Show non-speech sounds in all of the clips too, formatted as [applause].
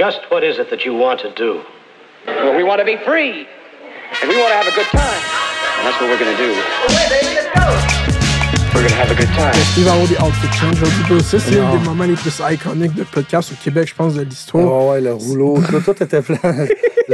Just what is it that you want to do? Well, we want to be free. And we want to have a good time. And that's what we're going to do. Okay, baby, let's go. We're going to have a good time. Avoir des outfit change. Je dis pas, ça, c'est un des moments les plus iconiques de podcast au Québec, je pense, de l'histoire. Oh ouais, le rouleau. Tout, tout était plein. [laughs]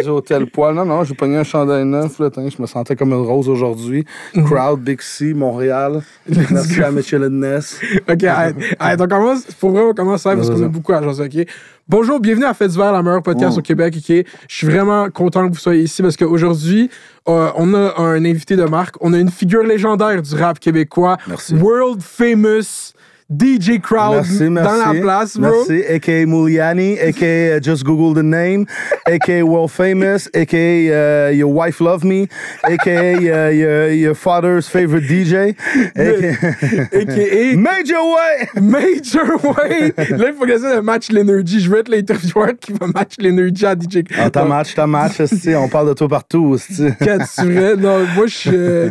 Au tel poil. Non, non, j'ai pogné un chandail neuf. Là, je me sentais comme une rose aujourd'hui. Crowd, Big C, Montréal. Merci à Michel Ness. OK, arrête. Arrête, on commence. Pour vrai, on commence ça parce qu'on a beaucoup à jaser, OK? Bonjour, bienvenue à Fête d'hiver, la meilleure podcast Oh. au Québec, OK? Je suis vraiment content que vous soyez ici parce qu'aujourd'hui, euh, on a un invité de marque. On a une figure légendaire du rap québécois. Merci. World famous DJ Crowd Merci, merci. dans la place, bro. Merci. A.K.A. Muliani, A.K.A. uh, Just Google the name, [laughs] A.K.A. World Famous, A.K.A. Uh, Your Wife Love Me, A.K.A. Uh, your, your Father's Favorite DJ, A.K.A. A.K.A. [laughs] Major Way! [laughs] Major Way! Là, il faut que j'essaie de match l'energy. Je vais être l'intervieweur qui va match l'energy à DJ Ah, ta match, ta match, on parle de toi partout. Quatre, c'est vrai. Non, moi, je suis, euh,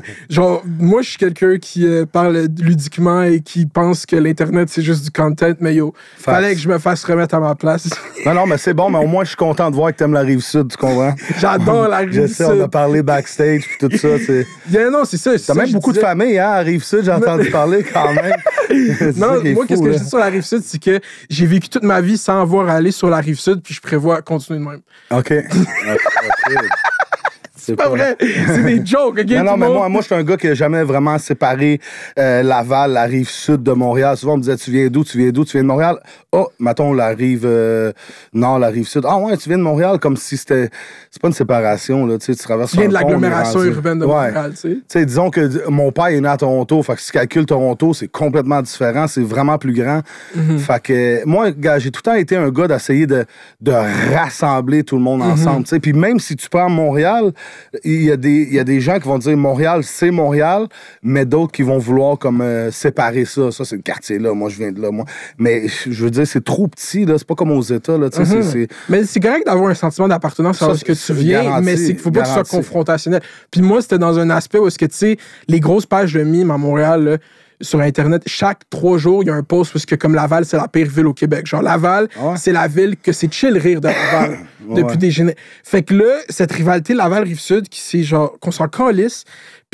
moi, je suis quelqu'un qui euh, parle ludiquement et qui pense que l'Internet, c'est juste du content, mais yo, fallait que je me fasse remettre à ma place. [laughs] Non, non, mais c'est bon, mais au moins, je suis content de voir que t'aimes la rive sud, tu comprends? [laughs] J'adore la Je rive sais, on a sud. parlé backstage puis tout ça. c'est- [laughs] Yeah, non, c'est ça. T'as ça même beaucoup de familles, hein, à rive sud, j'ai entendu parler quand même. Non, moi, qu'est-ce que je dis sur la rive sud, c'est que j'ai vécu toute ma vie sans avoir à aller sur la rive sud, puis je prévois continuer de même. Ok. C'est pas vrai. [laughs] C'est des jokes, ok? Non, non, mais moi, moi je suis un gars qui n'a jamais vraiment séparé euh, Laval, la rive sud de Montréal. Souvent, on me disait, tu viens d'où, tu viens d'où, tu viens de Montréal? Oh, mettons, la rive euh, nord, la rive sud. Ah ouais, tu viens de Montréal, comme si c'était. C'est pas une séparation, là. Tu sais, tu traverses Tu viens de l'agglomération urbaine de. Montréal, tu sais. Tu sais, disons que mon père est né à Toronto, fait que si tu calcules Toronto, c'est complètement différent, c'est vraiment plus grand. Mhm. Fait que moi, j'ai tout le temps été un gars d'essayer de, de rassembler tout le monde Mhm. ensemble. tu sais. Puis même si tu prends Montréal, il y, a des- il y a des gens qui vont dire Montréal, c'est Montréal, mais d'autres qui vont vouloir comme euh, séparer ça. Ça, c'est le quartier là, moi je viens de là, moi. Mais je veux dire, c'est trop petit, là. C'est pas comme aux États, là. c'est- c'est- Mais c'est correct d'avoir un sentiment d'appartenance à ce que tu viens, garanti, mais c'est faut pas que tu sois confrontationnel. Puis moi, c'était dans un aspect où est-ce que, tu sais, les grosses pages de mimes à Montréal, là, sur Internet, chaque trois jours, il y a un post parce que comme Laval, c'est la pire ville au Québec. Genre, Laval, ouais? c'est la ville que c'est chill rire de Laval [clears throat] depuis des géné- Fait que là, cette rivalité Laval-Rive-Sud, qui c'est genre, qu'on s'en calisse,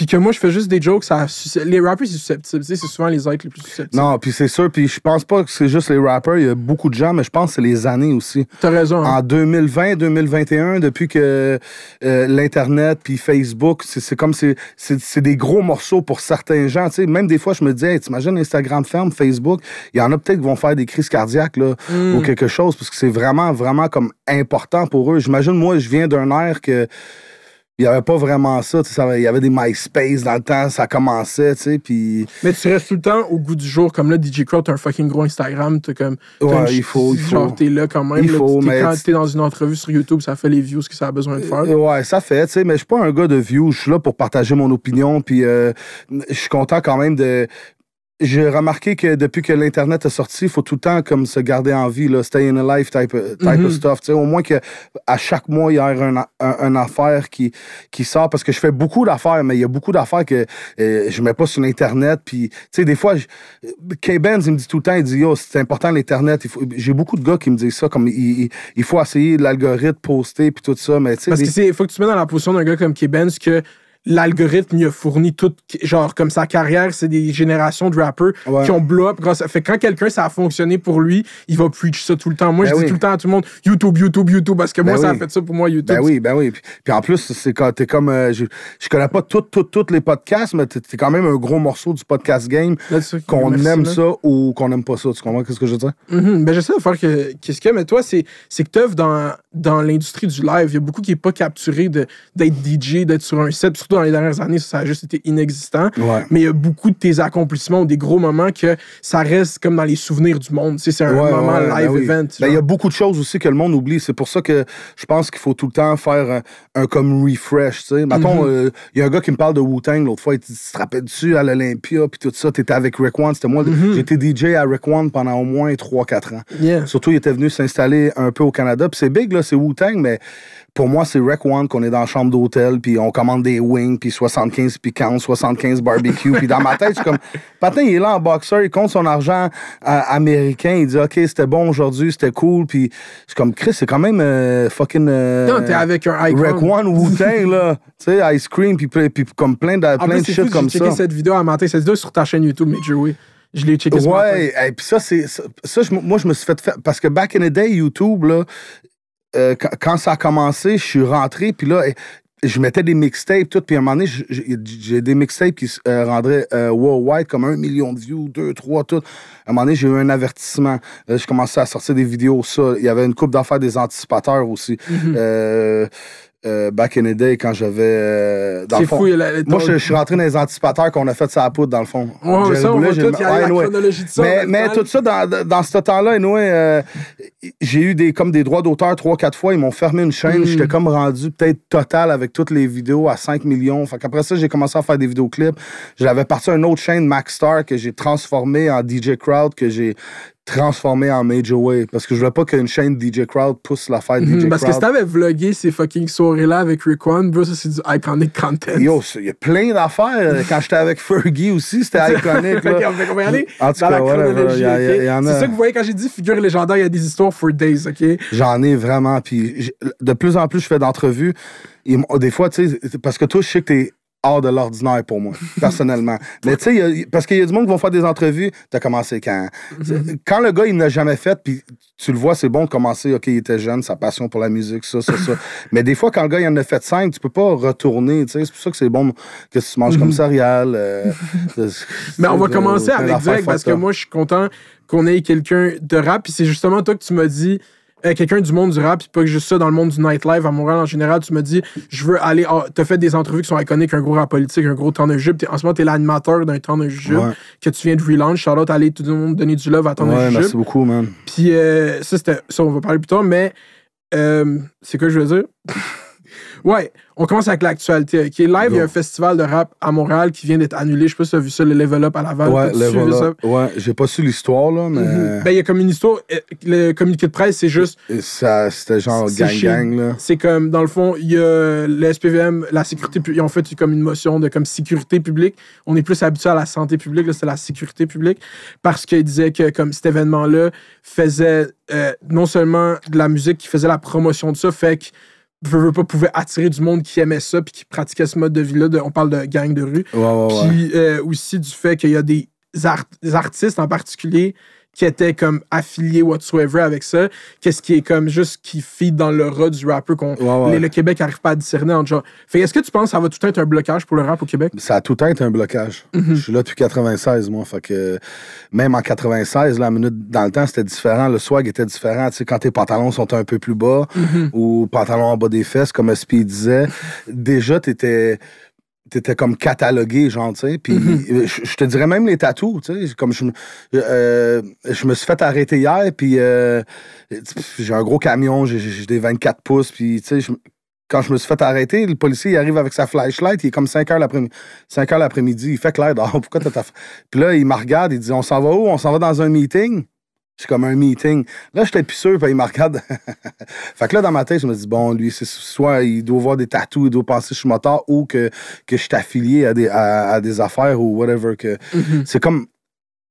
puis que moi, je fais juste des jokes, ça, les rappers, c'est susceptible. C'est souvent les êtres les plus susceptibles. Non, puis c'est sûr, puis je pense pas que c'est juste les rappers, il y a beaucoup de gens, mais je pense que c'est les années aussi. T'as raison. hein. En 2020, 2021, depuis que euh, l'Internet puis Facebook, c'est comme c'est c'est des gros morceaux pour certains gens. tu sais. Même des fois, je me dis, hey, t'imagines Instagram ferme, Facebook, il y en a peut-être qui vont faire des crises cardiaques là, Hmm. ou quelque chose, parce que c'est vraiment, vraiment comme important pour eux. J'imagine, moi, je viens d'un air que. Il n'y avait pas vraiment ça, tu sais, ça. Il y avait des MySpace dans le temps, ça commençait, tu sais, puis... Mais tu restes tout le temps au goût du jour. Comme là, DJ Crowd, t'as un fucking gros Instagram. T'as comme. t'as Ouais, une- il faut, il faut. Genre, t'es là quand même. Il là, faut, t'es- mais Quand t'es dans une entrevue sur YouTube, ça fait les views que ça a besoin de faire. Euh, Ouais, ça fait, tu sais, mais je suis pas un gars de views. Je suis là pour partager mon opinion, puis euh, je suis content quand même de. J'ai remarqué que depuis que l'Internet est sorti, il faut tout le temps comme se garder en vie, là, stay in alive type, type Mhm. of stuff. tu sais, Au moins que à chaque mois, il y a un, un, un affaire qui, qui sort. Parce que je fais beaucoup d'affaires, mais il y a beaucoup d'affaires que euh, je mets pas sur l'Internet. Puis, tu sais, des fois, K-Benz, il me dit tout le temps, il dit, yo, c'est important l'Internet. J'ai beaucoup de gars qui me disent ça, comme il, il- il faut essayer l'algorithme, poster, puis tout ça. Mais tu sais, Parce des- que c'est, faut que tu te mets dans la position d'un gars comme K-Benz que l'algorithme lui a fourni tout, genre comme sa carrière, c'est des générations de rappers Ouais. qui ont blow up grâce à. Fait que quand quelqu'un ça a fonctionné pour lui, il va preach ça tout le temps. Moi, Ben je dis tout le temps à tout le monde YouTube, YouTube, YouTube, parce que moi, Ben ça a fait ça pour moi, YouTube. Ben oui, ben oui. Puis, puis en plus, c'est quand t'es comme. euh, je, je connais pas tous tout, toutes les podcasts, mais t'es quand même un gros morceau du podcast game. Là-dessus, Qu'on aime là. ça ou qu'on aime pas ça. Tu comprends ce que je veux dire? Mhm. Ben, j'essaie de faire que, qu'est-ce que, mais toi, c'est, c'est que t'œuvres dans, dans l'industrie du live. Il y a beaucoup qui n'est pas capturé de, d'être DJ, d'être sur un set. Surtout dans les dernières années, ça, ça a juste été inexistant. Ouais. Mais il y a beaucoup de tes accomplissements ou des gros moments que ça reste comme dans les souvenirs du monde. Tu sais, c'est un Ouais, moment ouais, live ben oui. event. Ben, Il y a beaucoup de choses aussi que le monde oublie. C'est pour ça que je pense qu'il faut tout le temps faire un, un comme refresh. tu sais. Mettons, Mhm. euh, il y a un gars qui me parle de Wu-Tang l'autre fois. Il dit, tu te rappelles dessus à l'Olympia, puis tout ça. T'étais avec Rick One. C'était moi. Mhm. J'étais DJ à Rick One pendant au moins 3-4 ans. Yeah. Surtout, il était venu s'installer un peu au Canada. Puis c'est big, là, c'est Wu-Tang, mais pour moi, c'est Rec One qu'on est dans la chambre d'hôtel, puis on commande des wings, puis 75 piquants, 75 barbecue. puis dans ma tête, je suis comme, Patin, il est là en boxeur, il compte son argent euh, américain, il dit, OK, c'était bon aujourd'hui, c'était cool, puis je suis comme, Chris, c'est quand même euh, fucking. euh, Non, t'es avec un icon. Rec One Wu-Tang, là. [laughs] tu sais, Ice Cream, puis, puis comme plein de, plein de shit comme j'ai ça. checké cette vidéo à matin. Cette vidéo sur ta chaîne YouTube, Major Way. Je l'ai checké ce. Ouais, et puis ça, c'est. Ça, ça, moi, je me suis fait faire. Parce que back in the day, YouTube, là, euh, quand, quand ça a commencé, je suis rentré, puis là, je mettais des mixtapes, tout, puis à un moment donné, j'ai des mixtapes qui se euh, rendraient euh, worldwide, comme un million de views, deux, trois, tout. À un moment donné, j'ai eu un avertissement. Là, je commençais à sortir des vidéos, ça. Il y avait une coupe d'affaires des anticipateurs aussi. Mhm. Euh, euh, back in the day, quand j'avais. euh, dans C'est le fond, fou. il y a moi, je, je suis rentré dans les anticipateurs qu'on a fait ça à poudre, dans le fond. Ouais, Jerry ça, on j'ai- tout. Ouais, chronologie de ça. Mais, mais tout ça, dans, dans ce temps-là, anyway, euh, j'ai eu des, comme des droits d'auteur trois, quatre fois. Ils m'ont fermé une chaîne. Mm. J'étais comme rendu peut-être total avec toutes les vidéos à 5 millions. Fait qu'après ça, j'ai commencé à faire des vidéoclips. J'avais parti à une autre chaîne, Maxstar, que j'ai transformé en DJ Crowd, que j'ai transformé en Major Way. Parce que je voulais pas qu'une chaîne DJ Crowd pousse l'affaire DJ Mhm, Parce que si Crowd. t'avais vlogué ces fucking soirées-là avec Rick One, bro, ça c'est du iconic content. Yo, il y a plein d'affaires. Quand j'étais avec Fergie aussi, c'était [laughs] là. on va aller En tout dans cas, la chronologie. il y a- il y a- ok? il y en a. C'est ça que vous voyez quand j'ai dit figure légendaire, il y a des histoires for days, OK? J'en ai vraiment. Puis de plus en plus, je fais d'entrevues. Des fois, tu sais, parce que toi, je sais que t'es hors de l'ordinaire pour moi, [laughs] personnellement. Mais tu sais, parce qu'il y a du monde qui vont faire des entrevues, t'as commencé quand? Mm-hmm. Quand le gars, il n'a jamais fait, puis tu le vois, c'est bon de commencer, OK, il était jeune, sa passion pour la musique, ça, ça, ça. [laughs] Mais des fois, quand le gars, il en a fait cinq, tu peux pas retourner, tu sais. C'est pour ça que c'est bon que tu manges comme céréales. euh, [laughs] Mm-hmm. Mais on va de- commencer avec direct parce que moi, je suis content qu'on ait quelqu'un de rap. Puis c'est justement toi que tu m'as dit, euh, quelqu'un du monde du rap, puis pas que juste ça, dans le monde du nightlife à Montréal en général, tu m'as dit, je veux aller. ah, T'as fait des entrevues qui sont iconiques, un gros rap politique, un gros temps de jupe. En ce moment, t'es l'animateur d'un temps de jupe Ouais. que tu viens de relaunch. Shout-out, aller tout le monde donner du love à ton Ouais, merci beaucoup, man. Puis euh, ça, c'était, ça, on va parler plus tard, mais euh, c'est quoi que je veux dire? [laughs] ouais, on commence avec l'actualité. Est live, il y a un festival de rap à Montréal qui vient d'être annulé. Je sais pas si tu as vu ça, le Level Up à Laval. Ouais, T'as-tu le suivi voilà. ça? Ouais, j'ai pas su l'histoire, là, mais. Mhm. Ben, il y a comme une histoire. euh, Le communiqué de presse, c'est juste. Ça, c'était genre gang-gang, là. C'est comme, dans le fond, il y a le SPVM, la sécurité publique. Ils ont fait comme une motion de comme sécurité publique. On est plus habitué à la santé publique, là, c'est la sécurité publique. Parce qu'ils disaient que comme cet événement-là faisait euh, non seulement de la musique, qui faisait la promotion de ça, fait que veux, veux pas pouvait attirer du monde qui aimait ça puis qui pratiquait ce mode de vie-là. on parle de gang de rue. Puis euh, aussi du fait qu'il y a des, art- des artistes en particulier qui étaient comme affiliés whatsoever avec ça. Qu'est-ce qui est comme juste qui feed dans le rat du rappeur qu'on Ouais, ouais. les- le Québec n'arrive pas à discerner entre genre. Fait est-ce que tu penses que ça va tout être un blocage pour le rap au Québec? Ça a tout être un blocage. Mhm. Je suis là depuis 96, moi. Fait que même en 96, la minute dans le temps, c'était différent. Le swag était différent. Tu sais, quand tes pantalons sont un peu plus bas Mhm. ou pantalons en bas des fesses, comme SP disait, déjà, t'étais t'étais comme catalogué, genre, tu sais. Puis Mhm. je je te dirais même les tatous, tu sais. Comme je, me- euh, je me suis fait arrêter hier, puis euh, j'ai un gros camion, j'ai- des 24 pouces, puis tu sais, quand je me suis fait arrêter, le policier il arrive avec sa flashlight, il est comme 5 heures l'après-midi. 5 heures l'après-midi, il fait clair dehors. [laughs] Pourquoi t'as ta. f- Puis là, il me regarde, il dit On s'en va où? On s'en va dans un meeting C'est comme un meeting. Là, j'étais plus sûr, puis il me regarde. [laughs] fait que là, dans ma tête, je me dis Bon, lui, c'est soit il doit voir des tatous, il doit penser que je suis moteur ou que, que je suis affilié à des, à, à des affaires ou whatever. que C'est comme.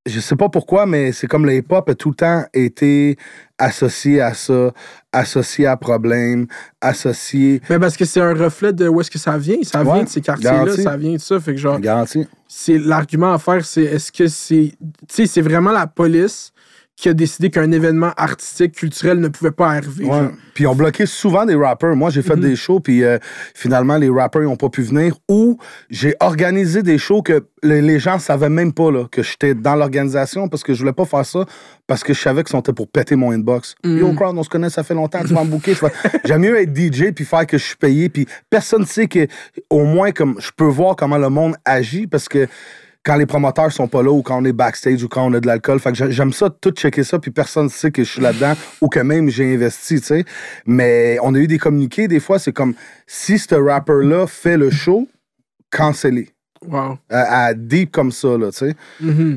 Je sais pas pourquoi, mais c'est comme le hip-hop a tout le temps été associé à ça, associé à problème, associé. Mais parce que c'est un reflet de où est-ce que ça vient. Ça vient de ces quartiers-là, ça vient de ça. Fait que genre, Garanti. c'est l'argument à faire, c'est est-ce que c'est. Tu sais, c'est vraiment la police qui a décidé qu'un événement artistique, culturel ne pouvait pas arriver. Ouais. Puis ils ont bloqué souvent des rappers. Moi, j'ai fait Mhm. des shows, puis euh, finalement, les rappers n'ont pas pu venir. Ou j'ai organisé des shows que les, les gens savaient même pas là, que j'étais dans l'organisation parce que je voulais pas faire ça parce que je savais que c'était pour péter mon inbox. Mhm. Yo, crowd, on se connaît, ça fait longtemps, tu vas me vas- [laughs] J'aime mieux être DJ puis faire que je suis payé. Puis personne ne sait que, au moins, comme je peux voir comment le monde agit parce que quand les promoteurs sont pas là ou quand on est backstage ou quand on a de l'alcool. Fait que j'ai- j'aime ça, tout checker ça, puis personne ne sait que je suis là-dedans ou que même j'ai investi, tu sais. Mais on a eu des communiqués, des fois, c'est comme si ce rapper-là fait le show, cancellé. Wow. À, à deep comme ça, là, tu sais.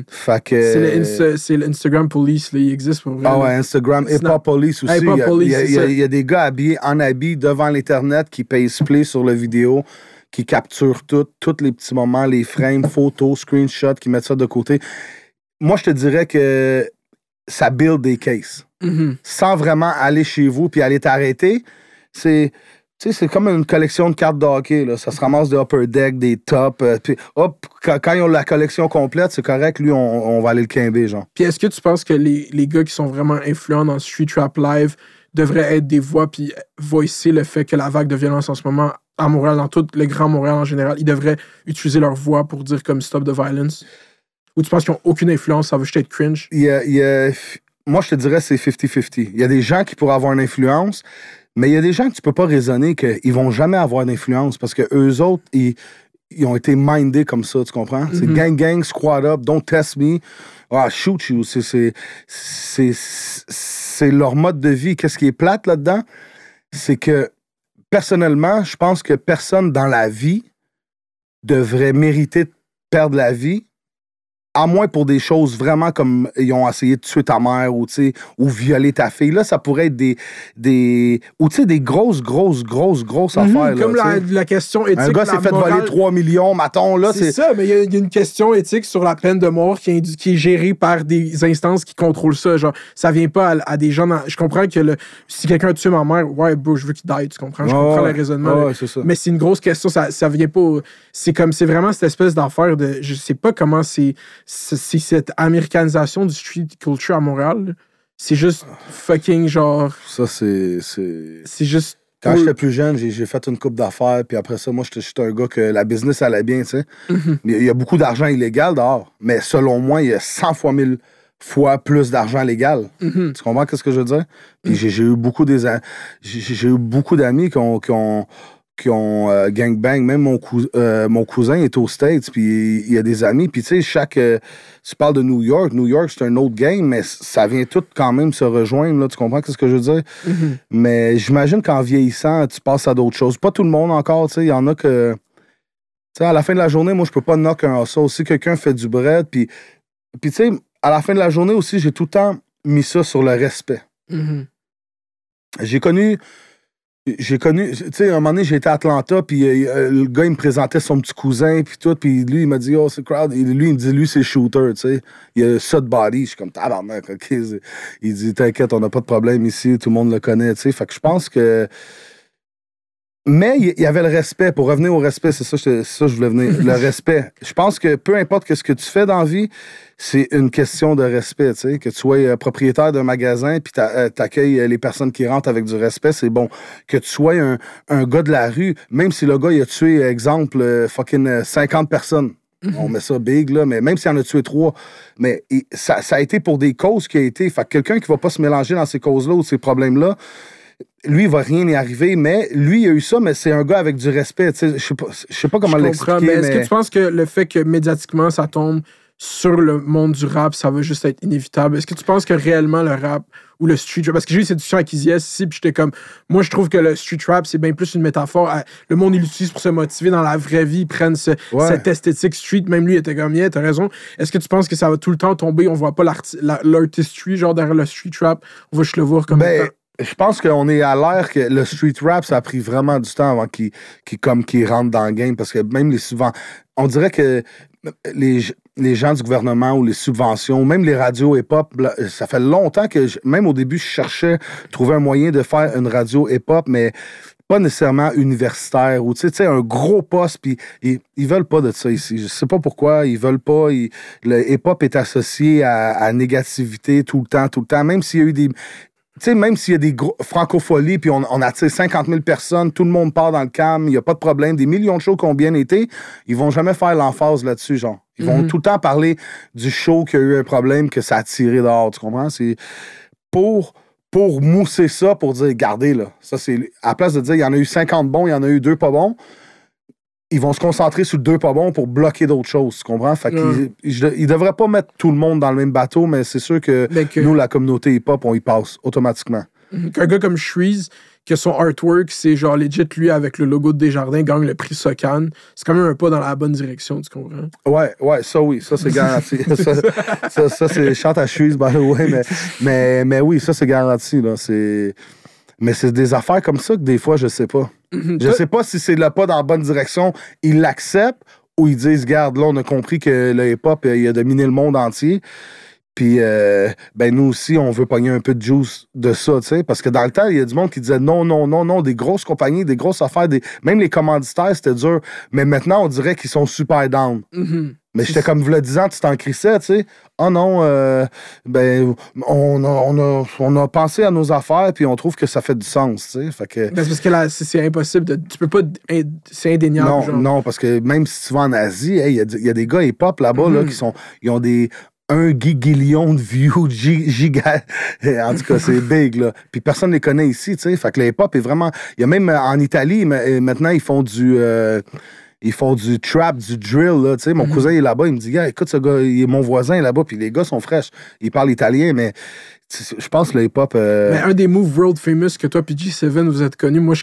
Fait que. C'est l'Instagram Police, là, il existe pour vrai. Ah ouais, Instagram, Hip. Hop Police aussi. Ah, Hip Hop Il y a- Police, il y, a- c'est il y a- ça. il y a des gars habillés en habit devant l'Internet qui payent play sur la vidéo, qui capturent tout, tous les petits moments, les frames, photos, screenshots, qui mettent ça de côté. Moi, je te dirais que ça build des cases. Mhm. Sans vraiment aller chez vous puis aller t'arrêter, c'est. Tu sais, c'est comme une collection de cartes de hockey. Là. Ça se ramasse des upper deck, des tops. euh, puis hop, quand, quand ils ont la collection complète, c'est correct. Lui, on, on va aller le quimber, genre. Puis est-ce que tu penses que les, les gars qui sont vraiment influents dans Street Rap Live devraient être des voix puis voicer le fait que la vague de violence en ce moment à Montréal, dans tout le grand Montréal en général, ils devraient utiliser leur voix pour dire comme stop the violence? Ou tu penses qu'ils n'ont aucune influence, ça va juste être cringe? il y a- il y a- moi, je te dirais c'est 50-50. Il y a des gens qui pourraient avoir une influence, mais il y a des gens que tu peux pas raisonner qu'ils vont jamais avoir d'influence parce que eux autres, ils, ils ont été mindés comme ça, tu comprends? C'est Mhm. gang, gang, squad up, don't test me, ah, shoot you. C'est- C'est c'est- c'est leur mode de vie. Qu'est-ce qui est plate là-dedans? C'est que, personnellement, je pense que personne dans la vie devrait mériter de perdre la vie à moins pour des choses vraiment comme ils ont essayé de tuer ta mère ou, tu sais, ou violer ta fille. Là, ça pourrait être des. des ou tu sais, des grosses, grosses, grosses, grosses affaires. Mhm, comme là, la, question éthique. Un gars s'est fait morale- voler 3 millions, maton, C'est ça, mais il y, a- il y a une question éthique sur la peine de mort qui est, indu- qui est gérée par des instances qui contrôlent ça. Genre, ça vient pas à, à des gens. dans- je comprends que le, si quelqu'un a tué ma mère, ouais, bro, je veux qu'il die, tu comprends? Je comprends ouais. le raisonnement. Ouais, ça. Mais c'est une grosse question, ça, ça vient pas. C'est comme, c'est vraiment cette espèce d'affaire de. Je sais pas comment c'est. C'est cette américanisation du street culture à Montréal. C'est juste fucking genre. Ça, c'est. c'est- juste. Quand j'étais plus jeune, j'ai fait une coupe d'affaires, puis après ça, moi, j'étais un gars que la business allait bien, tu sais. Mhm. Il y a beaucoup d'argent illégal dehors, mais selon moi, il y a 100 fois 1000 fois plus d'argent légal. Mhm. Tu comprends ce que je veux dire? Puis j'ai j'ai eu beaucoup des j'ai j'ai eu beaucoup d'amis qui ont qui ont qui ont euh, gangbang. Même mon, cou- euh, mon cousin est aux States, puis il y a des amis. Puis tu sais, chaque... euh, tu parles de New York. New York, c'est un autre game, mais ça vient tout quand même se rejoindre. Là, tu comprends ce que je veux dire? Mhm. Mais j'imagine qu'en vieillissant, tu passes à d'autres choses. Pas tout le monde encore, tu sais. Il y en a que... Tu sais, à la fin de la journée, moi, je peux pas knock un hustle. Si quelqu'un fait du bread, puis... Puis tu sais, à la fin de la journée aussi, j'ai tout le temps mis ça sur le respect. Mhm. J'ai connu. J'ai connu. Tu sais, un moment donné, j'étais à Atlanta, puis euh, le gars, il me présentait son petit cousin, puis tout, puis lui, il m'a dit, oh, c'est crowd. Et lui, il me dit, lui, c'est shooter, tu sais. Il a ça de body. Je suis comme, tabarnak, OK. Il dit, t'inquiète, on n'a pas de problème ici, tout le monde le connaît, tu sais. Fait que je pense que. Mais il y avait le respect. Pour revenir au respect, c'est ça, c'est ça que je voulais venir. [laughs] Le respect. Je pense que peu importe ce que tu fais dans la vie, c'est une question de respect. Tu sais, que tu sois euh, propriétaire d'un magasin puis euh, t'accueilles euh, les personnes qui rentrent avec du respect, c'est bon. Que tu sois un, un gars de la rue, même si le gars il a tué, exemple, fucking euh, 50 personnes. On met ça big, là, mais même s'il en a tué trois, mais ça, ça a été pour des causes qui a été. Fait que quelqu'un qui va pas se mélanger dans ces causes-là ou ces problèmes-là, lui, il va rien y arriver, mais lui, il a eu ça, mais c'est un gars avec du respect. Je sais pas, je sais pas comment l'expliquer. mais est-ce mais- que tu penses que le fait que médiatiquement ça tombe sur le monde du rap, ça va juste être inévitable? Est-ce que tu penses que réellement le rap ou le street rap, parce que j'ai eu cette discussion avec Izias ici, puis j'étais comme, moi je trouve que le street rap c'est bien plus une métaphore. le monde il l'utilise pour se motiver dans la vraie vie, ils prennent ce- Ouais. cette esthétique street, même lui il était comme, yeah, t'as raison. Est-ce que tu penses que ça va tout le temps tomber, on voit pas l'arti- la- l'artistry genre derrière le street rap, on va juste le voir comme Ben, je pense qu'on est à l'ère que le street rap, ça a pris vraiment du temps avant qu'il qu'il rentre dans le game. Parce que même les souvent, on dirait que les, les gens du gouvernement ou les subventions, même les radios hip-hop, ça fait longtemps que, même au début, je cherchais trouver un moyen de faire une radio hip-hop, mais pas nécessairement universitaire ou tu sais, un gros poste puis ils, ils veulent pas de ça ici je sais pas pourquoi ils veulent pas le hip-hop est associé à, à négativité tout le temps tout le temps même s'il y a eu des sais, même s'il y a des gros francopholies, puis on, on attire 50 000 personnes, tout le monde part dans le cam, il n'y a pas de problème, des millions de shows qui ont bien été, ils vont jamais faire l'emphase là-dessus, genre. Ils vont Mhm. tout le temps parler du show qui a eu un problème, que ça a tiré dehors, tu comprends? C'est pour, pour mousser ça, pour dire, regardez, là, ça c'est... À la place de dire, il y en a eu 50 bons, il y en a eu deux pas bons, ils vont se concentrer sur deux pas bons pour bloquer d'autres choses, tu comprends? Fait Ouais. qu'ils ils devraient pas mettre tout le monde dans le même bateau, mais c'est sûr que Ben que- nous, la communauté hip-hop, on y passe automatiquement. Qu'un gars comme Shreeze, que son artwork, c'est genre legit lui avec le logo de Desjardins, gagne le prix Socan. C'est quand même un pas dans la bonne direction, tu comprends? Ouais, ouais, ça oui, ça c'est garanti. [laughs] ça, ça, ça, c'est chante à Shoes, by the way, mais, mais, mais oui, ça c'est garanti. Là. C'est... Mais c'est des affaires comme ça que des fois, je sais pas. Je sais pas si c'est le pas dans la bonne direction, ils l'acceptent ou ils disent, garde, là, on a compris que le hip-hop, euh, il a dominé le monde entier. Puis, euh, ben, nous aussi, on veut pogner un peu de juice de ça, tu sais. Parce que dans le temps, il y a du monde qui disait non, non, non, non, des grosses compagnies, des grosses affaires, des... même les commanditaires, c'était dur. Mais maintenant, on dirait qu'ils sont super down. Mhm. Mais j'étais comme, vous le disant, tu t'en crissais, tu sais. Oh non, euh, ben, on a, on, a, on a pensé à nos affaires, puis on trouve que ça fait du sens, tu sais. Fait que. Ben, c'est parce que là, c'est, impossible. De, tu peux pas. C'est indéniable. Non, genre. non, parce que même si tu vas en Asie, hey, il y, a- il y a des gars hip-hop là-bas là, Mhm. qui sont. Ils ont des. Un gigillion de views, [laughs] gi- giga. En tout cas, c'est big, là. Puis personne ne les connaît ici, tu sais. Fait que le hip-hop est vraiment. Il y a même en Italie, maintenant, ils font du. euh, ils font du trap, du drill, là, tu sais. Mon cousin est là-bas, il me dit, gars, écoute, ce gars, il est mon voisin là-bas, puis les gars sont fraîches. Ils parlent italien, mais je pense que le hip-hop. euh, Mais un des moves world famous que toi puis G7 vous êtes connus, moi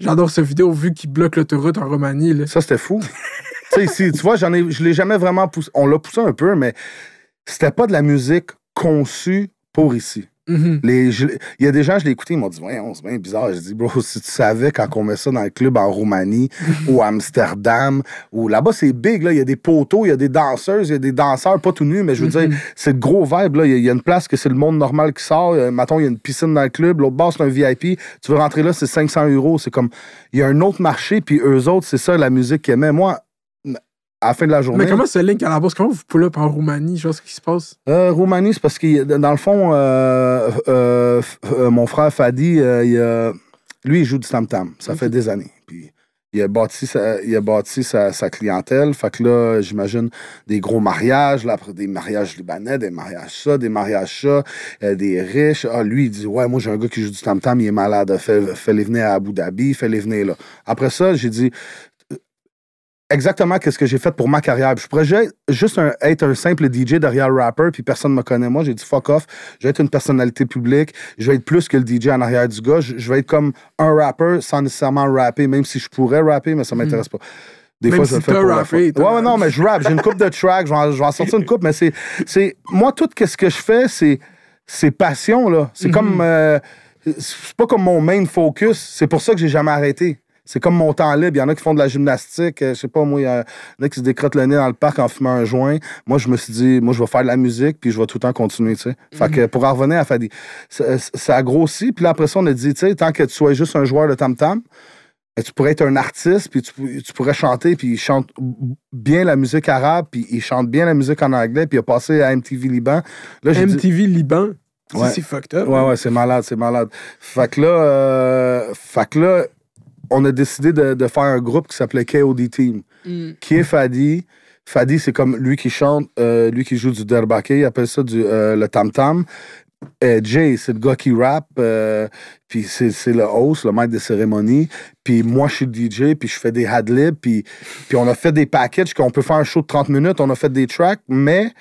j'adore cette vidéo vu qu'il bloque l'autoroute en Roumanie. Là. Ça, c'était fou. [laughs] tu sais, ici, tu vois, j'en ai, je l'ai jamais vraiment poussé. On l'a poussé un peu, mais c'était pas de la musique conçue pour ici. Mhm. Les, je- il y a des gens, je l'ai écouté, ils m'ont dit, ouais, c'est bien bizarre. Je dis, bro, si tu savais quand on met ça dans le club en Roumanie [laughs] ou Amsterdam, ou là-bas, c'est big, là. Il y a des poteaux, il y a des danseuses, il y a des danseurs, pas tout nus, mais je veux dire, c'est le gros vibe, là. Il y, a- il y a une place que c'est le monde normal qui sort. Euh, mettons, il y a une piscine dans le club. L'autre bord, c'est un VIP. Tu veux rentrer là, c'est 500 euros. C'est comme, il y a un autre marché, puis eux autres, c'est ça la musique qu'ils aimaient. Moi, à la fin de la journée. Mais comment ce link à la base? Comment vous pull up en Roumanie? Genre, ce qui se passe? Euh, Roumanie, c'est parce que dans le fond, euh, euh, euh, mon frère Fadi, il lui, il joue du tam-tam. Ça fait des années. Puis il a bâti sa, il a bâti sa, sa clientèle. Fait que là, j'imagine des gros mariages, là, après des mariages libanais, des mariages ça, des mariages ça, euh, des riches. Ah, lui, il dit Ouais, moi, j'ai un gars qui joue du tam-tam, il est malade. Fais- Fais-les venir à Abu Dhabi, fais-les venir là. Après ça, j'ai dit exactement qu'est-ce que j'ai fait pour ma carrière. Puis Je pourrais ju- juste un- être un simple DJ derrière le rapper, puis personne ne me connaît. Moi, j'ai dit fuck off. Je vais être une personnalité publique. Je vais être plus que le DJ en arrière du gars. Je, je vais être comme un rapper sans nécessairement rapper, même si je pourrais rapper, mais ça m'intéresse pas. Des Même fois, si je le fais pour rappé, Ouais, ouais, non, mais je rappe. J'ai une coupe de tracks. Je vais en, je vais en sortir une coupe, mais c'est, c'est. Moi, tout ce que je fais, c'est, c'est passion, là. C'est comme. euh, c'est pas comme mon main focus. C'est pour ça que j'ai jamais arrêté. C'est comme mon temps libre. Il y en a qui font de la gymnastique. euh, Je sais pas, moi, il y en a qui se décrottent le nez dans le parc en fumant un joint. Moi, je me suis dit, moi, je vais faire de la musique, puis je vais tout le temps continuer, tu sais. Fait que pour en revenir à Fadi, ça, ça a grossi. Puis là, après ça, on a dit, tu sais, tant que tu sois juste un joueur de tam-tam, ben, tu pourrais être un artiste, puis tu, tu pourrais chanter, puis il chante bien la musique arabe, puis il chante bien la musique en anglais, puis il a passé à MTV Liban. Là, j'ai dit- MTV Liban? Ouais. C'est fucked up. Ouais, ouais, c'est malade, c'est malade. Fait que là, euh, fait que là on a décidé de, de faire un groupe qui s'appelait KOD Team, Mm. qui est Fadi. Fadi, c'est comme lui qui chante, euh, lui qui joue du derbake, il appelle ça du, euh, le tam-tam. Euh, Jay, c'est le gars qui rappe, euh, puis c'est c'est le host, le maître des cérémonies. Puis moi, je suis DJ, puis je fais des hadlibs, puis, puis on a fait des packages qu'on peut faire un show de 30 minutes, on a fait des tracks, mais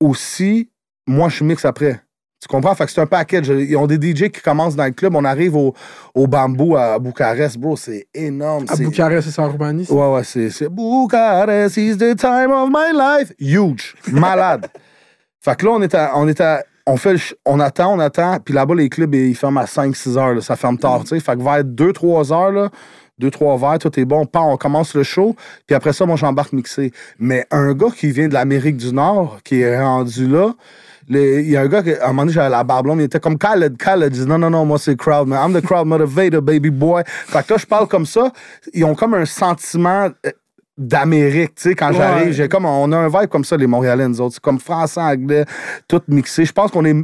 aussi, moi, je mixe après. Tu comprends? Fait que c'est un package. Ils ont des DJ qui commencent dans le club. On arrive au, au bambou à Bucarest, bro. C'est énorme. À Bucarest, c'est en Roumanie? Ouais, ouais, c'est, Bucarest is the time of my life. Huge. Malade. [laughs] fait que là, on est à, on est à- on fait, on attend, on attend. Puis là-bas, les clubs, ils ferment à 5-6 heures. là. ça ferme tard, tu sais. Fait que vers 2-3 heures, là, 2-3 verres, tout est bon. Pas, on commence le show. Puis après ça, moi, j'embarque mixé. Mais un gars qui vient de l'Amérique du Nord, qui est rendu là, il y a un gars qui, à un moment donné, j'avais la barbe blonde, il était comme Khaled. Khaled, dit non, non, non, moi, c'est crowd, man. I'm the crowd motivator, baby boy. Fait que là, je parle comme ça. Ils ont comme un sentiment euh, d'Amérique, tu sais, quand Ouais. j'arrive. J'ai comme, on a un vibe comme ça, les Montréalais, nous autres. C'est comme français, anglais, tout mixé. Je pense qu'on est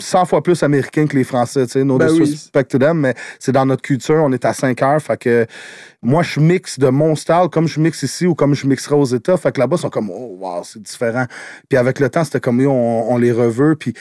100 fois plus américains que les Français, tu sais. No Ben oui. disrespect to them, mais c'est dans notre culture. On est à 5 heures. Fait que moi, je mixe de mon style comme je mixe ici ou comme je mixerai aux États. Fait que là-bas, ils sont comme, oh, wow, c'est différent. Puis avec le temps, c'était comme, on, on les reveut. Puis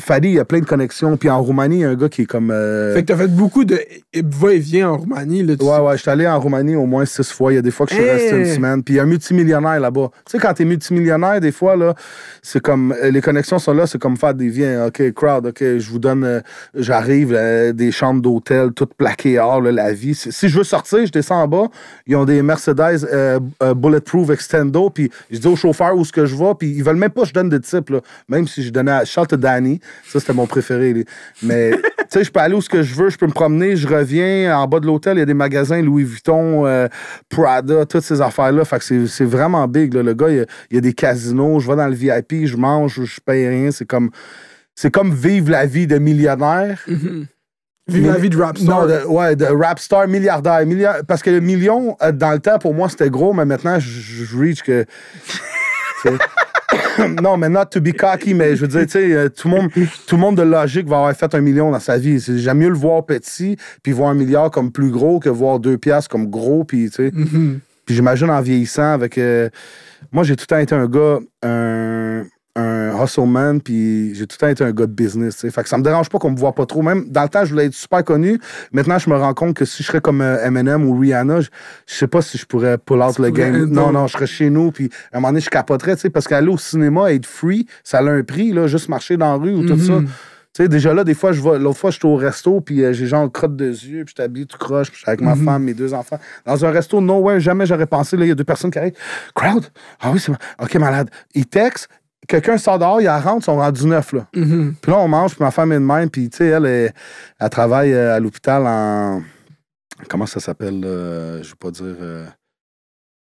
Fadi, il y a plein de connexions. Puis en Roumanie, il y a un gars qui est comme. euh, Fait que t'as fait beaucoup de va-et-vient en Roumanie. Là, tu- Ouais, ouais, je suis allé en Roumanie au moins six fois. Il y a des fois que je suis Hey! resté une semaine. Puis il y a un multimillionnaire là-bas. Tu sais, quand t'es multimillionnaire, des fois, là, c'est comme. euh, Les connexions sont là, c'est comme faire des viens. OK, crowd, OK, je vous donne. euh, J'arrive, euh, des chambres d'hôtel, toutes plaquées hors, là, la vie. Si je veux sortir, je descends en bas. Ils ont des Mercedes Bulletproof Extendo. Puis je dis au chauffeur où est-ce que je vais. Puis ils veulent même pas que je donne de type, là. Même si je donnais à Charles Danny. Ça, c'était mon préféré. lui. Mais, [laughs] tu sais, je peux aller où ce que je veux. Je peux me promener. Je reviens. En bas de l'hôtel, il y a des magasins Louis Vuitton, euh, Prada, toutes ces affaires-là. Fait que c'est- vraiment big. là. Le gars, il y, a, il y a des casinos. Je vais dans le VIP, je mange, je paye rien. C'est comme, c'est comme vivre la vie de millionnaire. Vive la vie de rap star. Non, de, ouais, de rap star milliardaire. Milliard- parce que le million, euh, dans le temps, pour moi, c'était gros, mais maintenant, je, je reach que. [coughs] non, mais not to be cocky, mais je veux dire, tu sais, euh, tout le monde, tout le monde de logique va avoir fait un million dans sa vie. J'aime mieux le voir petit, puis voir un milliard comme plus gros que voir deux piastres comme gros, puis tu sais. Puis j'imagine en vieillissant avec. euh, moi, j'ai tout le temps été un gars, un, un hustleman, puis j'ai tout le temps été un gars de business. tu sais. Fait que ça me dérange pas qu'on me voit pas trop. Même dans le temps, je voulais être super connu. Maintenant, je me rends compte que si je serais comme euh, Eminem ou Rihanna, je, je sais pas si je pourrais pull out Tu le game. Non, non, je serais chez nous, puis à un moment donné, je capoterais, tu sais, parce qu'aller au cinéma, être free, ça a un prix, là, juste marcher dans la rue ou tout ça. Mhm. Tu sais, déjà là, des fois, je vais. L'autre fois, j'étais au resto, puis euh, j'ai genre crotte de yeux, puis j'étais habillé tout croche, puis j'étais avec ma Mhm. femme, mes deux enfants. Dans un resto, no way, jamais j'aurais pensé, là, il y a deux personnes qui arrivent. Crowd? Ah oui, c'est. ma- OK, malade. Ils textent, quelqu'un sort dehors, il rentre, ils sont rendus neuf, là. Mhm. Puis là, on mange, puis ma femme est de même, puis tu sais, elle, elle, elle travaille euh, à l'hôpital en. Comment ça s'appelle? euh, je veux pas dire. euh,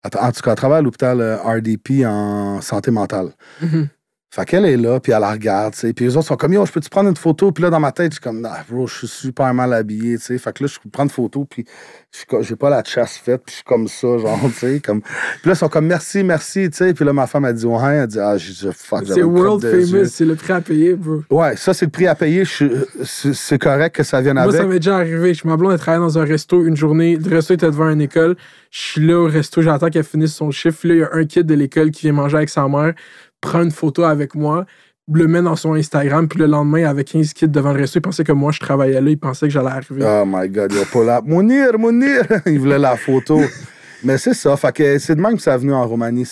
En tout cas, elle travaille à l'hôpital RDP en santé mentale. Mhm. Fait qu'elle est là, puis elle la regarde, tu sais. Puis les autres sont comme, yo, je peux-tu prendre une photo? Puis là, dans ma tête, je suis comme, nah, bro, je suis super mal habillé, tu sais. Fait que là, je peux prendre une photo, puis je j'ai pas la chasse faite, puis je suis comme ça, genre, [laughs] tu sais. Comme... Puis là, ils sont comme, merci, merci, tu sais. Puis là, ma femme, a dit, ouais, elle dit, ah, dit, fuck, C'est world famous, c'est le prix à payer, bro. Ouais, ça, c'est le prix à payer. Je C'est correct que ça vienne Moi, avec. ça m'est déjà arrivé. Je suis ma blonde, elle travaillait dans un resto une journée. Le resto était devant une école. Je suis là au resto, j'attends qu'elle finisse son chiffre. Là, il y a un kid de l'école qui vient manger avec sa mère, prend une photo avec moi, le met dans son Instagram, puis le lendemain, avec 15 kids devant le resto, il pensait que moi, je travaillais là, il pensait que j'allais arriver. Oh my God, il a pas la... Mounir, Mounir! [laughs] il voulait la photo. Mais c'est ça, fait que c'est de même que ça a venu en Roumanie.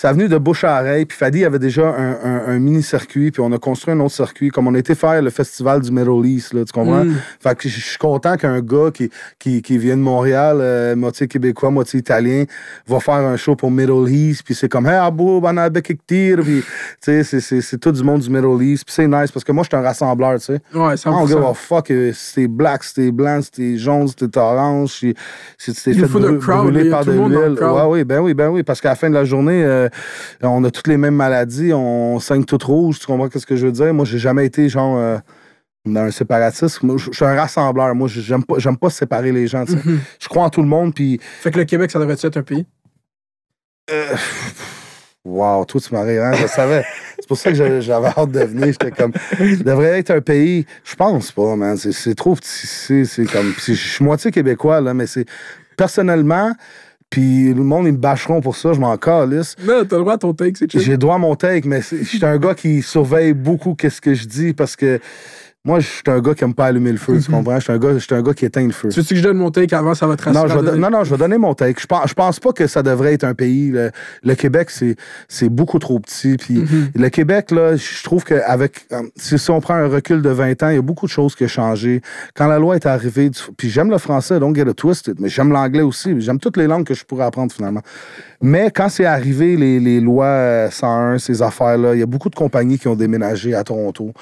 Ça a venu de bouche à oreille. Puis Fadi avait déjà un, un- un mini-circuit, puis on a construit un autre circuit. Comme on été faire le festival du Middle East, là, tu comprends? Mm. Fait que je suis content qu'un gars qui, qui, qui vient de Montréal, euh, moitié québécois, moitié italien, va faire un show pour Middle East, puis c'est comme, hey, Abou, banabek puis tu sais, c'est, tout du monde du Middle East, puis c'est nice, parce que moi, je suis un rassembleur, tu sais. Ouais, Ah, on 100%. give a fuck, euh, si t'es black, t'es blanc, t'es jaune, t'es orange, Il fait brûler a par de l'huile. Ouais, oui, ben oui, ben oui, parce qu'à la fin de la journée, euh, on a toutes les mêmes maladies, on saigne toutes rouges, tu comprends ce que je veux dire? Moi, j'ai jamais été genre euh, dans un séparatisme. Moi, je suis un rassembleur. Moi, je- j'aime pas, j'aime pas séparer les gens. Mhm. Je crois en tout le monde, puis Fait que le Québec, ça devrait être un pays? Wow, toi, tu m'as ri, hein? Je savais. C'est pour ça que j'avais hâte de venir. J'étais comme. Ça devrait être un pays. Je pense pas, man. C'est- trop petit. C'est comme. Je suis moitié québécois, là, mais c'est. Personnellement, puis le monde, ils me bâcheront pour ça, je m'en calisse. Non, t'as le droit à ton take, c'est. J'ai droit à mon take, mais je suis un gars qui surveille beaucoup qu'est-ce que je dis parce que moi, je suis un gars qui aime pas allumer le feu, tu comprends? Je suis un, gars- je suis un gars qui éteint le feu. Tu veux que je donne mon take avant, ça va te Non, je vais non, non, je vais donner mon take. Je pense, je pense pas que ça devrait être un pays. Le, le Québec, c'est, beaucoup trop petit. Puis Mhm. le Québec, là, je trouve qu'avec. euh, Si, si on prend un recul de 20 ans, il y a beaucoup de choses qui ont changé. Quand la loi est arrivée, puis j'aime le français, donc get it twisted, mais j'aime l'anglais aussi. J'aime toutes les langues que je pourrais apprendre finalement. Mais quand c'est arrivé, les, les lois euh, 101, ces affaires-là, il y a beaucoup de compagnies qui ont déménagé à Toronto.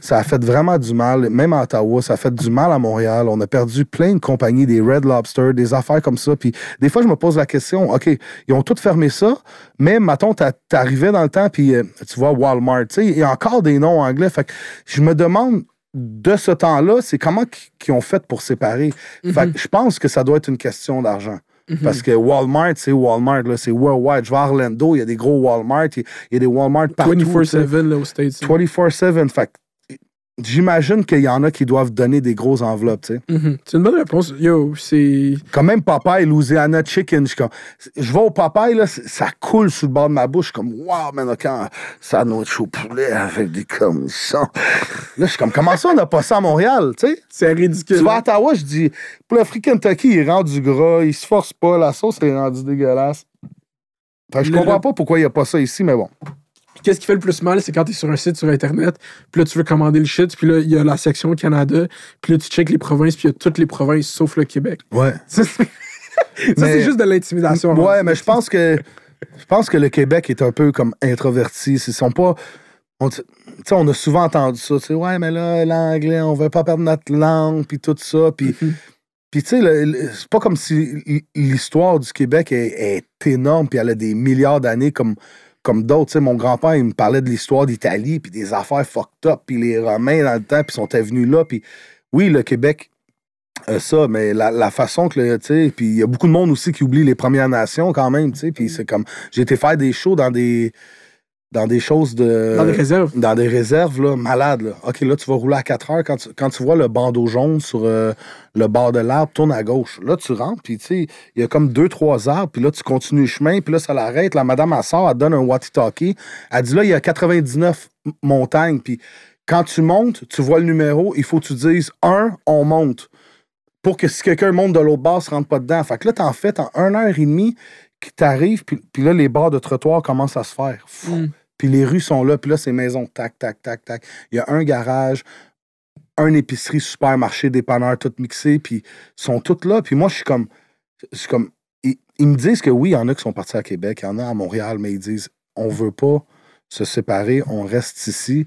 Ça a fait vraiment du mal, même à Ottawa, ça a fait du mal à Montréal. On a perdu plein de compagnies, des Red Lobster, des affaires comme ça. Puis des fois, je me pose la question, OK, ils ont tous fermé ça, mais mettons, t'a- t'arrivais dans le temps, puis euh, tu vois Walmart, tu sais, il y a encore des noms anglais. Fait que je me demande de ce temps-là, c'est comment qu- qu'ils ont fait pour séparer? Fait que je pense que ça doit être une question d'argent. Parce que Walmart, c'est Walmart, c'est worldwide. Je vais à Orlando, il y a des gros Walmart, il y a- des Walmart partout. tu sais. 24-7 là, aux States. 24-7. Fait j'imagine qu'il y en a qui doivent donner des grosses enveloppes, tu sais. Mhm. C'est une bonne réponse. Yo, c'est. Quand même Popeye, Louisiana Chicken, je, comme- je vais au Popeye, là, ça coule sous le bord de ma bouche. Je suis comme, wow, man, quand ça sandwich au poulet avec des commissions. Là, je suis comme, comment ça, on n'a pas ça à Montréal, tu sais? C'est ridicule. Tu vas à Ottawa, je dis, pour le free Kentucky, il rend du gras, il se force pas, la sauce est rendue dégueulasse. Que je comprends pas pourquoi il n'y a pas ça ici, mais bon. Qu'est-ce qui fait le plus mal, c'est quand tu es sur un site sur Internet, puis là, tu veux commander le shit, puis là, il y a la section Canada, puis là, tu checkes les provinces, puis il y a toutes les provinces sauf le Québec. Ouais. [laughs] Ça, c'est [laughs] Mais- juste de l'intimidation. Ouais, mais je pense que je pense que le Québec est un peu comme introverti. Ils sont pas. On, tu sais, on a souvent entendu ça. Ouais, mais là, l'anglais, on veut pas perdre notre langue, puis tout ça. Puis, Mhm. puis tu sais, c'est pas comme si l'histoire du Québec est, est énorme, puis elle a des milliards d'années comme, comme d'autres. Mon grand-père, il me parlait de l'histoire d'Italie, puis des affaires fucked up, puis les Romains dans le temps, puis sont venus là. Puis oui, le Québec ça, mais la, façon que, puis il y a beaucoup de monde aussi qui oublie les Premières Nations quand même, tu puis c'est comme, j'ai été faire des shows dans des, dans des choses de... Dans les réserves. Dans des réserves, là, malades, là. OK, là, tu vas rouler à 4 heures, quand tu, quand tu vois le bandeau jaune sur euh, le bord de l'arbre, tourne à gauche. Là, tu rentres, puis tu sais, il y a comme deux, trois arbres, puis là, tu continues le chemin, puis là, ça l'arrête, la madame, elle sort, elle te donne un walkie-talkie, elle dit, là, il y a 99 m- montagnes, puis quand tu montes, tu vois le numéro, il faut que tu dises, un, on monte pour que si quelqu'un monte de l'autre bord, ne se rentre pas dedans. Fait que là, t'en fais en une heure et demie qui t'arrive, puis, puis là, les bords de trottoir commencent à se faire. Fou. Mm. Puis les rues sont là, puis là, c'est maison, tac, tac, tac, tac. Il y a un garage, un épicerie, supermarché, dépanneur, tout mixé, puis ils sont toutes là. Puis moi, je suis comme. Je suis comme ils, ils me disent que oui, il y en a qui sont partis à Québec, il y en a à Montréal, mais ils disent on veut pas se séparer, on reste ici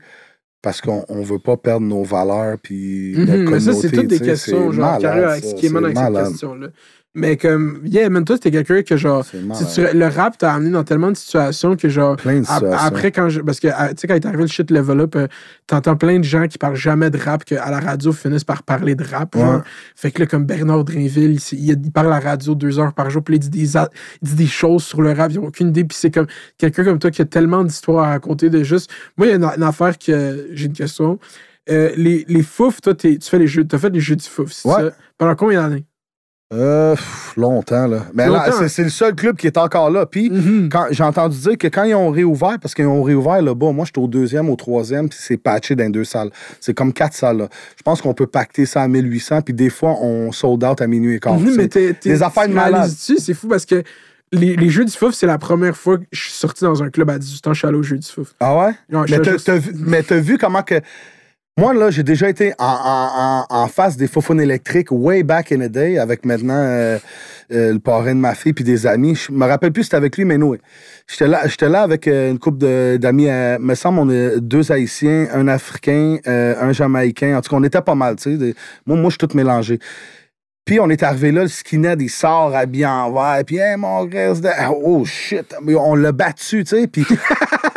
parce qu'on on veut pas perdre nos valeurs puis Mhm, notre mais ça, c'est toutes des questions, genre, malade, ça, ce qui c'est avec cette question-là. Mais comme, yeah, man, toi, t'es quelqu'un que, genre, si tu- le rap t'a amené dans tellement de situations que, genre, Plein de après, quand je. Parce que, ah, tu sais, quand il est arrivé le shit level up, euh, t'entends plein de gens qui parlent jamais de rap, qu'à la radio finissent par parler de rap. genre. Fait que là, comme Bernard Drinville, il, il- il parle à la radio deux heures par jour, puis il dit des, il dit des choses sur le rap, ils n'ont aucune idée. Puis c'est comme quelqu'un comme toi qui a tellement d'histoires à raconter de juste. Moi, il y a une, une affaire que j'ai une question. Euh, les, les fouf, toi, tu fais les jeux, t'as fait les jeux du fouf, c'est Ouais. ça? Pendant combien d'années? Euh, pff, longtemps, là. Mais là, Longtemps. c'est- c'est le seul club qui est encore là. Puis, Mhm. quand j'ai entendu dire que quand ils ont réouvert, parce qu'ils ont réouvert là-bas, moi, j'étais au deuxième, au troisième, puis c'est patché dans deux salles. C'est comme quatre salles, là. Je pense qu'on peut pacter ça à 1800, puis des fois, on sold out à minuit et quart. Mhm, C'est mais t'es, des affaires de? C'est fou parce que les, les Jeux du Fouf, c'est la première fois que je suis sorti dans un club à 18 ans, je suis allé aux Jeux du Fouf. Ah ouais? Mais t'as vu, mais t'as vu comment que. Moi, là, j'ai déjà été en, face des faufounes électriques way back in the day avec maintenant euh, euh, le parrain de ma fille puis des amis. Je me rappelle plus si c'était avec lui, mais non. J'étais là, j'étais là avec euh, une couple d'amis. euh, me semble, on est deux Haïtiens, un Africain, un Jamaïcain. En tout cas, on était pas mal, tu sais. Moi, moi, je suis tout mélangé. Puis on est arrivé là, le skinhead, il sort habillé en vert. Puis, hey, mon reste de... Oh shit! On l'a battu, tu sais. Puis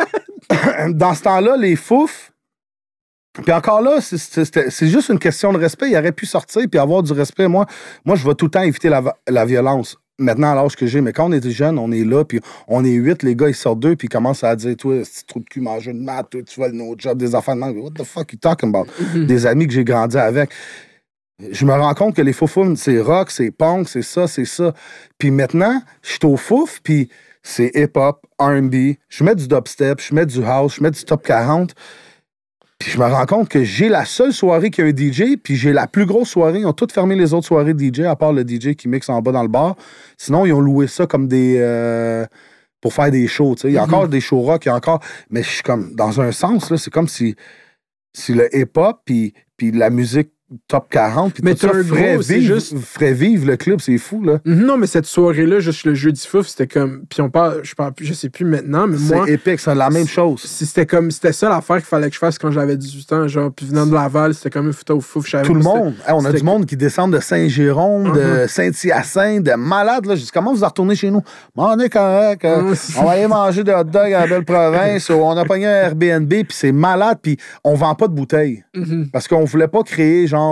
[laughs] dans ce temps-là, les fouf. Puis encore là, c'est- juste une question de respect. Il aurait pu sortir puis avoir du respect. Moi, moi je vais tout le temps éviter la, la violence. Maintenant, à l'âge que j'ai, mais quand on était jeune, on est là, puis on est huit, les gars, ils sortent d'eux, puis ils commencent à dire Toi, c'est trou de cul, mange une maths, toi, tu vas le no job, des enfants de manque. What the fuck you talking about? Des amis que j'ai grandi avec. Je me rends compte que les foufounes, c'est rock, c'est punk, c'est ça, c'est ça. Puis maintenant, je suis au fouf, puis c'est hip-hop, R&B. Je mets du dubstep, je mets du house, je mets du top 40. Puis je me rends compte que j'ai la seule soirée qui a un DJ, puis j'ai la plus grosse soirée. Ils ont toutes fermé les autres soirées DJ, à part le DJ qui mixe en bas dans le bar. Sinon, ils ont loué ça comme des... euh, pour faire des shows. Il y a encore des shows rock, il y a encore... Mais je suis comme... Dans un sens, là, c'est comme si, si le hip-hop, puis, puis la musique top 40, puis Mais tout ça ferait, gros, vivre, juste- ferait vivre le club. C'est fou, là. Mhm, Non, mais cette soirée-là, juste le jeu du fouf, c'était comme. Puis on parle, je parle plus, je sais plus maintenant, mais moi. C'est épique, c'est la même chose. si C'était comme c'était ça l'affaire qu'il fallait que je fasse quand j'avais 18 ans, genre puis venant de Laval, c'était comme une photo au fouf, Tout le monde. Hey, on a du monde qui descend de Saint-Jérôme, de Saint-Hyacinthe, de malades. Là. Je dis, comment vous retournez chez nous? On est correct. euh, on va aller manger des hot dogs à la belle province. ou on a pogné un Airbnb, puis c'est malade, puis on vend pas de bouteilles. Mhm. Parce qu'on voulait pas créer, genre,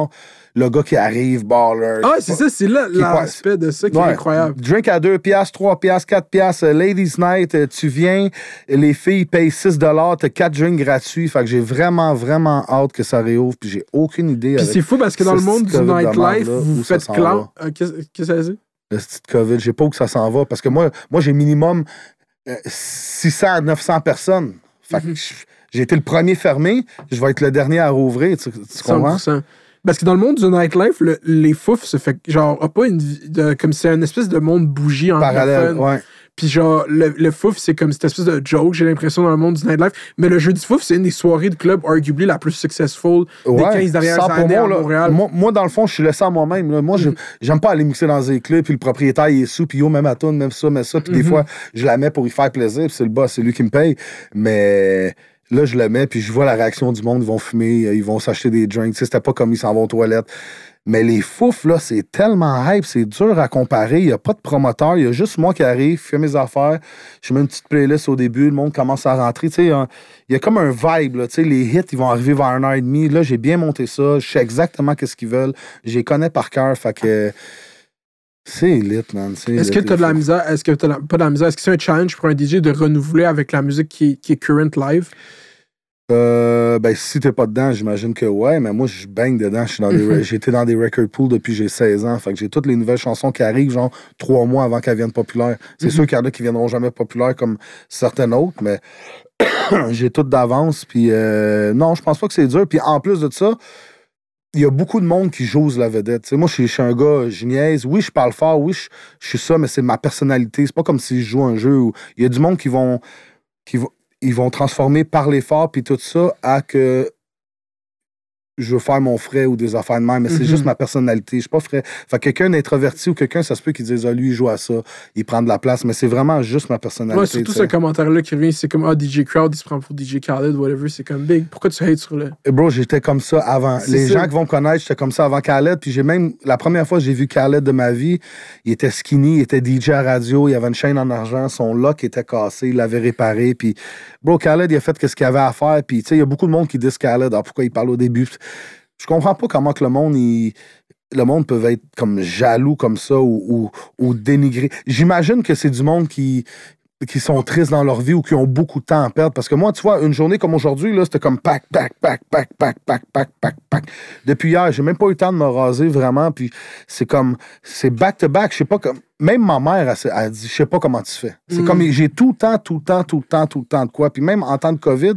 le gars qui arrive, baller. Ah, c'est ça, c'est là l'aspect de ça qui Ouais. est incroyable. Drink à 2 piastres, 3 piastres, 4 piastres. euh, Ladies Night, euh, tu viens, les filles payent 6 dollars, t'as 4 drinks gratuits. Fait que j'ai vraiment, vraiment hâte que ça réouvre. Puis j'ai aucune idée Puis c'est fou parce que dans le monde du nightlife, vous faites clan. Euh, Qu'est-ce que ça dit? le petit COVID. Je sais pas où que ça s'en va. Parce que moi, moi j'ai minimum euh, 600 à 900 personnes. Fait Mhm. que j- j'ai été le premier fermé. Je vais être le dernier à rouvrir. Tu, tu comprends? 100%. Parce que dans le monde du nightlife, le- les fouf se fait genre a pas une de- comme c'est une espèce de monde bougie Parallèle, anglophone. ouais. Puis genre le, le fouf c'est comme cette espèce de joke, j'ai l'impression dans le monde du nightlife, mais le jeu du fouf c'est une des soirées de club arguably la plus successful des Ouais, 15 dernières années moi, à Montréal. Moi, moi, dans le fond, je suis laissé à moi-même. Moi, je- Mhm. j'aime pas aller mixer dans des clubs, puis le propriétaire, il est sous, puis yo, même à toi, même ça, même ça. Puis des Mhm. fois, je la mets pour y faire plaisir, puis c'est le boss, c'est lui qui me paye. Mais là, je le mets, puis je vois la réaction du monde. Ils vont fumer, euh, ils vont s'acheter des drinks. C'était pas comme ils s'en vont aux toilettes. Mais les fouf, là, c'est tellement hype, c'est dur à comparer. Il n'y a pas de promoteur, il y a juste moi qui arrive, fais mes affaires. Je mets une petite playlist au début, le monde commence à rentrer. Tu sais, il y a comme un vibe, là. Tu sais, les hits, ils vont arriver vers un heure et demi. Là, j'ai bien monté ça, je sais exactement qu'est-ce qu'ils veulent. Je les connais par cœur, fait que. C'est lit, man. Est-ce que tu as de la misère, est-ce que tu pas de la misère, est-ce que c'est un challenge pour un DJ de renouveler avec la musique qui est current live? Euh, ben, si t'es pas dedans, j'imagine que ouais, mais moi, je baigne dedans. Je suis dans des, j'ai été dans des record pools depuis j'ai 16 ans. Fait que j'ai toutes les nouvelles chansons qui arrivent, genre, trois mois avant qu'elles viennent populaires. C'est Mhm. sûr qu'il y en a qui viendront jamais populaires comme certaines autres, mais [clears throat] j'ai toutes d'avance. Puis euh, non, je pense pas que c'est dur. Puis en plus de ça, il y a beaucoup de monde qui jose la vedette. Moi, je suis, un gars, je niaise. Oui, je parle fort. Oui, je, je suis ça, mais c'est ma personnalité. C'est pas comme si je joue un jeu où il y a du monde qui vont, qui vont, ils vont transformer par l'effort puis tout ça à que je veux faire mon frais ou des affaires de même, mais c'est juste ma personnalité. Je suis pas frais. Fait que quelqu'un d'introverti ou quelqu'un, ça se peut qu'il dise, ah, lui, il joue à ça, il prend de la place, mais c'est vraiment juste ma personnalité. Moi, surtout ce commentaire-là qui revient, c'est comme Ah, DJ Crowd, il se prend pour DJ Khaled, whatever, c'est comme big. Pourquoi tu hates sur le? Et bro, j'étais comme ça avant. Les ça. gens qui vont me connaître, j'étais comme ça avant Khaled. Puis j'ai même, la première fois que j'ai vu Khaled de ma vie, il était skinny, il était DJ à radio, il avait une chaîne en argent, son lock était cassé, il l'avait réparé. Puis, bro, Khaled, il a fait ce qu'il avait à faire. Puis, tu sais, il y a beaucoup de monde qui disent Khaled. Alors pourquoi il parle au début? Je comprends pas comment que le monde, le monde peut être comme jaloux comme ça ou dénigré. J'imagine que c'est du monde qui qui sont tristes dans leur vie ou qui ont beaucoup de temps à perdre. Parce que moi, tu vois, une journée comme aujourd'hui, là, c'était comme pack, pack, pack, pack, pack, pack, pack, pack, pack. Depuis hier, j'ai même pas eu le temps de me raser vraiment. Puis c'est comme, c'est back-to-back. Je sais pas comme, même ma mère, elle, elle dit, je sais pas comment tu fais. C'est Mm. comme, j'ai tout le temps, tout le temps, tout le temps, tout le temps de quoi. Puis même en temps de COVID,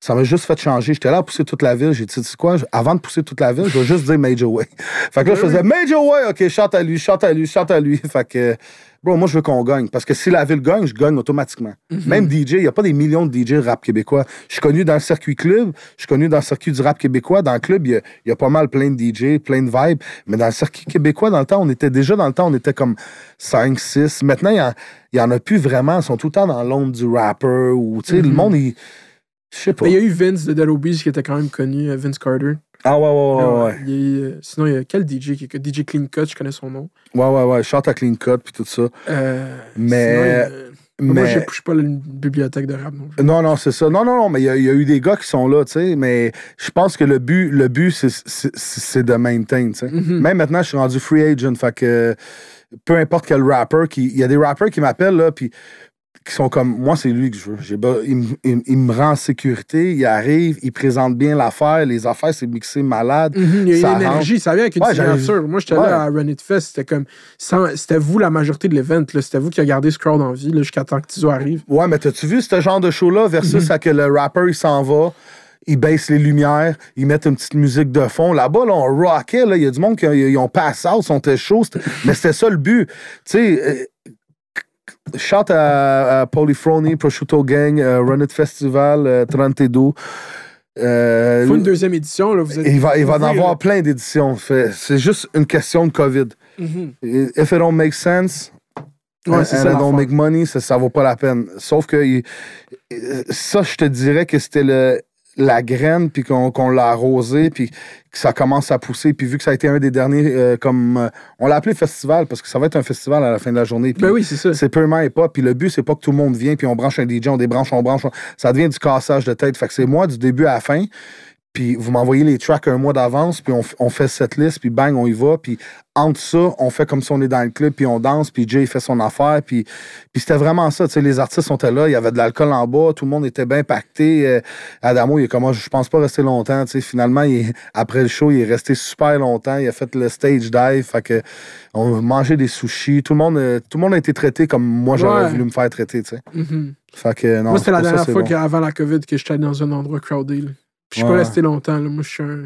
ça m'a juste fait changer. J'étais là à pousser toute la ville. J'ai dit, tu sais quoi, avant de pousser toute la ville, je vais juste dire Major Way. [laughs] fait que là, je faisais Major Way, OK, chante à lui, chante à lui, chante à lui. [laughs] Fait que, bro, moi, je veux qu'on gagne. Parce que si la ville gagne, je gagne automatiquement. Même DJ, il n'y a pas des millions de DJ rap québécois. Je suis connu dans le circuit club, je suis connu dans le circuit du rap québécois. Dans le club, il y a, il y a pas mal plein de DJ, plein de vibes. Mais dans le circuit québécois, dans le temps, on était déjà dans le temps, on était comme 5, 6. Maintenant, il y en- en, a plus vraiment. Ils sont tout le temps dans l'ombre du rapper ou, tu sais, le Mhm. monde, il. Je sais pas. Mais il y a eu Vince de Dead qui était quand même connu, euh, Vince Carter. Ah ouais, ouais, ouais, ouais. Il euh, sinon, il y a quel DJ qui est DJ Clean Cut, je connais son nom. Ouais, ouais, ouais. Chante à clean cut puis tout ça. Euh, Mais- sinon, il y a- Moi, Mais... je ne suis pas une bibliothèque de rap non. Non, non, c'est ça. Non, non, non, mais il y, a- il y a eu des gars qui sont là, tu sais, mais je pense que le but, le but, c'est- de maintain, tu sais. Mhm. Même maintenant, je suis rendu free agent, fait que peu importe quel rapper qui. Il y a des rappers qui m'appellent, là, puis qui sont comme. Moi, c'est lui que je veux. Il, me- il- il me rend en sécurité, il arrive, il présente bien l'affaire. Les affaires, c'est mixé malade. Mhm, Il y a Ça une énergie, ça vient avec une Ouais, signature. Moi, j'étais Ouais. là à Run It Fest, c'était comme. sans- C'était vous la majorité de l'event, là. c'était vous qui avez gardé ce crowd en vie là, jusqu'à temps que Tizo arrive. Ouais, mais t'as-tu vu ce genre de show-là versus à que le rapper, il s'en va, il baisse les lumières, il met une petite musique de fond. Là-bas, là, on rockait, là. Il y a du monde qui ont- ils ont pass out, sont chauds. mais c'était ça le but. Tu sais, euh, shout à, à Polyphrony, Prosciutto Gang, euh, Run It Festival, euh, Trentedou. Euh, Il faut une deuxième édition. Là, vous êtes... il va, il va en avoir là. plein d'éditions. C'est juste une question de COVID. Mhm. If it don't make sense, Ouais, and ça. I don't make money, ça, ça vaut pas la peine. Sauf que il- euh, ça, je te dirais que c'était le- la graine, puis qu'on l'a arrosé, puis que ça commence à pousser. Puis vu que ça a été un des derniers, euh, comme euh, on l'a appelé festival, parce que ça va être un festival à la fin de la journée. puis Ben oui, c'est ça. C'est purement et pas. Puis le but, c'est pas que tout le monde vienne, puis on branche un DJ, on débranche, on branche. on- Ça devient du cassage de tête. Fait que c'est moi du début à la fin. Puis vous m'envoyez les tracks un mois d'avance, puis on fait cette liste, puis bang, on y va. Puis entre ça, on fait comme si on est dans le club, puis on danse, puis Jay fait son affaire. Puis, puis c'était vraiment ça. tu sais, Les artistes étaient là, il y avait de l'alcool en bas, tout le monde était bien pacté. Euh, Adamo, il est comme, je pense pas rester longtemps. tu sais. Finalement, il après le show, il est resté super longtemps. Il a fait le stage dive. Fait que on mangeait des sushis. Tout le monde, euh, tout le monde a été traité comme moi, j'aurais Ouais. voulu me faire traiter. tu sais. Mhm. Fait que non. Moi, c'était la ça, dernière fois bon. qu'avant la COVID que j'étais allé dans un endroit crowded. Puis je suis pas resté longtemps. là. Moi, je suis un,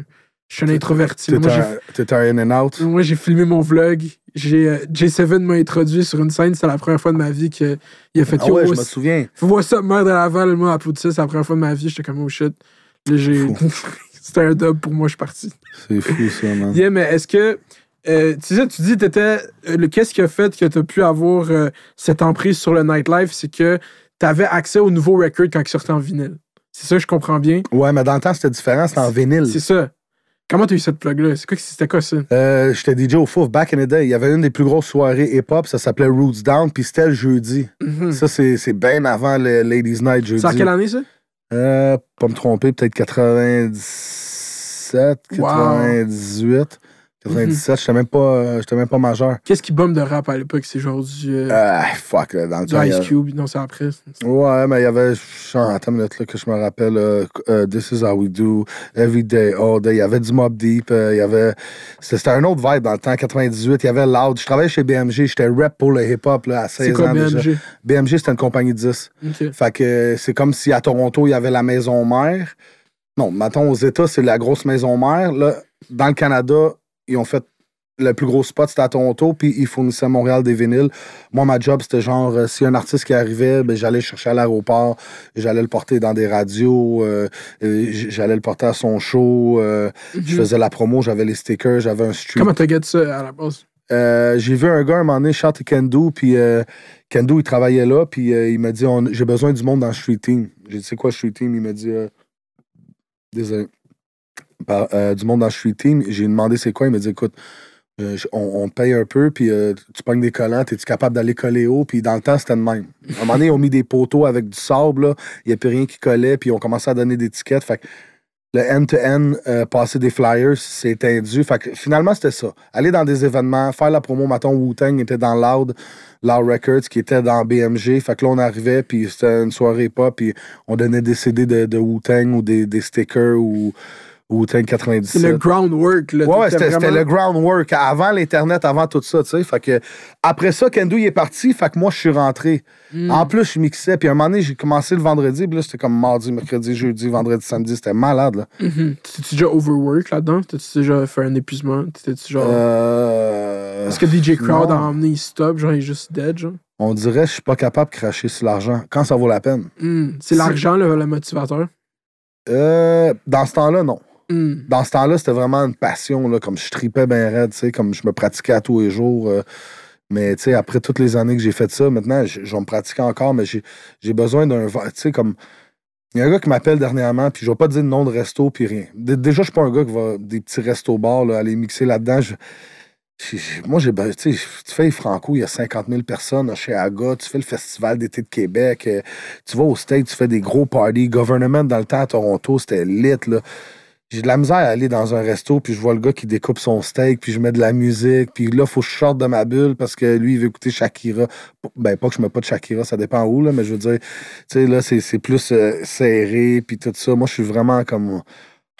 je suis un introverti. Moi, j'ai un- in and out. Moi, j'ai filmé mon vlog. J'ai, euh, J7 m'a introduit sur une scène. C'est la première fois de ma vie qu'il a fait Ah Yo, ouais, je me souviens. Faut voir ça, merde à Laval. Le mot applaudissait. C'est la première fois de ma vie. J'étais comme, oh shit. J'ai. [laughs] C'était un dub pour moi, je suis parti. C'est fou, ça, man. Yeah, mais est-ce que. euh, tu sais, tu dis, t'étais. euh, Qu'est-ce qui a fait que tu as pu avoir euh, cette emprise sur le nightlife? C'est que tu avais accès aux nouveaux records quand ils sortaient en vinyle. C'est ça, je comprends bien. Ouais, mais dans le temps, c'était différent, c'était en vinyle. C'est ça. Comment t'as eu cette plug-là? C'est quoi, c'était quoi ça? Euh, J'étais DJ au Fouf, back in the day. Il y avait une des plus grosses soirées hip-hop, ça s'appelait Roots Down, puis c'était le jeudi. Mhm. Ça, c'est bien avant le Ladies Night jeudi. C'est en quelle année, ça? Euh, pas me tromper, peut-être 97, Wow. 98. 97, j'étais même, pas, euh, même pas majeur. Qu'est-ce qui bombe de rap à l'époque? C'est genre du, euh, Ah, fuck, là, dans le du temps, Ice Cube. Non, c'est après. Ouais, mais il y avait, genre, attends une minute, là, que je me rappelle, euh, This is how we do, Every day, all day. Il y avait du Mob Deep, euh, il y avait. C'était un autre vibe dans le temps, 98. Il y avait Loud. Je travaillais chez BMG, j'étais rep pour le hip-hop là, à 16 C'est quoi ans déjà. BMG? BMG, c'était une compagnie de 10. Ok. Fait que c'est comme si à Toronto, il y avait la maison mère. Non, mettons, aux États, c'est la grosse maison mère. Là, dans le Canada, ils ont fait le plus gros spot, c'était à Toronto, puis ils fournissaient à Montréal des vinyles. Moi, ma job, c'était genre, euh, si un artiste qui arrivait, ben, j'allais chercher à l'aéroport, j'allais le porter dans des radios, euh, euh, j'allais le porter à son show, euh, je faisais la promo, j'avais les stickers, j'avais un street. Mhm. Comment t'as gagné ça à la base? J'ai vu un gars un moment donné, Shot Kendo, puis euh, Kendo, il travaillait là, puis il m'a dit J'ai besoin du monde dans le Street Team. J'ai dit C'est quoi Street Team? Il m'a dit euh, Désolé. Euh, du monde dans le Street Team. J'ai demandé c'est quoi Il m'a dit Écoute, euh, on, on paye un peu, puis euh, tu pognes des collants, es-tu capable d'aller coller haut? Puis dans le temps, c'était de même. À un moment donné, ils ont mis des poteaux avec du sable, il n'y a plus rien qui collait, puis ont commencé à donner des tickets. Fait que le end-to-end, passer des flyers, c'est étendu. Fait que finalement, c'était ça. Aller dans des événements, faire la promo, mettons, Wu-Tang était dans Loud, Loud Records, qui était dans BMG. Fait que là, on arrivait, puis c'était une soirée pop, puis on donnait des CD de, de Wu-Tang ou des, des stickers ou Wu-Tang 97. C'est le groundwork. Là, Ouais, c'était vraiment- le groundwork. Avant l'Internet, avant tout ça, tu sais. Fait que, après ça, Kendo, il est parti. Fait que moi, je suis rentré. Hmm. En plus, je mixais. Puis à un moment donné, j'ai commencé le vendredi. Puis là, c'était comme mardi, mercredi, jeudi, vendredi, samedi. C'était malade, là. Mhm. T'étais-tu déjà overwork là-dedans? T'étais-tu déjà fait un épuisement? T'étais-tu genre. Euh... Est-ce que DJ Crowd non. a emmené il stop? Genre, il est juste dead, genre? On dirait je suis pas capable de cracher sur l'argent quand ça vaut la peine. Hmm. C'est l'argent, le, le motivateur? Euh, dans ce temps-là, non. Hmm. Dans ce temps-là, c'était vraiment une passion, là, comme je tripais bien raide, comme je me pratiquais à tous les jours. euh, mais après toutes les années que j'ai fait ça, maintenant, je, me pratiquer encore, mais j'ai besoin d'un... Tu sais, comme... Il y a un gars qui m'appelle dernièrement, puis je vais pas dire le nom de resto, puis rien. Dé- Déjà, je suis pas un gars qui va des petits restos bars, là, aller mixer là-dedans. Je- moi, j'ai... Tu fais Franco, il y a 50 000 personnes chez Aga, tu fais le Festival d'été de Québec, euh, tu vas au States, tu fais des gros parties. Government, dans le temps, à Toronto, c'était lit, là. J'ai de la misère à aller dans un resto, puis je vois le gars qui découpe son steak, puis je mets de la musique, puis là, faut que je sorte de ma bulle parce que lui, il veut écouter Shakira. Ben, pas que je mets pas de Shakira, ça dépend où, là, mais je veux dire, tu sais, là, c'est c'est plus euh, serré, puis tout ça. Moi, je suis vraiment comme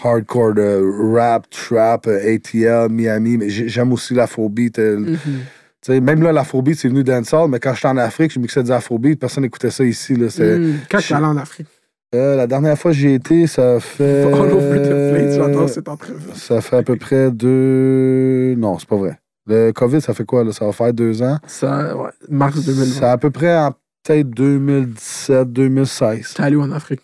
hardcore de rap, trap, euh, ATL, Miami, mais j'ai- j'aime aussi l'afrobeat. euh, Mhm. tu sais, même là, l'afrobeat, c'est venu dancehall, mais quand j'étais en Afrique, je mixais du afrobeat, personne n'écoutait ça ici, là. c'est- Hmm. Quand je- t'es allé en Afrique? Euh, la dernière fois que j'y été, ça fait... All over the place, j'adore cette entrevue. Ça fait à peu près deux. Non, c'est pas vrai. Le COVID, ça fait quoi, là? Ça va faire deux ans? Ça, ouais, mars 2020. C'est à peu près en peut-être 2017, 2016. T'es allé en Afrique?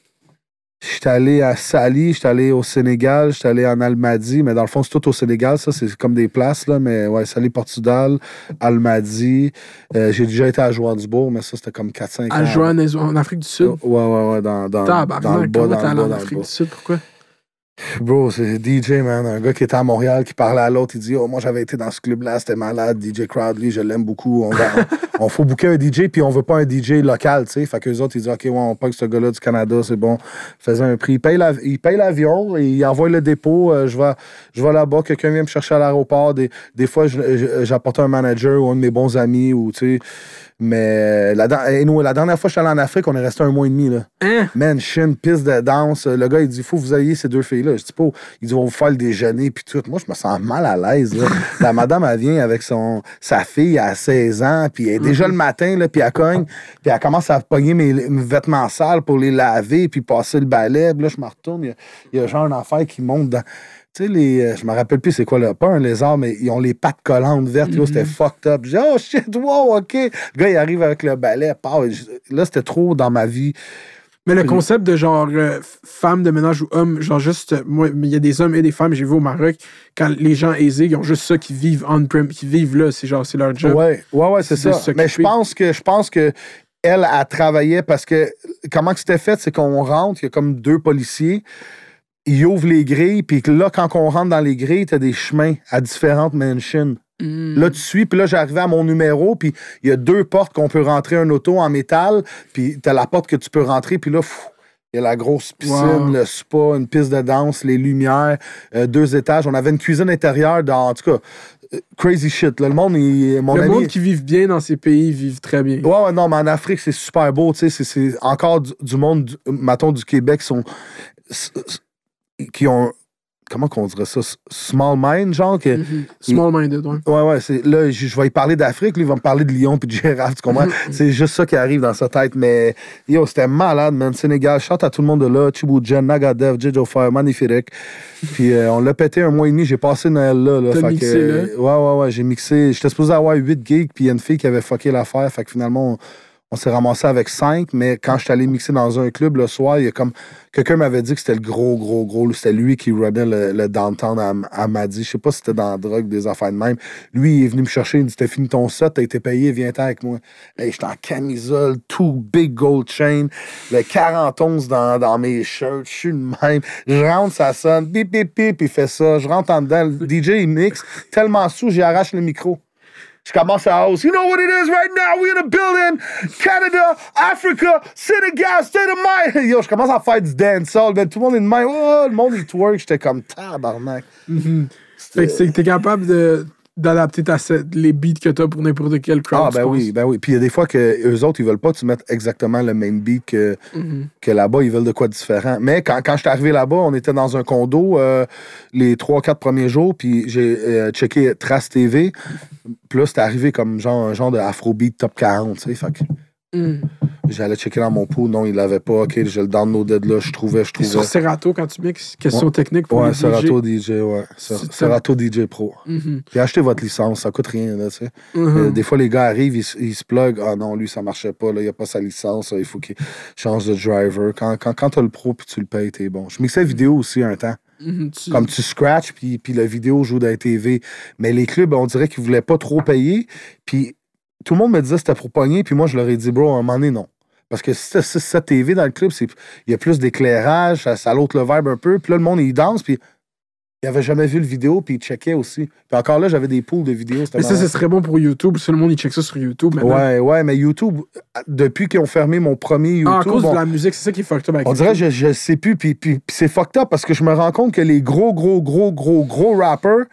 J'étais allé à Sali, j'étais allé au Sénégal, j'étais allé en Almadi, mais dans le fond, c'est tout au Sénégal, ça, c'est comme des places, là, mais ouais, Sali, Portugal, Almadi. Euh, J'ai déjà été à Johannesburg, mais ça, c'était comme 4-5 ans. À Johannesburg, en Afrique du Sud? Ouais, ouais, ouais, dans, dans, dans le bas, dans le bas, en le Afrique bas. du Sud? Pourquoi? Bro, c'est DJ, man. Un gars qui était à Montréal, qui parlait à l'autre. Il dit, oh, moi, j'avais été dans ce club-là, c'était malade. DJ Crowdly, je l'aime beaucoup. On, on faut booker un DJ, puis on veut pas un DJ local, tu sais. Fait qu'eux autres, ils disent, OK, ouais, on pogne ce gars-là du Canada, c'est bon. Faisait un prix. Il paye, l'avion, il envoie le dépôt. euh, je vais, je là-bas, quelqu'un vient me chercher à l'aéroport. Des, des fois, j'apporte un manager ou un de mes bons amis, ou, tu sais. Mais la, anyway, la dernière fois que je suis allé en Afrique, on est resté un mois et demi, là. Hein? Man, chine, piste de danse. Le gars, il dit, faut que vous ayez ces deux filles-là. Je dis pas, il dit, va vous faire le déjeuner, puis tout. Moi, je me sens mal à l'aise. [laughs] La madame, elle vient avec son, sa fille à 16 ans, puis elle est déjà le matin, là, puis elle cogne, puis elle commence à pogner mes, mes vêtements sales pour les laver, puis passer le balai. Puis là, je me retourne, il y a, il y a genre un affaire qui monte dans. Tu sais, les. euh, Je me rappelle plus c'est quoi, là. Pas un lézard, mais ils ont les pattes collantes vertes. C'était fucked up. Je dis, oh shit, wow, OK. Le gars, il arrive avec le balai. Là, c'était trop dans ma vie. Mais le concept de genre euh, femme de ménage ou homme, genre juste, euh, moi, il y a des hommes et des femmes, j'ai vu au Maroc, quand les gens aisés, ils ont juste ça qui vivent on-prem, qui vivent là, c'est genre, c'est leur job. Ouais, ouais, ouais, c'est ça. Mais je pense que je pense que elle a travaillé parce que comment que c'était fait, c'est qu'on rentre, il y a comme deux policiers, ils ouvrent les grilles, puis là, quand on rentre dans les grilles, t'as des chemins à différentes mansions. Mm. Là, tu suis, puis là, j'arrivais à mon numéro, puis il y a deux portes qu'on peut rentrer un auto en métal, puis t'as la porte que tu peux rentrer, puis là, il y a la grosse piscine, Wow. le spa, une piste de danse, les lumières, euh, deux étages. On avait une cuisine intérieure dans, en tout cas, euh, crazy shit. là. le monde, il- mon le ami... monde qui vivent bien dans ces pays vivent très bien. Ouais, ouais, non, mais en Afrique, c'est super beau, tu sais, c'est- encore du, du monde, du, mettons, du Québec, sont, qui ont, comment qu'on dirait ça, small mind, genre, que, Mhm. Small-minded, ouais. ouais, ouais, c'est, là, je, vais y parler d'Afrique, lui, il va me parler de Lyon puis de Gérard, tu comprends? c'est juste ça qui arrive dans sa tête, mais, yo, c'était malade, man, Sénégal, chante à tout le monde de là, Chiboujen, Nagadev, Jijo Fire, magnifique, [laughs] puis euh, on l'a pété un mois et demi, j'ai passé Noël là, là, fait mixé, que, là? ouais, ouais, ouais, j'ai mixé, j'étais supposé avoir 8 gigs, puis il y a une fille qui avait fucké l'affaire, fait que finalement, on, on s'est ramassé avec 5, mais quand je suis allé mixer dans un club le soir, il y a comme. Quelqu'un m'avait dit que c'était le gros, gros, gros. C'était lui qui runnait le, downtown à, Madi. Je sais pas si c'était dans la drogue, des affaires de même. Lui, il est venu me chercher, il me dit T'as fini ton set, t'as été payé, viens-t'en avec moi. Hey, j'étais en camisole, tout big gold chain, le 41 dans, dans mes shirts, je suis le même. Je rentre, ça sonne, bip, bip, bip, il fait ça. Je rentre en dedans, DJ, il mixe, tellement sous, j'y arrache le micro. À house. You know what it is right now? We're in a building. Canada, Africa, Senegal, state of mind. [laughs] Yo, je commence à faire du dancehall. Ben, tout le monde est de même. Oh, le monde, il twerk. J'étais comme tabarnak. Fait que t'es capable de d'adapter les beats que t'as pour n'importe quel crowd. Ah, tu ben oui, ben oui. Puis il y a des fois que eux autres, ils veulent pas que tu mettes exactement le même beat que, Mhm. que là-bas. Ils veulent de quoi de différent. Mais quand, quand je suis arrivé là-bas, on était dans un condo euh, les trois, quatre premiers jours. Puis j'ai euh, checké Trace TV. Puis là, c'était arrivé comme genre, un genre de Afrobeat top 40. Tu sais, fait que Mm. j'allais checker dans mon pool. Non, il l'avait pas. OK, je le downloadais de là. Je trouvais, je trouvais. sur Serato quand tu mixes. Question Ouais. technique pour Ouais, les Serato DJ. DJ, ouais. Serato DJ Pro. Mhm. Puis achetez votre licence, ça coûte rien, là, tu sais. Mhm. Euh, des fois, les gars arrivent, ils, se- ils se pluguent. Ah non, lui, ça marchait pas, là, il a pas sa licence, là, il faut qu'il change de driver. Quand, quand, quand t'as le pro puis tu le payes, t'es bon. Je mixais vidéo aussi un temps. Mhm. Tu- Comme tu scratches, puis, puis la vidéo joue dans la TV. Mais les clubs, on dirait qu'ils voulaient pas trop payer. Puis tout le monde me disait c'était pour pogner, puis moi, je leur ai dit, bro, à un moment donné, non. Parce que si t'as si cette TV dans le club, c'est- il y a plus d'éclairage, ça, ça l'autre le vibe un peu. Puis là, le monde, il danse, puis il avait jamais vu le vidéo, puis il checkait aussi. Puis encore là, j'avais des poules de vidéos. Mais ça, ce serait bon pour YouTube. Si le monde, il check ça sur YouTube. maintenant. Ouais, ouais, mais YouTube, depuis qu'ils ont fermé mon premier YouTube, Ah, à cause on, de la musique, c'est ça qui est fucked up avec on dirait YouTube. je, je sais plus. Puis, puis, puis c'est fucked up parce que je me rends compte que les gros, gros, gros, gros, gros rappers,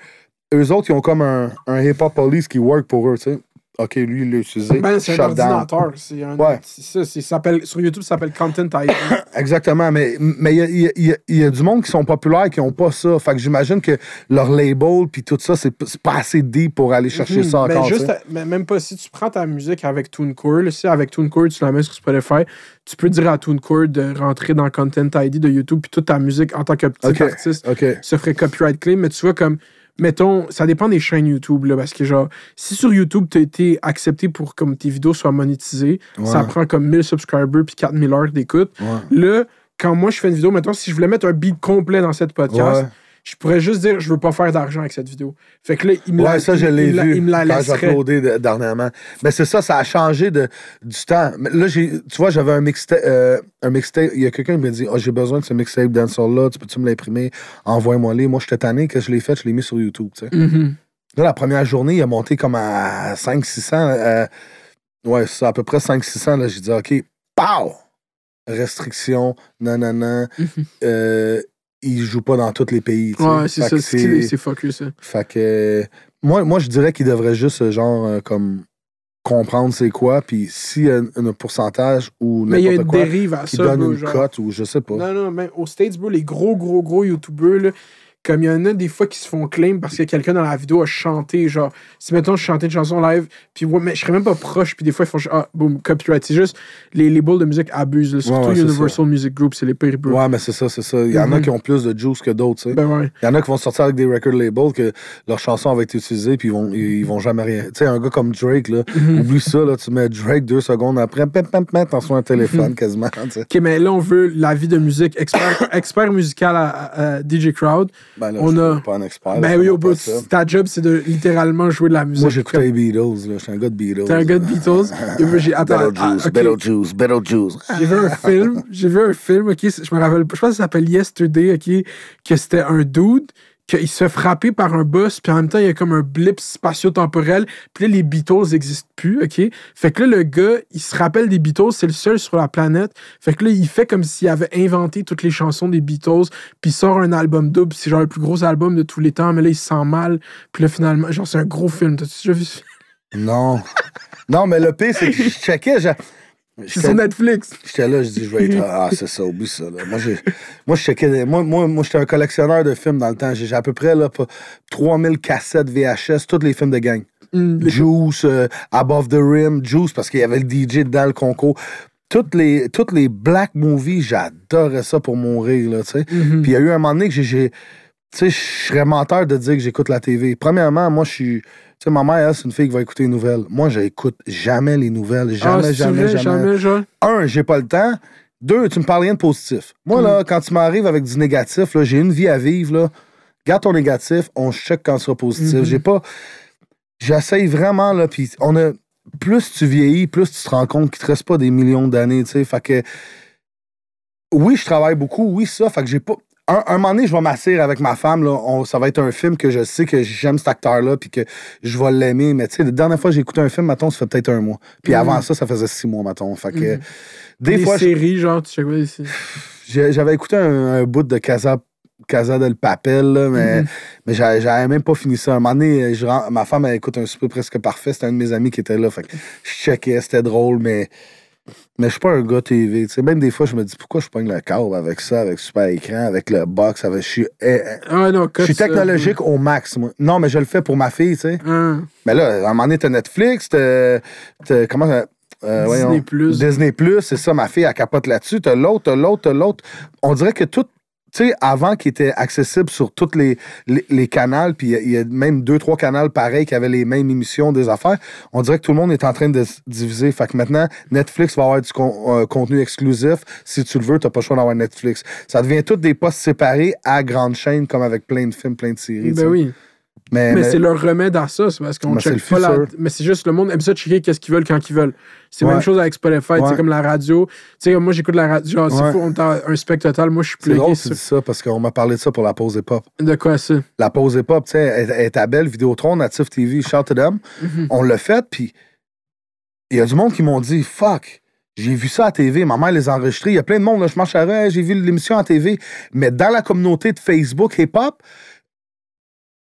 eux autres, ils ont comme un, un hip-hop police qui work pour eux, tu sais. OK, lui, il l'a utilisé. Ben, c'est un ordinateur. C'est un, Ouais. c'est ça, ça s'appelle- sur YouTube, ça s'appelle Content ID. [coughs] Exactement, mais mais il y a, y a- y a- il y a du monde qui sont populaires qui n'ont pas ça. Fait que j'imagine que leur label puis tout ça, c'est pas assez deep pour aller chercher ça Mhm. Mais encore. juste, sais. à- mais même pas si tu prends ta musique avec TuneCore, si avec TuneCore tu la mets sur Spotify, tu peux dire à TuneCore de rentrer dans Content ID de YouTube, puis toute ta musique en tant que petit artiste se ferait copyright claim. Mais tu vois, comme, mettons, ça dépend des chaînes YouTube, là, parce que genre, si sur YouTube, tu as été accepté pour que tes vidéos soient monétisées, ça prend comme 1000 subscribers puis 4000 heures d'écoute. Ouais. Là, quand moi je fais une vidéo, mettons, si je voulais mettre un beat complet dans cette podcast, Ouais. Je pourrais juste dire, je veux pas faire d'argent avec cette vidéo. Fait que là, il me la Ouais, ça, je l'ai la- vu Il me la quand j'ai dernièrement. Mais c'est ça, ça a changé de, du temps. Mais Là, j'ai, tu vois, j'avais un mixtape. euh, un mixtape. Il y a quelqu'un qui m'a dit oh, J'ai besoin de ce mixtape dancehall-là. Tu peux-tu me l'imprimer? Envoie-moi-les. Moi, j'étais tanné que je l'ai fait, je l'ai mis sur YouTube. tu sais. Mhm. Là, la première journée, il a monté comme à 500-600. euh, ouais, c'est à peu près 500-600. Là, j'ai dit OK, pow Restriction, non. Mhm. Euh, il joue pas dans tous les pays. tu. Ouais, c'est ça. C'est fucké, ça. fait que moi, moi je dirais qu'il devrait juste euh, genre euh, comme comprendre c'est quoi, puis s'il y a un, pourcentage ou Mais il y a n'importe une quoi dérive à ça, donne bro, une genre. cote ou je sais pas. Non, non, même aux States, bro, les gros, gros, gros YouTubers, là, comme il y en a des fois qui se font claim parce que quelqu'un dans la vidéo a chanté, genre, si mettons je chantais une chanson live, puis ouais, mais je serais même pas proche, puis des fois ils font, ah, boum, copyright. C'est juste, les labels de musique abusent, là, surtout ouais, c'est Universal Music Group, c'est les pires. Ouais, mais c'est ça, c'est ça. Il y en a Mhm. qui ont plus de juice que d'autres, tu sais. Ben ouais. Il y en a qui vont sortir avec des record labels que leur chanson va être utilisée puis ils vont, ils vont jamais rien. Tu sais, un gars comme Drake, là, Mhm. oublie ça, là, tu mets Drake deux secondes après, pam, pam, pam, t'en un téléphone Mhm. quasiment. Ok, mais là, on veut la vie de musique, expert, [coughs] expert musical à DJ Crowd. Ben là, On je a- suis pas un expert. là, Ben oui, au bout, ta job, c'est de littéralement jouer de la musique. Moi, j'écoutais les Beatles, là. J'étais un gars de Beatles. T'es un gars de Beatles? J'ai- attends, ah, Beetlejuice. Beetlejuice, Beetlejuice. J'ai vu un film, j'ai vu un film, ok, je me rappelle, je pense que ça s'appelle Yesterday, ok, que c'était un dude, qu'il se fait frapper par un boss, puis en même temps, il y a comme un blip spatio-temporel, puis là, les Beatles n'existent plus, ok? Fait que là, le gars, il se rappelle des Beatles, c'est le seul sur la planète. Fait que là, il fait comme s'il avait inventé toutes les chansons des Beatles, puis il sort un album double, c'est genre le plus gros album de tous les temps, mais là, il se sent mal, puis là, finalement, genre, c'est un gros film. T'as-tu déjà vu ce? Non. Non, mais le pire, c'est que je checkais. je- C'est J'étais sur Netflix. j'étais là, je dis, je vais être. Ah, c'est ça, oublie ça. Là. Moi, j'ai- moi, je checkais. des- Moi, moi, moi j'étais un collectionneur de films dans le temps. J'ai à peu près là, pas- 3000 cassettes VHS, tous les films de gang. Les- Juice, euh, Above the Rim, Juice, parce qu'il y avait le DJ dans le concours. Toutes les, toutes les black movies, j'adorais ça pour mourir, là, tu sais. Mhm. Puis il y a eu un moment donné que j'ai. Tu sais, je serais menteur de dire que j'écoute la TV. Premièrement, moi, je suis. Tu sais, ma mère, elle, c'est une fille qui va écouter les nouvelles. Moi, j'écoute jamais les nouvelles. Ah, Jamais, jamais, jamais. jamais, genre. Un, j'ai pas le temps. Deux, tu me parles rien de positif. Moi, là, quand tu m'arrives avec du négatif, là, j'ai une vie à vivre, là. Garde ton négatif, on check quand ce sera positif. Mhm. J'ai pas. J'essaye vraiment, là, puis on a. Plus tu vieillis, plus tu te rends compte qu'il te reste pas des millions d'années, tu sais. Fait que. Oui, je travaille beaucoup, oui, ça. Fait que j'ai pas. Un, un moment donné, je vais m'asseoir avec ma femme, là. on- ça va être un film que je sais que j'aime cet acteur-là, puis que je vais l'aimer. Mais tu sais, la dernière fois que j'ai écouté un film, mettons, ça fait peut-être un mois. Puis Mhm. avant ça, ça faisait six mois, mettons. Fait que. Mhm. Des Des fois, je- genre, tu sais quoi, ici. [sighs] J'avais écouté un, un bout de Casa, Casa del Papel, là, mais, Mhm. mais j'avais même pas fini ça. Un moment donné, je ma femme, elle écoute un super presque parfait. C'était un de mes amis qui était là. Fait que je checkais, c'était drôle, mais, mais je suis pas un gars TV. tu sais. Même des fois, je me dis pourquoi je pogne le câble avec ça, avec super écran, avec le box. Avec, je suis, eh, eh, Ah non, je suis ça, technologique au max. moi. Non, mais je le fais pour ma fille, tu sais. Ah. Mais là, à un moment donné, t'as Netflix, t'as. Comment ça. euh, voyons. Disney Plus. Disney Plus, c'est ça, ma fille, elle capote là-dessus. T'as l'autre, t'as l'autre, t'as l'autre. On dirait que tout. Tu sais, avant qui était accessible sur tous les, les, les canals, puis il y a- il y, a même deux, trois canals pareils qui avaient les mêmes émissions des affaires, on dirait que tout le monde est en train de se diviser. Fait que maintenant, Netflix va avoir du con- euh, contenu exclusif. Si tu le veux, t'as pas le choix d'avoir Netflix. Ça devient tous des postes séparés à grande chaîne, comme avec plein de films, plein de séries. Ben oui. Mais, Mais, mais- c'est leur remède à ça, c'est parce qu'on c'est check le pas la. Mais c'est juste le monde aime ça checker qu'est-ce qu'ils veulent quand ils veulent. C'est la Ouais. même chose avec Spotify, Ouais. c'est comme la radio. Tu sais, moi j'écoute la radio, genre Ouais. on t'a un spec total, moi je suis c'est que tu dis ça parce qu'on m'a parlé de ça pour la pause hip-hop. De quoi ça? la pause hip-hop, tu sais, elle, elle est à belle, Vidéotron, Native TV, shout to them. Mhm. On l'a fait, puis il y a du monde qui m'ont dit, fuck, j'ai vu ça à TV, ma mère les a enregistrés. Il y a plein de monde, là, je marche à j'ai vu l'émission à TV. Mais dans la communauté de Facebook hip-hop,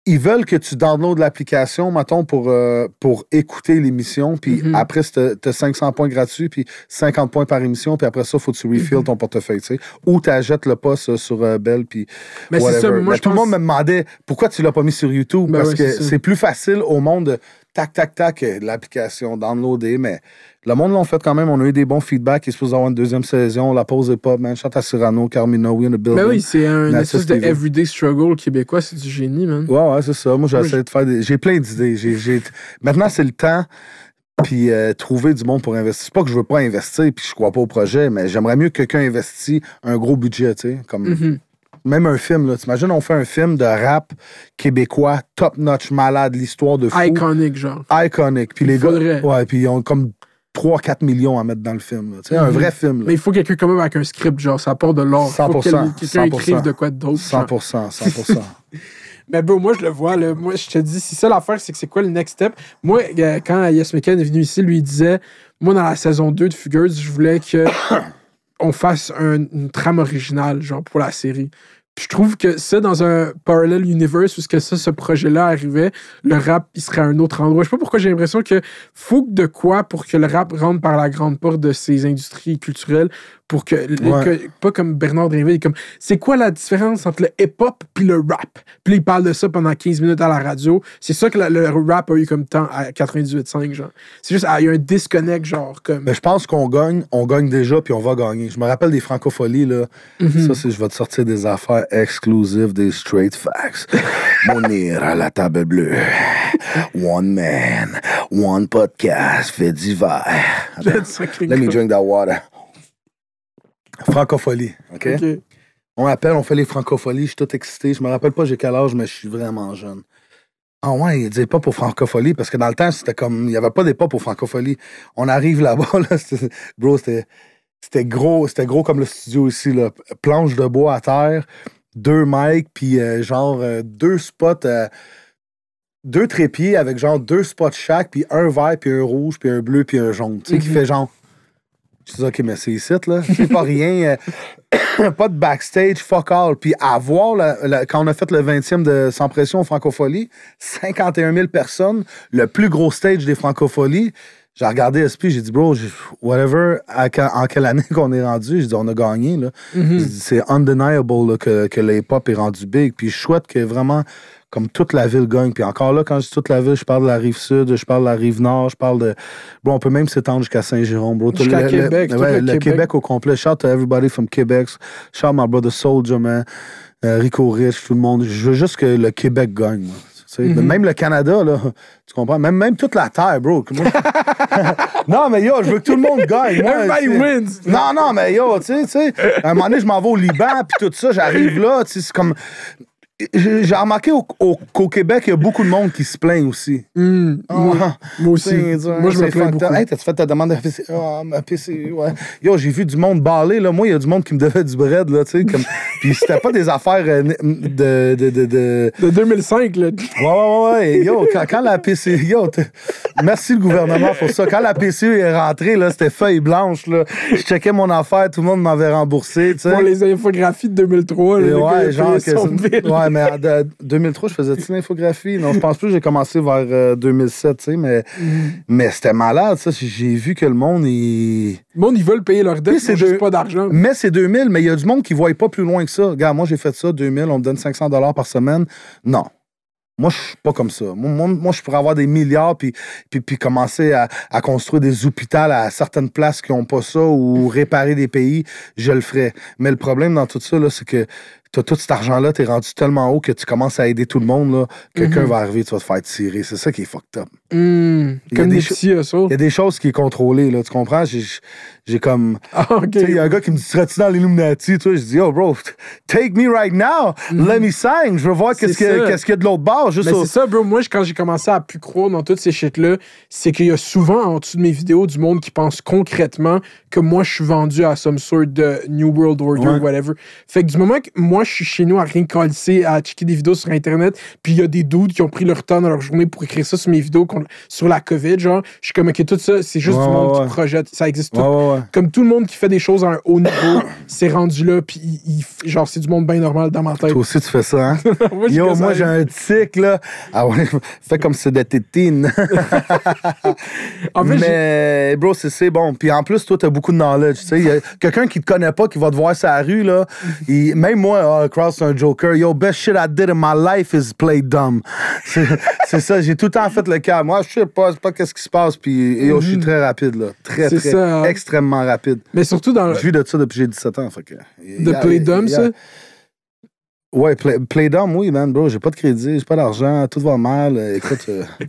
ils veulent que tu downloads l'application, mettons, pour, euh, pour écouter l'émission. Puis Mhm. après, tu as 500 points gratuits, puis 50 points par émission. Puis après ça, faut que tu refill Mhm. ton portefeuille, tu sais. Ou tu achètes le poste euh, sur euh, Bell, puis Mais c'est ça, moi je tout le monde me demandait pourquoi tu l'as pas mis sur YouTube. Ben parce ouais, que c'est plus facile au monde de tac, tac, tac, euh, l'application, downloader. Mais le monde l'ont fait quand même. On a eu des bons feedbacks. Il est supposé avoir une deuxième saison. La pause est pas, man. Chante à Cyrano, Carmino, we in the building. Ben oui, c'est un espèce de everyday struggle québécois, c'est du génie, man. Ouais, ouais, c'est ça. Moi, essayé de faire des. J'ai plein d'idées. J'ai, Maintenant, c'est le temps. Puis euh, trouver du monde pour investir. C'est pas que je veux pas investir puis je crois pas au projet, mais j'aimerais mieux que quelqu'un investisse un gros budget, tu sais. Comme... Mhm. Même un film, là. T'imagines, on fait un film de rap québécois, top-notch, malade, l'histoire de fou. Iconic, genre. Iconic. Puis les faudrait. gars. Ouais, puis ils ont comme 3-4 millions à mettre dans le film. Tu sais, un Mhm. vrai film. là. Mais il faut quelqu'un quand même avec un script, genre, ça apporte de l'or. Faut 100%, que quel- quelqu'un 100%. écrive de quoi d'autre. genre. 100%, 100%. [laughs] Mais bro, moi, je le vois. Là. Moi, je te dis, si ça l'affaire, c'est que c'est quoi le next step? Moi, euh, quand Yes McCann est venu ici, lui, il disait Moi, dans la saison 2 de Figures, je voulais que [coughs] on fasse un- une trame originale, genre, pour la série. Je trouve que ça, dans un parallel universe, où ce ça, ce projet-là arrivait, le rap, il serait à un autre endroit. Je sais pas pourquoi j'ai l'impression que faut de quoi pour que le rap rentre par la grande porte de ces industries culturelles, pour que, Ouais. que- pas comme Bernard Drinville, comme c'est quoi la différence entre le hip-hop puis le rap? Puis il parle de ça pendant 15 minutes à la radio. C'est ça que la- le rap a eu comme temps à 98.5, genre. C'est juste, ah, il y a un disconnect, genre, comme. Mais je pense qu'on gagne, on gagne déjà, puis on va gagner. Je me rappelle des francopholies, là. Mhm. Ça, c'est je vais te sortir des affaires exclusives, des straight facts. [laughs] Monir à la table bleue. One man, one podcast, fait divers. Let me drink that water. Francophonie, OK? On appelle, on fait les francopholies, je suis tout excité. Je me rappelle pas j'ai quel âge, mais je suis vraiment jeune. Ah ouais, il disait pas pour francophonie, parce que dans le temps, c'était comme. Il y avait pas des pas pour francophonie. On arrive là-bas, là, c'était- bro, c'était. C'était gros, c'était gros comme le studio ici, là. Planche de bois à terre, deux mics, puis euh, genre euh, deux spots, euh, deux trépieds avec genre deux spots chaque, puis un vert, puis un rouge, puis un bleu, puis un jaune. Tu sais, qui Mhm. fait genre. Je dis, OK, mais c'est ici, là. C'est pas rien. euh, [coughs] pas de backstage, fuck all. Puis à voir, la- la- quand on a fait le 20e de Sans Pression au Francophonie, 51 000 personnes, le plus gros stage des Francopholies. J'ai regardé SP, j'ai dit, bro, whatever, à en quelle année qu'on est rendu, j'ai dit, on a gagné. là. Mhm. Dit, C'est undeniable là, que, que le hip-hop est rendu big. Puis je souhaite que vraiment, comme toute la ville gagne. Puis encore là, quand je dis toute la ville, je parle de la rive sud, je parle de la rive nord, je parle de. Bon, on peut même s'étendre jusqu'à Saint-Jérôme, bro. Jusqu'à le- Québec, le, ouais, le Québec. Québec. au complet. Shout to everybody from Québec. Shout my brother Soldier, man. Euh, Rico Rich, tout le monde. Je veux juste que le Québec gagne, moi. Mhm. Même le Canada, là, [laughs] tu comprends? Même, même toute la Terre, bro. [laughs] Non, mais yo, je veux que tout le monde gagne. moi, Everybody wins. Non, non, mais yo, tu sais, tu sais, à un moment donné, je m'en vais au Liban, puis tout ça, j'arrive là, tu sais, c'est comme... J'ai remarqué au- au- qu'au Québec, il y a beaucoup de monde qui se plaint aussi. Hmm, moi, moi [laughs] aussi. Moi, je me plains beaucoup. Hey, t'as-tu fait ta demande de PC? Ah, ma PC, ouais. Yo, j'ai vu du monde baler, là. Moi, il y a du monde qui me devait du bread, là, tu sais. Comme... [laughs] Puis c'était pas des affaires euh, de... de, de, de... De 2005, là. Ouais, ouais, ouais. Yo, quand, quand la PC. Yo, merci le gouvernement pour ça. Quand la PC est rentrée, là, c'était feuille blanche, là. Je checkais mon affaire, tout le monde m'avait remboursé, tu sais. Pour les infographies de 2003, là, gars, ouais, genre que. Ouais, mais en de- 2003, je faisais-tu l'infographie? Non, je pense plus que j'ai commencé vers euh, 2007, tu sais, mais, mais c'était malade, ça. J'ai- vu que le monde, il... Le monde, ils veulent payer leurs dettes, Puis c'est juste de- pas d'argent. Mais c'est 2000, mais il y a du monde qui ne voit pas plus loin que ça. Regarde, moi, j'ai fait ça, 2000, on me donne 500 par semaine. Non. Moi, je suis pas comme ça. Moi, moi, moi, je pourrais avoir des milliards puis, puis, puis commencer à, à construire des hôpitaux à certaines places qui n'ont pas ça ou réparer des pays. Je le ferais. Mais le problème dans tout ça, là, c'est que tu as tout cet argent-là, tu es rendu tellement haut que tu commences à aider tout le monde. là. Quelqu'un Mhm. va arriver, tu vas te faire tirer. C'est ça qui est fucked up. Hmm, Il y a Comme des Hussle. Il y a des choses qui sont contrôlées, là, tu comprends? J'ai- comme. [laughs] Ah, il y a un gars qui me dit Serais-tu dans l'Illuminati je dis Yo, bro, [laughs] take me right now. Let me sign. Je veux voir qu'est-ce. C'est qu'il y, a- y de l'autre bord. Juste Mais au- c'est ça, bro. Moi, quand j'ai commencé à plus croire dans toutes ces shit-là, c'est qu'il y a souvent en dessous de mes vidéos du monde qui pense concrètement que moi, je suis vendu à some sort de New World Order Ouais. whatever. Fait que du moment que moi, je suis chez nous à rien calisser, à checker des vidéos sur Internet, puis il y a des dudes qui ont pris leur temps dans leur journée pour écrire ça sur mes vidéos sur la COVID, genre, je suis comme, OK, tout ça, c'est juste Ouais, du monde ouais, qui projette. Ça existe tout. Ouais. Comme tout le monde qui fait des choses à un haut niveau, [coughs] c'est rendu là, puis il- il- genre, c'est du monde bien normal dans ma tête. Toi aussi, tu fais ça, hein? [laughs] Moi, Yo, moi, j'ai un tic, là. Ah ouais, [laughs] fais comme si c'était tétine. [laughs] En fait, Mais, bro, c'est c'est bon. Puis en plus, toi, t'as beaucoup de knowledge. Tu sais, quelqu'un qui te connaît pas, qui va te voir sur la rue, là. il- même moi, ah, Cross, c'est un joker. Yo, best shit I did in my life is play dumb. C'est c'est ça, j'ai tout le temps fait le cas. Moi, je sais pas, pas qu'est-ce qui se passe. Puis, yo, je suis très rapide, là. Très, très, ça, hein. extrêmement rapide. Mais surtout dans le. Je vis de ça depuis que j'ai 17 ans. Fait que, De play dumb, ça? Ouais, play, play dumb, oui, man, bro. J'ai pas de crédit, j'ai pas d'argent, tout va mal. Euh, Écoute, euh, [laughs]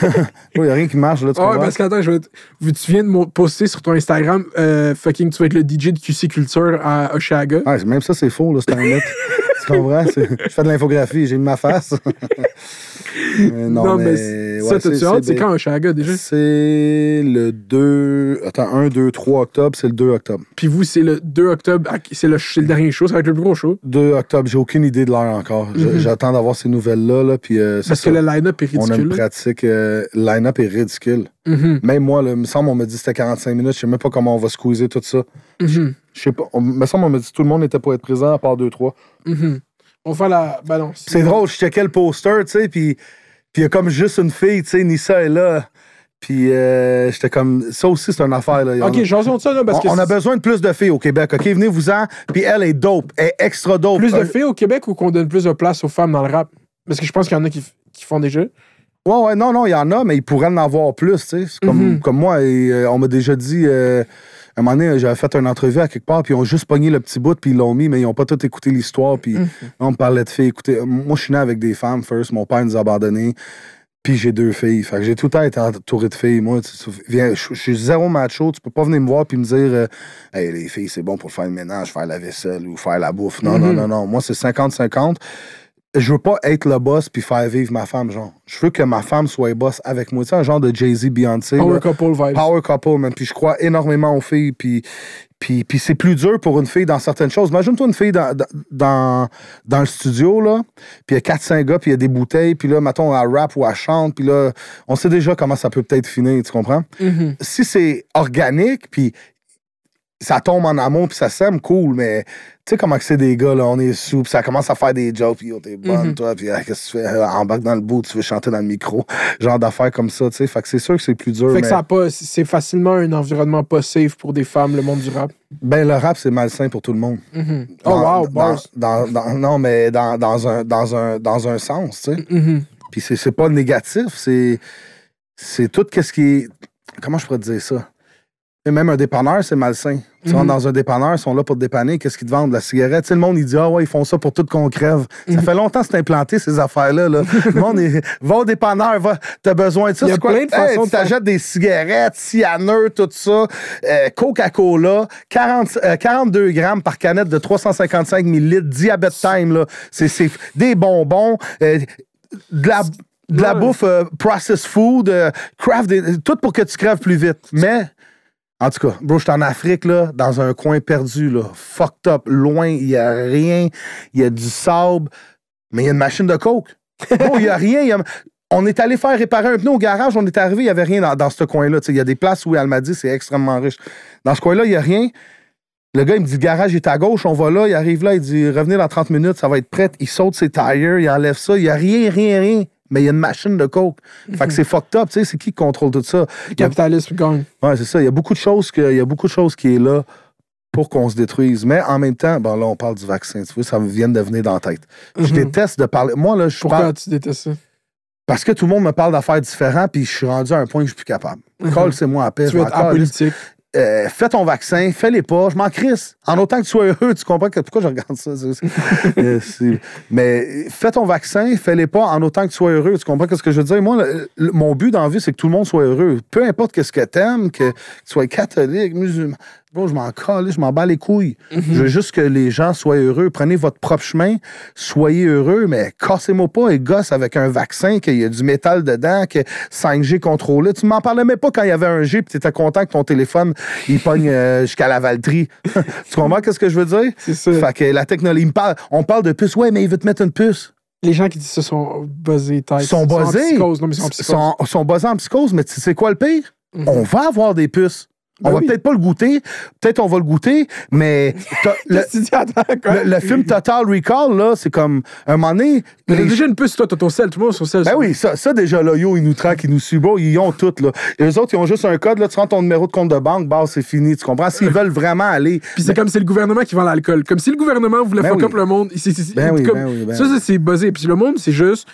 [laughs] Il n'y a rien qui marche, là, tu Ah ouais, parce qu'attends, je vais te- tu viens de mon- poster sur ton Instagram, euh, fucking, tu vas être le DJ de QC Culture à Oshaga. Ouais, même ça, c'est faux, là, c'est un mythe. [laughs] tu comprends? Je fais de l'infographie, j'ai mis ma face. Euh, non, mais, ouais, ça, c'est- hâte? c'est quand Oshaga déjà? C'est le 2. Attends, 1, 2, 3 octobre, c'est le 2 octobre. Puis vous, c'est le 2 octobre, c'est le, dernier show, ça va être le plus gros show? 2 octobre, j'ai aucune idée de l'heure encore. Mhm. J'attends d'avoir ces nouvelles-là, là, puis euh, Parce ça. que le line-up est On a une ridicule. pratique. euh, line-up est ridicule. Mhm, Même moi, là, il me semble, on m'a dit que c'était 45 minutes. Je sais même pas comment on va squeezer tout ça. mhm, Je sais pas. On, il me semble, on m'a dit que tout le monde était pour être présent, à part 2-3. On va la balance. C'est drôle, je checkais le poster, tu sais, puis il y a comme juste une fille, tu sais, Nissa est là. Puis euh, j'étais comme. Ça aussi, c'est une affaire, là. Ok, j'en de ça, là, parce on- que on a besoin de plus de filles au Québec. OK, venez-vous-en. Puis elle est dope. Elle est extra dope. plus de Euh, filles au Québec ou qu'on donne plus de place aux femmes dans le rap? Parce que je pense qu'il y en a qui, qui font déjà. Ouais, ouais, non, non, il y en a, mais il pourrait en avoir plus, tu sais. C'est Comme, Mhm. comme moi, et, euh, on m'a déjà dit, euh, un moment donné, j'avais fait une entrevue à quelque part, puis ils ont juste pogné le petit bout, puis ils l'ont mis, mais ils ont pas tout écouté l'histoire, puis Mhm. on me parlait de filles. Écoutez, moi, je suis né avec des femmes, first, mon père nous a abandonnés, puis j'ai deux filles. Fait que j'ai tout le temps été entouré de filles. Moi, tu- tu viens, je je suis zéro macho, tu peux pas venir me voir puis me dire, euh, hey, les filles, c'est bon pour faire le ménage, faire la vaisselle ou faire la bouffe. Non, non, Mhm. non, non. Moi, c'est 50-50 je veux pas être le boss puis faire vivre ma femme, genre. Je veux que ma femme soit boss avec moi. Tu sais, un genre de Jay-Z, Beyoncé. Power là. couple vibes. Power couple, man. Puis je crois énormément aux filles. Puis, puis, puis c'est plus dur pour une fille dans certaines choses. Imagine-toi une fille dans, dans, dans le studio, là. Puis il y a 4-5 gars, puis il y a des bouteilles. Puis là, mettons, elle rap ou elle chante. Puis là, on sait déjà comment ça peut peut-être finir, tu comprends? Mhm. Si c'est organique, puis ça tombe en amour, puis ça s'aime, cool, mais sais comment c'est des gars, là, on est sous, puis ça commence à faire des jokes, puis yo, t'es bonne, Mhm. toi, puis ah, qu'est-ce que tu fais, Euh, embarque dans le bout, tu veux chanter dans le micro, [laughs] genre d'affaires comme ça, tu sais, fait que c'est sûr que c'est plus dur, Fait mais que ça a pas, c'est facilement un environnement pas safe pour des femmes, le monde du rap. ben le rap, c'est malsain pour tout le monde. Mhm. Oh Dans- wow, dans, dans- dans- non, mais dans, dans, un, dans, un, dans un sens, tu sais. Mhm. Puis c'est, c'est pas négatif, c'est, c'est tout ce qui est. Comment je pourrais te dire ça? Et même un dépanneur, c'est malsain. Tu Mhm. rentres dans un dépanneur, ils sont là pour te dépanner. Qu'est-ce qu'ils te vendent? La cigarette. Tu sais, le monde, il dit Ah ouais, ils font ça pour tout qu'on crève. Ça Mhm. fait longtemps que c'est implanté, ces affaires-là. Là. [laughs] le monde, est, va au dépanneur, va, t'as besoin de ça. Il y a quoi? plein de Hey, façons tu de des cigarettes, cyanure, tout ça, euh, Coca-Cola, 40, euh, 42 grammes par canette de 355 millilitres, diabète time, là. C'est, c'est des bonbons, euh, de la, de la Ouais. bouffe euh, processed food, euh, craft, des- tout pour que tu crèves plus vite. Mais, en tout cas, bro, je suis en Afrique, là, dans un coin perdu, là, fucked up, loin, il y a rien, il y a du sable, mais il y a une machine de coke. Bro, il y a rien, On est allé faire réparer un pneu au garage, on est arrivé, il n'y avait rien dans, ce coin-là. Il y a des places où elle m'a dit c'est extrêmement riche. Dans ce coin-là, il n'y a rien. Le gars, il me dit le garage est à gauche, on va là, il arrive là, il dit revenez dans 30 minutes, ça va être prêt. Il saute ses tires, il enlève ça, il n'y a rien, rien, rien. Mais il y a une machine de coke. Fait que c'est fucked up, tu sais, c'est qui qui contrôle tout ça? Le capitalisme gagne. Ouais, c'est ça. Il y a beaucoup de choses que, il y a beaucoup de choses qui est là pour qu'on se détruise. Mais en même temps, bon là, on parle du vaccin. Tu vois, ça me vient de venir dans la tête. Je Mhm. déteste de parler. Moi, là, je Pourquoi parle. tu détestes ça? Parce que tout le monde me parle d'affaires différentes, puis je suis rendu à un point que je suis plus capable. Colle, c'est moi à paix. Tu veux être apolitique. Euh, fais ton vaccin, fais-les pas, je m'en crisse. En autant que tu sois heureux, tu comprends que pourquoi je regarde ça. [laughs] Euh, mais fais ton vaccin, fais-les pas en autant que tu sois heureux. Tu comprends ce que je veux dire? Moi, le- le- mon but dans la vie, c'est que tout le monde soit heureux. Peu importe qu'est-ce que t'aimes, que, que tu sois catholique, musulman. Bon, je m'en colle, je m'en bats les couilles. Mhm. Je veux juste que les gens soient heureux. Prenez votre propre chemin, soyez heureux, mais cassez-moi pas et gosse avec un vaccin, qu'il y a du métal dedans, que 5G contrôlé. Tu m'en parlais même pas quand il y avait un G, puis tu étais content que ton téléphone, il pogne euh, [laughs] jusqu'à la Valtrie. [laughs] tu comprends qu'est-ce que je veux dire? C'est ça. Fait que la technologie, me parle, on parle de puce. Ouais, mais il veut te mettre une puce. Les gens qui disent ça sont buzzés tête. Ils sont en buzzés. Sont, sont buzzés en psychose, mais tu sais quoi le pire? Mhm. On va avoir des puces. On Ben va oui. peut-être pas le goûter, peut-être on va le goûter, mais [laughs] le, le- le film Total Recall, là, c'est comme un moment donné. Les- t'as déjà une puce, toi, t'as ton sel. Tout le monde a son sel. Ben oui, ça, ça déjà, là, yo, ils nous traquent, ils nous suivent. Bon, ils ont tout, là. Et eux autres, ils ont juste un code, là, tu rentres ton numéro de compte de banque, bah, c'est fini, tu comprends? S'ils veulent vraiment aller. Puis c'est comme c'est le gouvernement qui vend l'alcool. Comme si le gouvernement voulait Ben fuck oui. up le monde. C'est- c'est- Ben oui, comme- ben oui, ben ça, oui. ça, c'est buzzé. Puis le monde, c'est juste.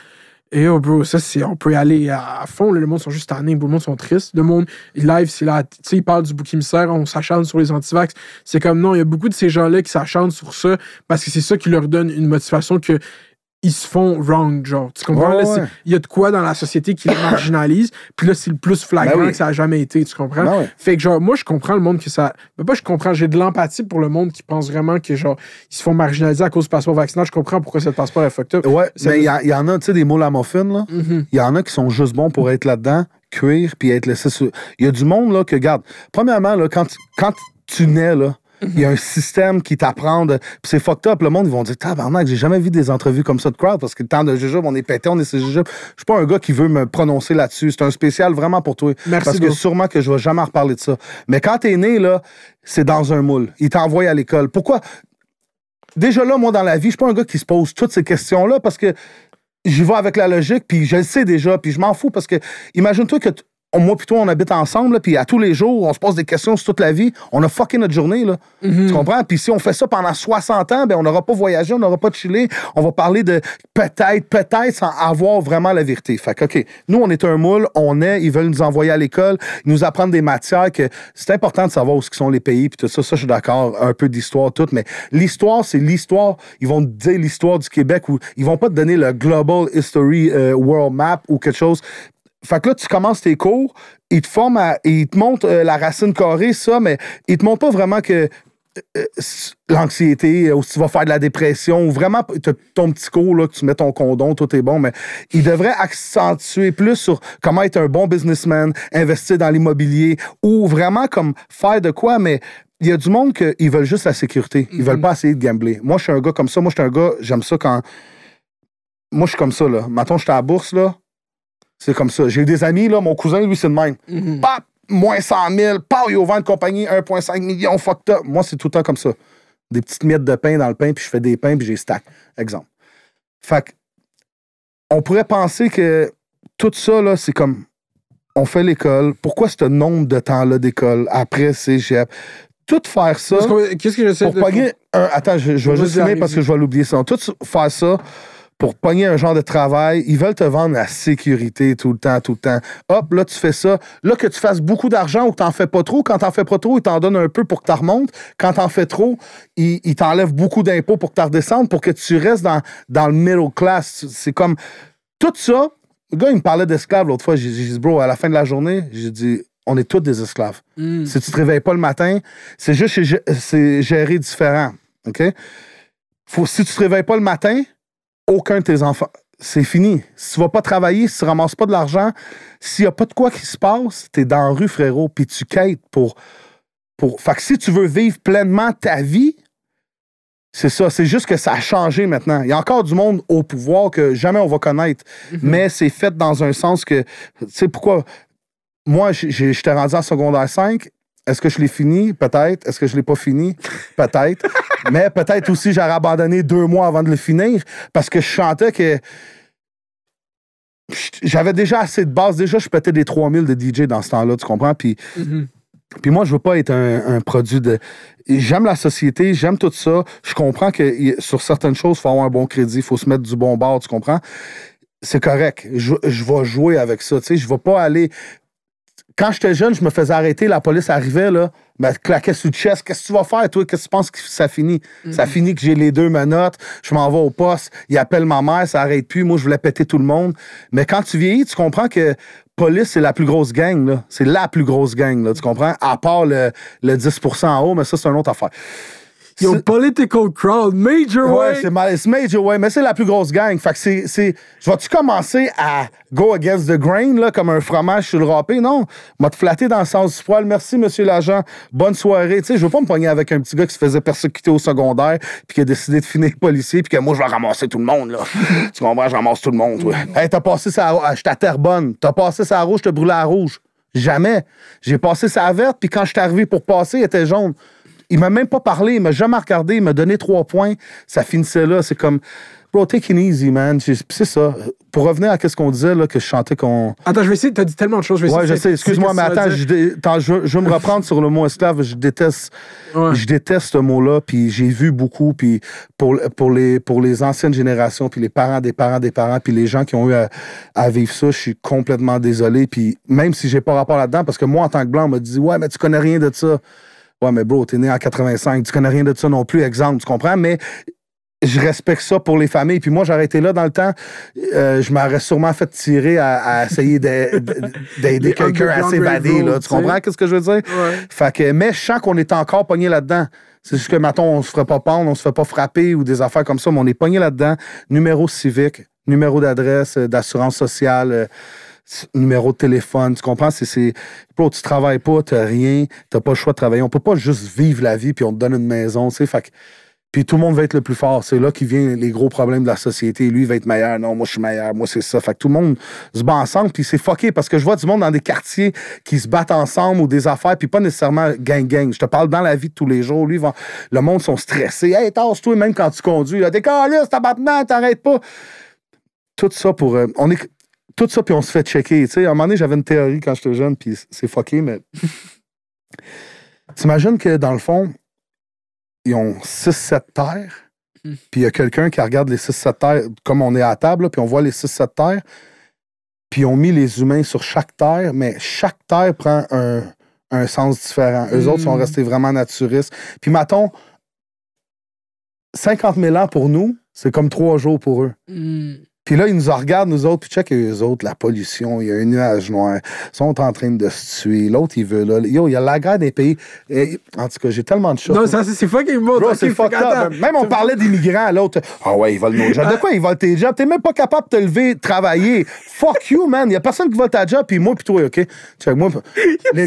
Et oh, bro, ça, c'est, on peut y aller à, fond. là. Le monde sont juste tannés. Le monde sont tristes. Le monde, live, c'est là. Tu sais, ils parlent du bouc émissaire, on s'acharne sur les antivax. C'est comme non, il y a beaucoup de ces gens-là qui s'acharnent sur ça parce que c'est ça qui leur donne une motivation que ils se font wrong, genre. Tu comprends? Ouais, Là, ouais. Il y a de quoi dans la société qui les [coughs] marginalise, puis là, c'est le plus flagrant Ben oui. que ça a jamais été, tu comprends? Ben. Fait que, genre, moi, je comprends le monde que ça. Mais pas, je comprends, j'ai de l'empathie pour le monde qui pense vraiment que, genre, ils se font marginaliser à cause du passeport vaccinal. Je comprends pourquoi ce passeport est fucked up. Ouais, mais il y, en a, tu sais, des moules à muffin, là. Mhm. Il y en a qui sont juste bons pour être là-dedans, cuire, puis être laissé sur. Il y a du monde, là, que, regarde, premièrement, là, quand, quand tu nais, là, il y a un système qui t'apprend. de- Puis c'est fucked up. Le monde, ils vont dire Tabarnak, j'ai jamais vu des entrevues comme ça de crowd parce que le temps de jujube, on est pété, on est sur jujube. Je suis pas un gars qui veut me prononcer là-dessus. C'est un spécial vraiment pour toi. Merci, parce que sûrement que je vais jamais reparler de ça. Mais quand t'es né, là, c'est dans un moule. Ils t'envoient à l'école. Pourquoi? Déjà là, moi, dans la vie, je suis pas un gars qui se pose toutes ces questions-là parce que j'y vais avec la logique, puis je le sais déjà, puis je m'en fous parce que imagine-toi que t- moi plutôt on habite ensemble, là, puis à tous les jours, on se pose des questions sur toute la vie. On a fucké notre journée, là. Tu comprends? Puis si on fait ça pendant 60 ans, ben on n'aura pas voyagé, on n'aura pas chillé. On va parler de peut-être, peut-être sans avoir vraiment la vérité. Fait que, OK, nous, on est un moule, on est, ils veulent nous envoyer à l'école, nous apprendre des matières que c'est important de savoir où sont les pays, puis tout ça. Ça, je suis d'accord, un peu d'histoire, tout. Mais l'histoire, c'est l'histoire. Ils vont te dire l'histoire du Québec ou ils vont pas te donner le Global History euh, World Map ou quelque chose. Fait que là, tu commences tes cours, ils te forment à, ils te montrent euh, la racine carrée, ça, mais ils te montrent pas vraiment que euh, s- l'anxiété, euh, ou si tu vas faire de la dépression, ou vraiment t'as ton petit cours, là, que tu mets ton condom, tout est bon, mais ils devraient accentuer plus sur comment être un bon businessman, investir dans l'immobilier, ou vraiment comme faire de quoi, mais il y a du monde qu'ils veulent juste la sécurité. Ils veulent pas essayer de gambler. Moi, je suis un gars comme ça. Moi, je suis un gars, j'aime ça quand. Moi, je suis comme ça, là. Maintenant, j'étais à la bourse, là. C'est comme ça. J'ai eu des amis, là. Mon cousin, lui, c'est le même. Mhm. Pap, moins 100 000. Paf, il vend une compagnie, 1,5 million, fucked up. Moi, c'est tout le temps comme ça. Des petites miettes de pain dans le pain, puis je fais des pains, puis j'ai stack. Exemple. Fait que, on pourrait penser que tout ça, là, c'est comme. On fait l'école. Pourquoi ce nombre de temps-là d'école après cégep? Tout faire ça Qu'est-ce que j'essaie pour de. pogner un. Attends, je, je vais juste finir parce que je vais l'oublier ça. Tout faire ça pour pogner un genre de travail, ils veulent te vendre la sécurité tout le temps, tout le temps. Hop, là, tu fais ça. Là, que tu fasses beaucoup d'argent ou que t'en fais pas trop. Quand t'en fais pas trop, ils t'en donnent un peu pour que t'en remontes. Quand t'en fais trop, ils, ils t'enlèvent beaucoup d'impôts pour que t'en redescendes, pour que tu restes dans, dans le middle class. C'est comme. Tout ça. Le gars, il me parlait d'esclaves l'autre fois. J'ai dit, bro, à la fin de la journée, j'ai dit, on est tous des esclaves. Mm. Si tu te réveilles pas le matin, c'est juste c'est- c'est géré différent. OK? Faut, si tu te réveilles pas le matin, aucun de tes enfants. C'est fini. Si tu vas pas travailler, si tu ramasses pas de l'argent, s'il y a pas de quoi qui se passe, t'es dans la rue, frérot, puis tu quêtes pour, pour. Fait que si tu veux vivre pleinement ta vie, c'est ça. C'est juste que ça a changé maintenant. Il y a encore du monde au pouvoir que jamais on va connaître. Mais c'est fait dans un sens que. Tu sais pourquoi? Moi, j'étais rendu en secondaire 5. Est-ce que je l'ai fini? Peut-être. Est-ce que je l'ai pas fini? Peut-être. [laughs] Mais peut-être aussi j'aurais abandonné deux mois avant de le finir parce que je chantais que j'avais déjà assez de base. Déjà, je pétais des 3000 de DJ dans ce temps-là, tu comprends? Puis Mhm. puis moi, je veux pas être un, un produit de. J'aime la société, j'aime tout ça. Je comprends que sur certaines choses, il faut avoir un bon crédit, il faut se mettre du bon bord, tu comprends? C'est correct. Je, je vais jouer avec ça. Tu sais, je vais pas aller. Quand j'étais jeune, je me faisais arrêter, la police arrivait, là, me claquait sur le chest. Qu'est-ce que tu vas faire, toi? Qu'est-ce que tu penses que ça finit? Ça finit que j'ai les deux menottes, je m'en vais au poste, il appelle ma mère, ça arrête plus. Moi, je voulais péter tout le monde. Mais quand tu vieillis, tu comprends que police, c'est la plus grosse gang, là. C'est la plus grosse gang, là, tu comprends? À part le, le 10 en haut, mais ça, c'est une autre affaire. Yo, political crowd, major Ouais, way. c'est ma- c'est major way, mais c'est la plus grosse gang. Fait que c'est. c'est- Je vais-tu commencer à go against the grain, là, comme un fromage sur le râpé? Non. M'a te flatter dans le sens du poil. Merci, monsieur l'agent. Bonne soirée. Tu sais, je veux pas me pogner avec un petit gars qui se faisait persécuter au secondaire, puis qui a décidé de finir [laughs] policier, puis que moi, je vais ramasser tout le monde, là. [laughs] tu comprends? Je ramasse tout le monde, toi. Hey, t'as passé ça à. J'étais à Terrebonne. T'as passé ça à rouge, t'as brûlé à rouge. Jamais. J'ai passé ça à verte, puis quand je suis arrivé pour passer, il était jaune. Il m'a même pas parlé, il m'a jamais regardé, il m'a donné trois points, ça finissait là. C'est comme, bro, take it easy, man. C'est ça. Pour revenir à ce qu'on disait, là, que je chantais qu'on. Attends, je vais essayer. T'as dit tellement de choses. Je vais Ouais, essayer je sais, excuse-moi, mais attends, je, dé- attends, je, veux- je veux me reprendre sur le mot esclave. Je déteste, Ouais. je déteste ce mot-là, puis j'ai vu beaucoup, puis pour, pour, les, pour les anciennes générations, puis les parents des parents des parents, puis les gens qui ont eu à, à vivre ça, je suis complètement désolé. Puis même si j'ai pas rapport là-dedans, parce que moi, en tant que blanc, on m'a dit, ouais, mais tu connais rien de ça. Ouais, mais bro, t'es né en 85, tu connais rien de ça non plus, exemple, tu comprends? Mais je respecte ça pour les familles. Puis moi, j'aurais été là dans le temps, euh, je m'aurais sûrement fait tirer à, à essayer de- de- d'aider [laughs] quelqu'un à s'évader. Tu comprends sais. ce que je veux dire? Ouais. Fait que, mais je sens qu'on est encore pogné là-dedans. C'est juste que, mettons, on se ferait pas pendre, on se fait pas frapper ou des affaires comme ça, mais on est pogné là-dedans. Numéro civique, numéro d'adresse, d'assurance sociale, euh, numéro de téléphone. Tu comprends? C'est, bro, tu travailles pas, t'as rien, t'as pas le choix de travailler. On peut pas juste vivre la vie puis on te donne une maison, tu sais. Fait puis tout le monde va être le plus fort. C'est là qu'il vient les gros problèmes de la société. Lui, il va être meilleur. Non, moi, je suis meilleur. Moi, c'est ça. Fait que tout le monde se bat ensemble. Puis c'est fucké parce que je vois du monde dans des quartiers qui se battent ensemble ou des affaires, puis pas nécessairement gang-gang. Je te parle dans la vie de tous les jours. Lui, le monde sont stressés. Hey, tasse-toi même quand tu conduis. Là, t'es c'est maintenant, t'arrêtes pas. Tout ça pour. euh, on est. Tout ça, puis on se fait checker. Tu sais, à un moment donné, j'avais une théorie quand j'étais jeune, puis c'est fucké, mais. [laughs] T'imagines que dans le fond, ils ont 6-7 terres, Hmm. puis il y a quelqu'un qui regarde les 6-7 terres, comme on est à table, là, puis on voit les 6-7 terres, puis ils ont mis les humains sur chaque terre, mais chaque terre prend un, un sens différent. Eux Hmm. autres sont restés vraiment naturistes. Puis, mettons, 50 000 ans pour nous, c'est comme trois jours pour eux. Hmm. Puis là, ils nous regardent, nous autres, puis check eux autres, la pollution, il y a un nuage noir, ils sont en train de se tuer, l'autre, il veut là. Yo, il y a la guerre des pays. Et, en tout cas, j'ai tellement de choses. Non, ça, c'est fucking beau. Bro, c'est fucked up. Même on parlait d'immigrants, l'autre. Ah ouais, ils volent nos jobs. De quoi ils volent tes jobs? T'es même pas capable de te lever, travailler. Fuck you, man. Il y a personne qui vole ta job, puis moi, puis toi, OK? Check, moi, [laughs] les,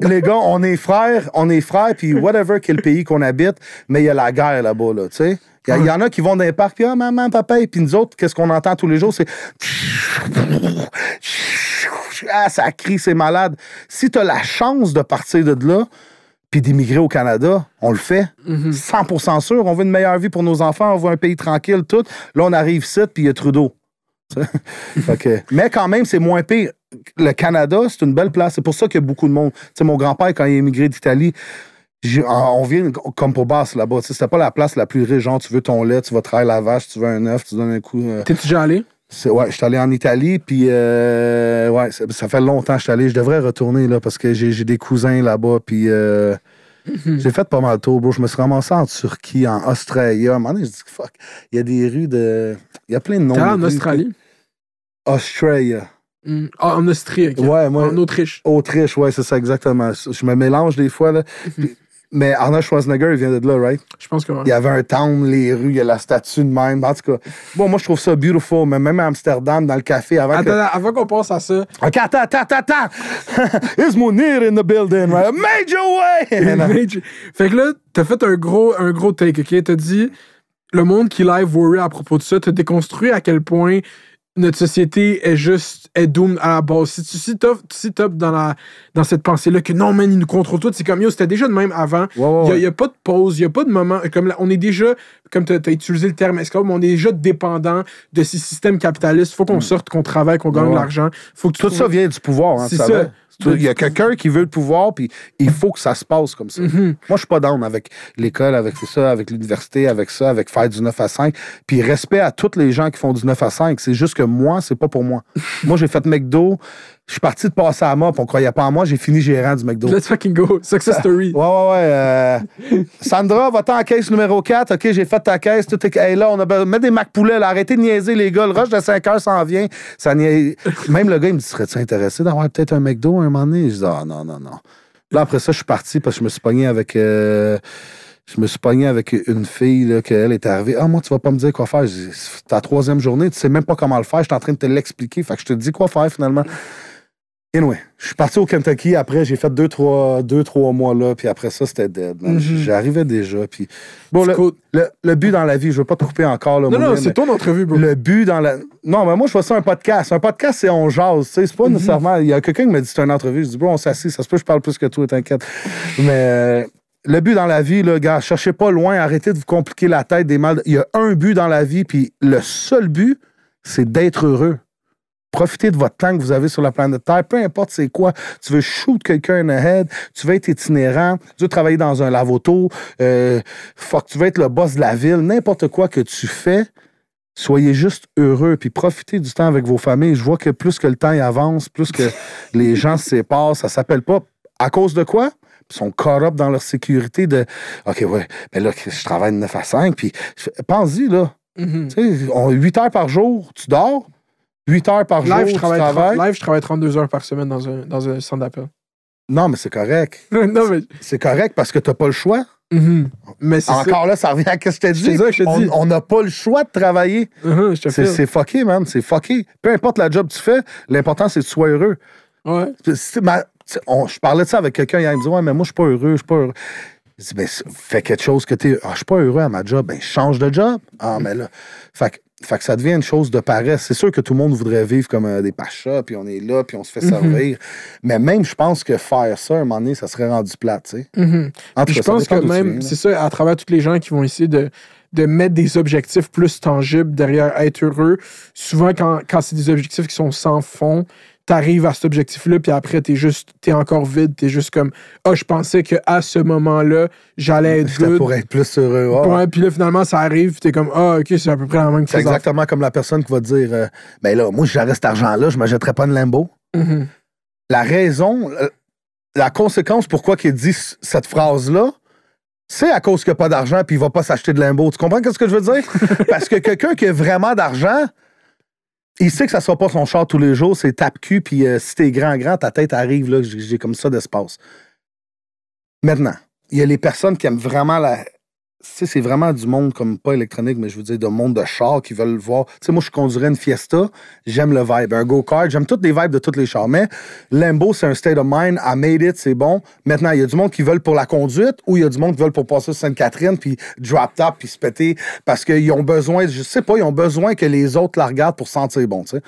les gars, on est frères, on est frères, puis whatever quel pays qu'on habite, mais il y a la guerre là-bas, là, tu sais? Il y, en a qui vont dans les parcs, puis ah, maman, papa, et puis nous autres, qu'est-ce qu'on entend tous les jours? C'est. Ah, ça crie, c'est malade. Si tu as la chance de partir de là, puis d'immigrer au Canada, on le fait. 100% sûr. On veut une meilleure vie pour nos enfants, on veut un pays tranquille, tout. Là, on arrive ici, puis il y a Trudeau. [laughs] Mais quand même, c'est moins pire. Le Canada, c'est une belle place. C'est pour ça qu'il y a beaucoup de monde. Tu sais, mon grand-père, quand il est immigré d'Italie, on vient comme pour basse là-bas. C'était pas la place la plus riche. Genre, tu veux ton lait, tu vas travailler la vache, tu veux un œuf, tu donnes un coup. euh, T'es-tu déjà allé? ouais, je suis allé en Italie, puis euh, ouais, ça, ça fait longtemps que je suis allé. Je devrais retourner là parce que j'ai des cousins là-bas, puis euh, j'ai fait pas mal de tours, bro. Je me suis ramassé en Turquie, en Australie. À un moment donné, je dis fuck, il y a des rues de. Il y a plein de noms. T'es en. Australie? Australia. Hmm. Ah, en Austrie, ok. Ouais, moi. En Autriche. Autriche, ouais, c'est ça exactement. Je me mélange des fois, là. Puis- Mais Arnold Schwarzenegger, il vient de là, right? Je pense que ouais. Il y avait un town, les rues, il y a la statue de même. En tout cas, bon, moi, je trouve ça beautiful, mais même à Amsterdam, dans le café, avant. Attends, avant qu'on passe à ça, OK, attends, attends, attends, attends. [laughs] Is Munir in the building, right? Major way! [laughs] Major- fait que là, t'as fait un gros, un gros take, ok? T'as dit le monde qui live worry à propos de ça, t'as déconstruit à quel point notre société est juste est doomed à la base. Si tu si t'op si dans, la, dans cette pensée-là que non, man, ils nous contrôlent tout, c'est comme yo, c'était déjà de même avant. Il n'y a, pas de pause, il n'y a pas de moment. Comme là, on est déjà, comme tu as, utilisé le terme esclave, on est déjà dépendant de ces systèmes capitalistes. faut qu'on sorte, qu'on travaille, qu'on gagne Mm. De l'argent. Tout ça vient du pouvoir, hein, C'est ça. Il y a quelqu'un qui veut le pouvoir, puis il faut que ça se passe comme ça. Mhm. Moi, je suis pas down avec l'école, avec ça, avec l'université, avec ça, avec faire du 9 à 5. Puis respect à tous les gens qui font du 9 à 5. C'est juste que moi, c'est pas pour moi. [laughs] moi, j'ai fait McDo. Je suis parti de passer à moi, puis on croyait pas en moi. J'ai fini gérant du McDo. Let's fucking go. Success story. Ouais, ouais, ouais. euh, Sandra, va-t'en en caisse numéro 4. OK, j'ai fait ta caisse. Tout est... Hey, là, on a Mets des Mac poulets, là. Arrêtez de niaiser, les gars. Le rush de 5 heures s'en vient. Ça niaise. Même le gars, il me dit Serais-tu intéressé d'avoir peut-être un McDo à un moment donné? Je dis Ah, non, non, non. Là, après ça, je suis parti parce que je me suis pogné avec. euh, Je me suis pogné avec une fille, là, qu'elle est arrivée. Ah, moi, tu vas pas me dire quoi faire. C'est ta troisième journée, tu sais même pas comment le faire. Je suis en train de te l'expliquer. Fait que je te dis quoi faire finalement. Anyway, je suis parti au Kentucky. Après, j'ai fait deux trois, deux, trois mois là. Puis après ça, c'était dead. Mhm. J'arrivais déjà. Puis bon, le, le, le but dans la vie, je veux pas te couper encore. Là, Non, non, c'est ton entrevue, bro. Le but dans la. Non, mais moi, je fais ça un podcast. Un podcast, c'est on jase. C'est Mhm. pas nécessairement. Il y a quelqu'un qui m'a dit c'est une entrevue. Je dis, bon, on s'assit. Ça se peut, que je parle plus que toi, t'inquiète. Mais. euh, le but dans la vie, là, gars, cherchez pas loin, arrêtez de vous compliquer la tête des mal. Il y a un but dans la vie, puis le seul but, c'est d'être heureux. Profitez de votre temps que vous avez sur la planète Terre, peu importe c'est quoi. Tu veux shoot quelqu'un in the head, tu veux être itinérant, tu veux travailler dans un lavoto, euh, fuck, tu veux être le boss de la ville, n'importe quoi que tu fais, soyez juste heureux, puis profitez du temps avec vos familles. Je vois que plus que le temps y avance, plus que [laughs] les gens se séparent, ça s'appelle pas à cause de quoi? Ils sont caught up dans leur sécurité de OK, ouais, mais là, je travaille de 9 à 5. Puis, pense-y, là. Mhm. Tu sais, on- 8 heures par jour, tu dors. 8 heures par jour, Live, je tu travaille, travailles? 30 live, je travaille 32 heures par semaine dans un, dans un centre d'appel. Non, mais c'est correct. [laughs] non, mais. C'est correct parce que t'as pas le choix. Mhm. Mais ça. Encore là, ça revient à ce que je t'ai C'est dit. ça que je te On- dis. On n'a pas le choix de travailler. Je te C'est fucké, man. C'est fucké. Peu importe la job que tu fais, l'important, c'est que tu sois heureux. Ouais. Ma- tu on- je parlais de ça avec quelqu'un hier. Il me dit Ouais, mais moi, je suis pas heureux. Je suis pas heureux. Je dis, ben, fais quelque chose que tu Ah, je suis pas heureux à ma job. Ben, change de job. Ah, mais là. Fait, que- fait que ça devient une chose de paresse. C'est sûr que tout le monde voudrait vivre comme euh, des pachas, puis on est là, puis on se fait Mhm. servir. Mais même, je pense que faire ça, à un moment donné, ça serait rendu plate, tu sais. Puis je pense que même, c'est ça, à travers tous les gens qui vont essayer de, de mettre des objectifs plus tangibles derrière être heureux, souvent quand, quand c'est des objectifs qui sont sans fond, t'arrives à cet objectif-là, puis après, t'es juste, t'es encore vide, t'es juste comme, ah, je pensais qu'à ce moment-là, j'allais être good. pour être plus heureux. Ah, Ouais, puis là, finalement, ça arrive, puis t'es comme, ah, ok, c'est à peu près la même C'est chose. exactement comme la personne qui va dire euh, Ben là, moi, si j'aurais cet argent-là, je ne m'achèterais pas une Lambo. Mhm. La raison, euh, la conséquence pourquoi il dit cette phrase-là, c'est à cause qu'il n'a pas d'argent puis il va pas s'acheter de Lambo. Tu comprends ce que je veux dire? [laughs] Parce que quelqu'un qui a vraiment d'argent, il sait que ça sera pas son char tous les jours, c'est tape-cul, puis euh, si t'es grand, grand, ta tête arrive, là, j'ai comme ça d'espace. Maintenant, il y a les personnes qui aiment vraiment la. C'est vraiment du monde comme pas électronique, mais je veux dire, de monde de char qui veulent voir. Tu sais, moi, je conduirais une Fiesta, j'aime le vibe. Un go-kart, j'aime toutes les vibes de tous les chars. Mais Lambo, c'est un state of mind. I made it, c'est bon. Maintenant, il y a du monde qui veulent pour la conduite ou il y a du monde qui veulent pour passer sur Sainte-Catherine puis drop top puis se péter parce qu'ils ont besoin, je sais pas, ils ont besoin que les autres la regardent pour sentir bon, tu sais.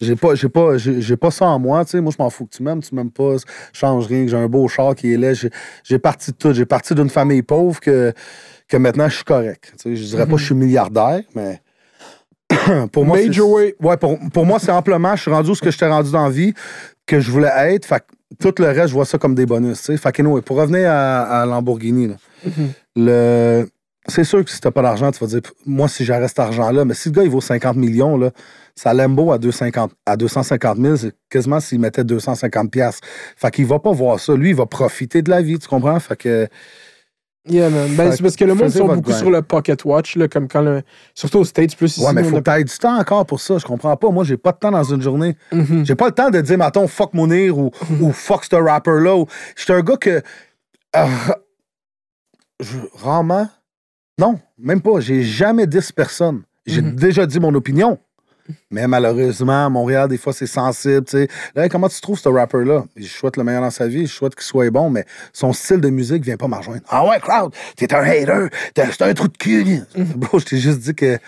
J'ai pas, j'ai pas, j'ai pas ça en moi, tu sais. Moi, je m'en fous que tu m'aimes, tu m'aimes pas, ça change rien, que j'ai un beau char qui est là. J'ai parti de tout. J'ai parti d'une famille pauvre que, que maintenant je suis correct. Tu sais, je dirais pas que je suis milliardaire, mais. [clears throat] pour moi, c'est- Major way. Ouais, pour, pour moi, c'est amplement. Je suis rendu où ce que j'étais rendu dans la vie, que je voulais être. Fait que tout le reste, je vois ça comme des bonus. tu sais. Fait que, anyway, pour revenir à, à Lamborghini, là, le... c'est sûr que si t'as pas d'argent, tu vas dire, moi, si j'aurais cet argent-là, mais si le gars, il vaut 50 millions, là, sa Lambo à, 250, à 250 000, c'est quasiment s'il mettait 250 pièces. Fait qu'il va pas voir ça. Lui, il va profiter de la vie, tu comprends? Fait que... Yeah, man. Ben, c'est parce que le monde sont beaucoup grind. sur le pocket watch, là, comme quand le. Surtout aux States, plus ici. Ouais, mais faut a- que du temps encore pour ça. Je comprends pas. Moi, j'ai pas de temps dans une journée. Mhm. J'ai pas le temps de dire, mettons, fuck Mounir ou, ou fuck ce rapper-là. ou- J'étais un gars que. euh, je, rarement. Non, même pas. J'ai jamais 10 personnes. J'ai Mhm. déjà dit mon opinion. Mais malheureusement, à Montréal, des fois, c'est sensible. Là, comment tu trouves ce rapper-là? Je souhaite le meilleur dans sa vie, je souhaite qu'il soit bon, mais son style de musique vient pas me rejoindre. Ah ouais, crowd, t'es un hater, t'es un trou de cul. Bro, je t'ai juste dit que,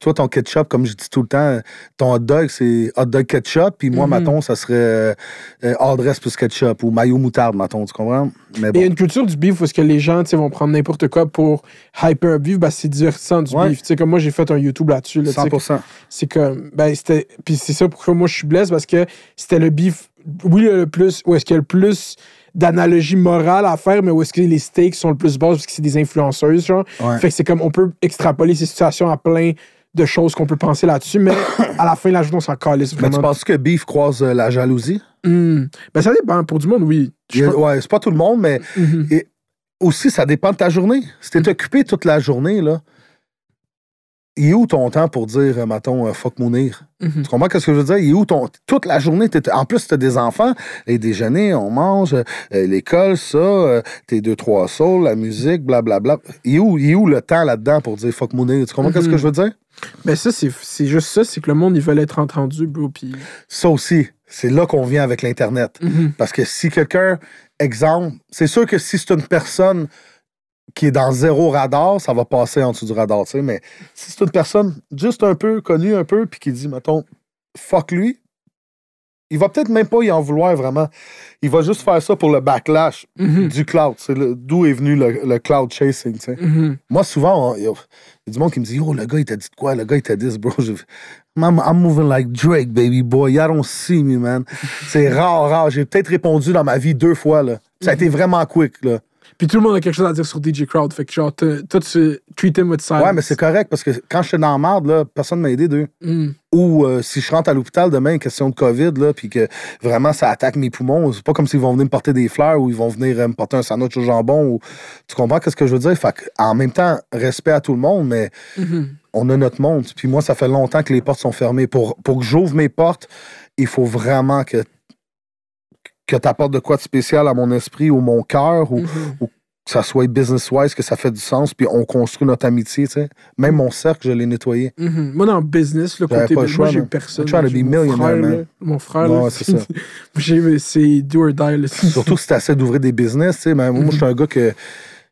toi, ton ketchup, comme je dis tout le temps, ton hot dog, c'est hot dog ketchup, puis moi, Mhm. mettons, ça serait euh, dress plus ketchup ou maillot moutarde, mettons, tu comprends? Mais Il y a une culture du beef où est-ce que les gens vont prendre n'importe quoi pour hyper un beef, ben, c'est divertissant du Ouais. beef. Tu sais, comme moi, j'ai fait un YouTube là-dessus. Là, tu sais, 100%. c'est comme. Ben, c'était. Puis c'est ça pourquoi moi je suis blessé parce que c'était le beef, oui, le plus. Où est-ce qu'il y a le plus d'analogie morale à faire, mais où est-ce que les stakes sont le plus bas parce que c'est des influenceuses, genre. Ouais. Fait que c'est comme, on peut extrapoler ces situations à plein de choses qu'on peut penser là-dessus, mais [coughs] à la fin de la journée, on s'en calisse Mais tu vraiment. penses que Beef croise euh, la jalousie? Hmm. Ben, ça dépend. Pour du monde, oui. A- pense- ouais, c'est pas tout le monde, mais Mhm. Et aussi, ça dépend de ta journée. Si t'es occupé toute la journée, là, il est où ton temps pour dire, euh, mettons, euh, fuck Mounir? Mhm. Tu comprends ce que je veux dire? Il est où ton. Toute la journée, en plus, t'as des enfants, les déjeuners, on mange, euh, l'école, ça, euh, tes deux, trois sauts, la musique, blablabla. Il est où, il est où le temps là-dedans pour dire fuck Mounir? Tu comprends ce Mhm. que je veux dire? Ben, ça, c'est juste ça, c'est que le monde, ils veulent être entendu, bro. Puis. Ça aussi, c'est là qu'on vient avec l'Internet. Mhm. Parce que si quelqu'un, exemple, c'est sûr que si c'est une personne qui est dans zéro radar, ça va passer en dessous du radar, tu sais, mais si c'est une personne juste un peu connue, un peu, puis qui dit, mettons, fuck lui, il va peut-être même pas y en vouloir vraiment. Il va juste faire ça pour le backlash Mhm. du cloud. C'est d'où est venu le, le cloud chasing, tu sais. Mhm. Moi, souvent, il y, a il y a du monde qui me dit, oh, le gars, il t'a dit de quoi? Le gars, il t'a dit, ce, bro. Je- I'm, I'm moving like Drake, baby boy. I don't see me, man. [laughs] C'est rare, rare. J'ai peut-être répondu dans ma vie deux fois, là. Ça a été vraiment quick, là. Puis tout le monde a quelque chose à dire sur DJ Crowd. Fait que genre, toi, tu treat him with silence. Ouais, mais c'est correct parce que quand j'étais dans la merde, là, personne ne m'a aidé d'eux. Mm. Ou euh, si je rentre à l'hôpital demain, question de COVID, là, puis que vraiment ça attaque mes poumons, c'est pas comme s'ils vont venir me porter des fleurs ou ils vont venir euh, me porter un sandwich au jambon. Ou... Tu comprends ce que je veux dire? Fait que, en même temps, respect à tout le monde, mais Mhm. on a notre monde. Puis moi, ça fait longtemps que les portes sont fermées. Pour, pour que j'ouvre mes portes, il faut vraiment que, que tu apportes de quoi de spécial à mon esprit ou mon cœur ou, Mhm. ou que ça soit business-wise, que ça fait du sens, puis on construit notre amitié. tu sais. Même mon cercle, je l'ai nettoyé. Mhm. Moi, dans le business, le côté business, moi, j'ai personne. To be mon frère, là. Mon frère, Ouais, c'est [laughs] c'est do or die. Là. [laughs] Surtout si tu essaies d'ouvrir des business. tu sais. Mais moi, je suis un gars que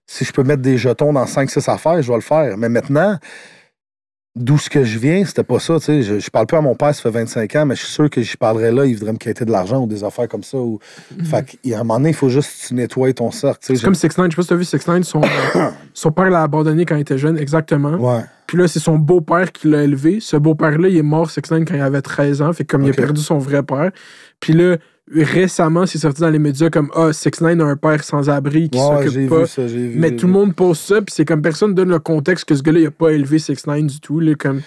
si je peux mettre des jetons dans 5-6 affaires, je vais le faire. Mais maintenant, d'où ce que je viens, c'était pas ça. tu sais. Je, je parle pas à mon père, ça fait 25 ans, mais je suis sûr que j'y parlerais là, il voudrait me quitter de l'argent ou des affaires comme ça. Ou... Fait qu'il y a un moment donné, il faut juste tu nettoies ton cercle. C'est comme 6 9 je sais pas si t'as vu 6 9 son, [coughs] son père l'a abandonné quand il était jeune, exactement. Ouais. Puis là, c'est son beau-père qui l'a élevé. Ce beau-père-là, il est mort 6 9 quand il avait 13 ans. Fait que comme il a perdu son vrai père. Puis là, récemment, c'est sorti dans les médias comme Ah, 6 9 a un père sans-abri qui Ouais, s'occupe pas. vu ça, j'ai vu. Mais tout le monde pose ça, puis c'est comme personne donne le contexte que ce gars-là, il a pas élevé 6 9 du tout. Là, comme...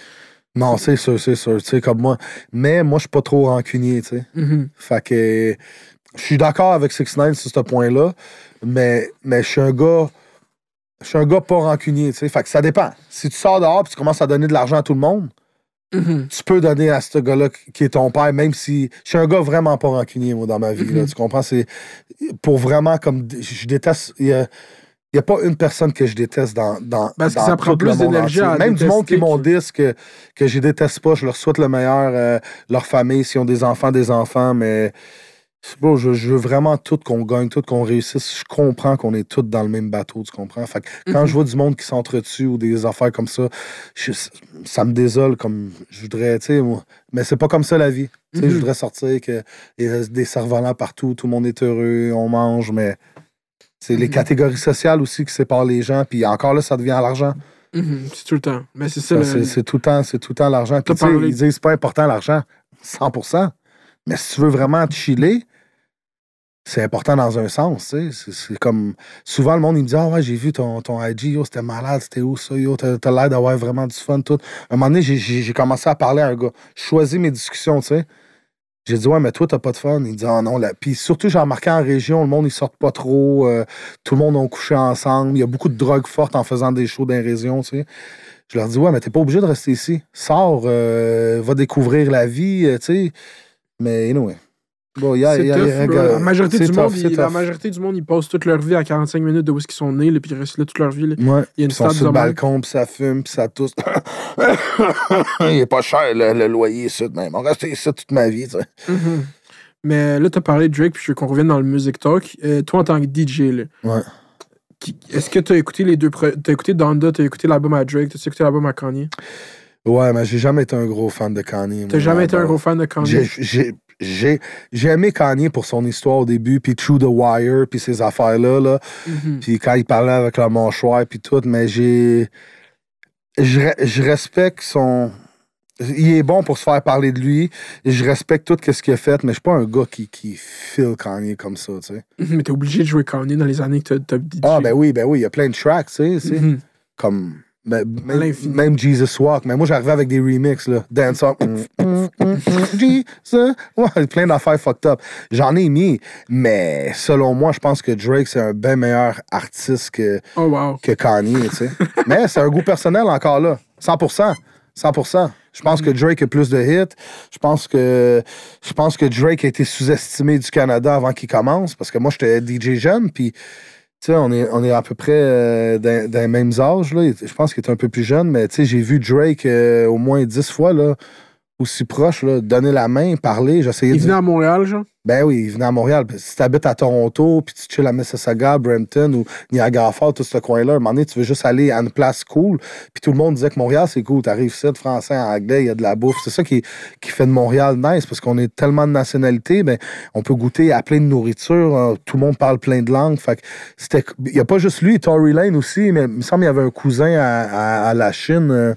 Non, c'est sûr, c'est sûr. Tu sais, comme moi. Mais moi, je suis pas trop rancunier, tu sais. Mhm. Fait que je suis d'accord avec 6 9 sur ce point-là, mais, mais je suis un gars. Je suis un gars pas rancunier, tu sais. Fait que ça dépend. Si tu sors dehors et tu commences à donner de l'argent à tout le monde, Mhm. tu peux donner à ce gars-là qui est ton père, même si. Je suis un gars vraiment pas rancunier, moi, dans ma vie. là. Mhm. tu comprends? C'est pour vraiment comme. Je déteste. Il y a, il y a pas une personne que je déteste dans. dans Parce que ça prend plus d'énergie Même du monde qui m'ont dit que, que je déteste pas, je leur souhaite le meilleur, euh, leur famille, s'ils ont des enfants, des enfants, mais. Je, je veux vraiment tout qu'on gagne, tout qu'on réussisse. Je comprends qu'on est tous dans le même bateau, tu comprends? Fait que quand Mhm. je vois du monde qui s'entretue ou des affaires comme ça, je- ça me désole comme je voudrais, tu sais, moi. Mais c'est pas comme ça la vie. Sais, Mhm. je voudrais sortir, que a des cerfs-volants partout, tout le monde est heureux, on mange, mais c'est les Mhm. catégories sociales aussi qui séparent les gens, puis encore là, ça devient à l'argent. C'est tout le temps. Mais c'est ça. Ça, le- C'est tout le temps, c'est tout le temps l'argent. Ils disent c'est pas important l'argent, 100%. Mais si tu veux vraiment te chiller, c'est important dans un sens. C'est- comme. Souvent, le monde, me dit Ah ouais, j'ai vu ton, ton IG, c'était malade, c'était où ça, yo, t'as l'air d'avoir vraiment du fun, tout. un moment donné, j'ai- commencé à parler à un gars. Je choisis mes discussions, tu sais. J'ai dit, ouais, mais toi, t'as pas de fun. Il dit, ah non. Là. Puis surtout, j'ai remarqué en région, le monde, ils sortent pas trop. euh, tout le monde a couché ensemble. Il y a beaucoup de drogues fortes en faisant des shows dans les régions, tu sais. Je leur dis, ouais, mais t'es pas obligé de rester ici. Sors, euh, va découvrir la vie, euh, tu sais. Mais, anyway. Bon, il y a, y a- tough, il y a La majorité, du tough, monde, la majorité du monde, ils passent toute leur vie à 45 minutes de où ils sont nés, là, puis ils restent là toute leur vie. là. Ouais. Il y a une Ils sont sur le de balcon, puis ça fume, puis ça tousse. [laughs] il est pas cher, le, le loyer ici, même. On reste ici toute ma vie, tu sais. Mhm. Mais là, tu as parlé de Drake, puis je veux qu'on revienne dans le music talk. Euh, toi, en tant que DJ, là, Ouais. est-ce que tu as écouté les deux. pre- T'as écouté Donda, tu as écouté l'album à Drake, tu as écouté l'album à Kanye? Ouais, mais j'ai jamais été un gros fan de Kanye. T'as jamais été un gros fan de Kanye? J'ai- aimé Kanye pour son histoire au début, puis True the Wire, puis ces affaires-là. Là. Mhm. Puis quand il parlait avec le mâchoire, puis tout, mais j'ai. Je, re- je respecte son. Il est bon pour se faire parler de lui. Je respecte tout ce qu'il a fait, mais je suis pas un gars qui, qui file Kanye comme ça, tu sais. Mais t'es obligé de jouer Kanye dans les années que t'as as DJ. Ah, ben oui, ben oui, il y a plein de tracks, tu sais. Mhm. Comme. Ben, même, Jesus Walk. Mais moi, j'arrivais avec des remixes, là. Dance Up. [laughs] Jesus. Ouais, plein d'affaires fucked up. J'en ai mis, mais selon moi, je pense que Drake, c'est un bien meilleur artiste que, Oh, wow. que Kanye, tu sais. [laughs] mais c'est un goût personnel encore là. 100%. 100%. Je pense que Drake a plus de hits. Je pense que je pense que Drake a été sous-estimé du Canada avant qu'il commence parce que moi j'étais DJ jeune puis tu sais on est on est à peu près euh, dans, dans les mêmes âges là. Je pense qu'il est un peu plus jeune mais tu sais j'ai vu Drake euh, au moins dix fois là aussi proche là, donner la main, parler, j'essayais Il de venait à Montréal, genre? Ben oui, il venait à Montréal. Puis Si t'habites à Toronto, puis tu chilles à Mississauga, Brampton ou Niagara Falls, tout ce coin-là, à un moment donné, tu veux juste aller à une place cool. Puis tout le monde disait que Montréal, c'est cool. T'arrives ici, de français, anglais, il y a de la bouffe. C'est ça qui, qui fait de Montréal nice, parce qu'on est tellement de nationalités, ben, on peut goûter à plein de nourriture. euh, Tout le monde parle plein de langues. Fait. Il n'y a pas juste lui, Tory Lane aussi, mais il me semble qu'il y avait un cousin à la Chine. euh,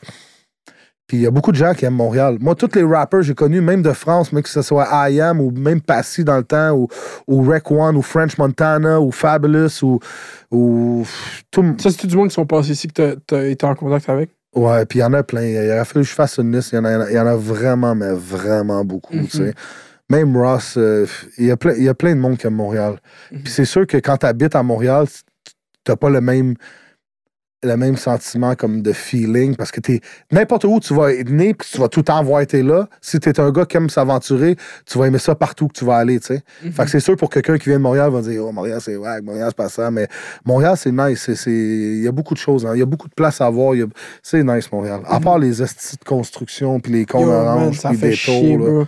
Puis il y a beaucoup de gens qui aiment Montréal. Moi, tous les rappers que j'ai connus, même de France, mais que ce soit I Am ou même Passy dans le temps, ou, ou Rec One, ou French Montana, ou Fabulous, ou. ou tout... Ça, c'est tout du monde qui sont passés ici que tu as été en contact avec? Ouais, puis il y en a plein. Il aurait fallu que je fasse une liste. Il y en a, il y en a vraiment, mais vraiment beaucoup. tu sais. Même Ross, euh, il, y a plein, il y a plein de monde qui aime Montréal. Puis c'est sûr que quand tu habites à Montréal, t'as pas le même le même sentiment comme de feeling parce que t'es n'importe où tu vas être né puis tu vas tout le temps voir été là. Si t'es un gars qui aime s'aventurer tu vas aimer ça partout que tu vas aller tu sais. Fait que c'est sûr pour quelqu'un qui vient de Montréal va dire oh Montréal c'est ouais Montréal c'est pas ça mais Montréal c'est nice c'est- c'est il y a beaucoup de choses hein. il y a beaucoup de places à voir a- c'est nice Montréal. À part les estis de construction puis les cons oranges ça puis fait des taux.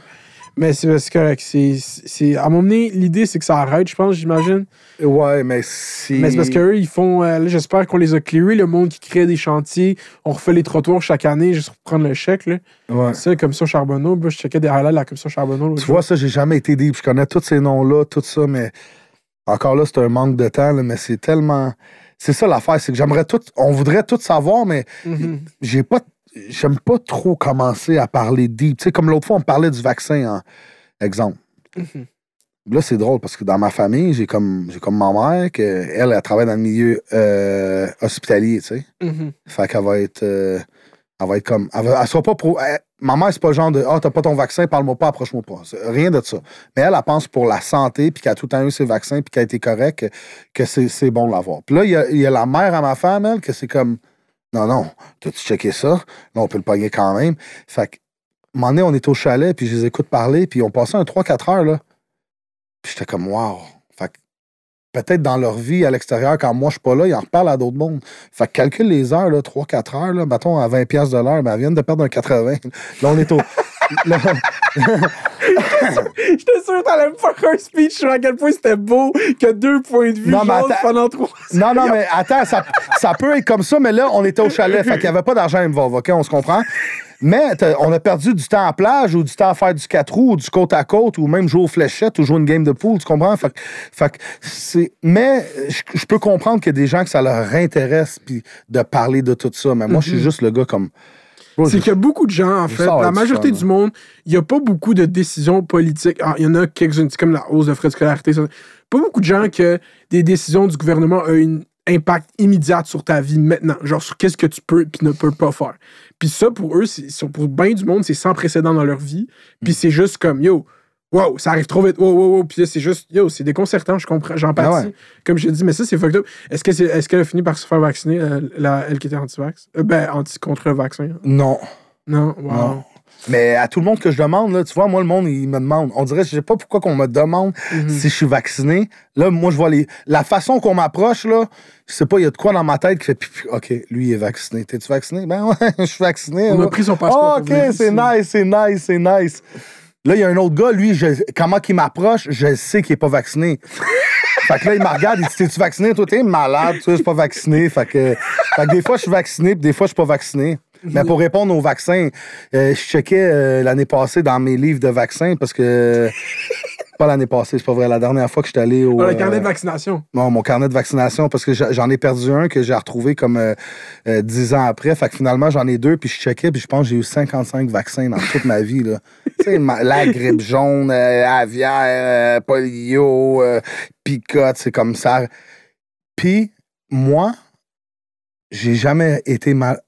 Mais c'est c'est correct. C'est, c'est, à un moment donné, l'idée, c'est que ça arrête, je pense, j'imagine. ouais mais si Mais c'est parce qu'eux, ils font. euh, j'espère qu'on les a clearés, le monde qui crée des chantiers. On refait les trottoirs chaque année juste pour prendre le chèque. Là. ouais. Ça, comme ça, Charbonneau. je checkais des highlights de la commission Charbonneau. Tu jour. vois, ça, j'ai jamais été deep. Je connais tous ces noms-là, tout ça, mais encore là, c'est un manque de temps, là, mais c'est tellement. C'est ça l'affaire, c'est que j'aimerais tout. On voudrait tout savoir, mais Mhm. j'ai pas. J'aime pas trop commencer à parler deep. Tu sais, comme l'autre fois, on parlait du vaccin, en exemple. Mhm. Là, c'est drôle parce que dans ma famille, j'ai comme, j'ai comme ma mère, que elle, elle travaille dans le milieu euh, hospitalier, tu sais. Mhm. Fait qu'elle va être. euh, elle va être comme. Elle, va- elle sera pas pro. elle- ma mère, c'est pas le genre de Ah, t'as pas ton vaccin, parle-moi pas, approche-moi pas. Rien de ça. Mais elle, elle pense pour la santé, puis qu'elle a tout le temps eu ses vaccins, puis qu'elle a été correcte, que, que c'est, bon de l'avoir. Puis là, il y y a la mère à ma femme, elle, que c'est comme Non, non, t'as-tu checké ça? Là, on peut le pogner quand même. Fait que, un moment donné, on est au chalet, puis je les écoute parler, puis ont passé un 3-4 heures, là. Puis j'étais comme Wow. Fait que, peut-être dans leur vie à l'extérieur, quand moi je suis pas là, ils en reparlent à d'autres mondes. Fait que calcule les heures, là, 3-4 heures, là, mettons à 20$ piastres de l'heure, ben, elles viennent de perdre un 80. Là, on est au. [laughs] J'étais sûr que t'allais me faire un speech sur à quel point c'était beau que deux points de vue Non, mais attends. pendant trois non, non, mais attends, ça, ça peut être comme ça, mais là, on était au chalet, fait qu'il n'y avait pas d'argent involve, OK, on se comprend. Mais on a perdu du temps à plage ou du temps à faire du 4 roues ou du côte à côte ou même jouer aux fléchettes ou jouer une game de pool, tu comprends? Fait, que- fait c'est. Mais je, peux comprendre qu'il y a des gens que ça leur intéresse puis de parler de tout ça. Mais moi, je suis juste le gars comme. C'est qu'il y a beaucoup de gens, en fait, la majorité ça, du monde, il n'y a pas beaucoup de décisions politiques. Alors, il y en a quelques-unes, comme la hausse de frais de scolarité. ça. Pas beaucoup de gens que des décisions du gouvernement ont un impact immédiat sur ta vie maintenant. Genre sur qu'est-ce que tu peux et ne peux pas faire. Puis ça, pour eux, pour bien du monde, c'est sans précédent dans leur vie. Mm. Puis c'est juste comme, yo, wow, ça arrive trop vite, wow, wow, wow. Puis là, c'est juste, yo, c'est déconcertant, je comprends, j'empathie. Ah ouais. Comme te dis, mais ça, c'est fucked up. Est-ce qu'elle a fini par se faire vacciner, euh, la, elle qui était anti-vax? Euh, ben, anti contre le vaccin. Non. Non, wow. Non. Mais à tout le monde que je demande, là, tu vois, moi, le monde, il me demande. On dirait, je sais pas pourquoi qu'on me demande Mhm. si je suis vacciné. Là, moi, je vois les. La façon qu'on m'approche, là, je sais pas, il y a de quoi dans ma tête qui fait. OK, lui, il est vacciné. T'es-tu vacciné? Ben ouais, [laughs] je suis vacciné. On a pris son passeport venir OK, c'est nice, c'est nice, c'est nice. Là, il y a un autre gars, lui, je- comment qu'il m'approche, je sais qu'il est pas vacciné. [laughs] fait que là, il me regarde, il dit T'es-tu vacciné? Toi, t'es malade, tu sais, je suis pas vacciné. Fait que, fait que des fois, je suis vacciné, puis des fois, je suis pas vacciné. Mais pour répondre aux vaccins, euh, je checkais euh, l'année passée dans mes livres de vaccins parce que. Pas l'année passée, c'est pas vrai. La dernière fois que je suis allé au. Ah, le carnet euh, de vaccination. non, mon carnet de vaccination, parce que j'en ai perdu un que j'ai retrouvé comme euh, euh, 10 ans après. Fait que finalement, j'en ai deux, puis je checkais, puis je pense que j'ai eu 55 vaccins dans toute ma vie. Là. [laughs] tu sais, ma- la grippe jaune, euh, aviaire, euh, polio, euh, picote, c'est comme ça. Puis, moi, j'ai jamais été mal.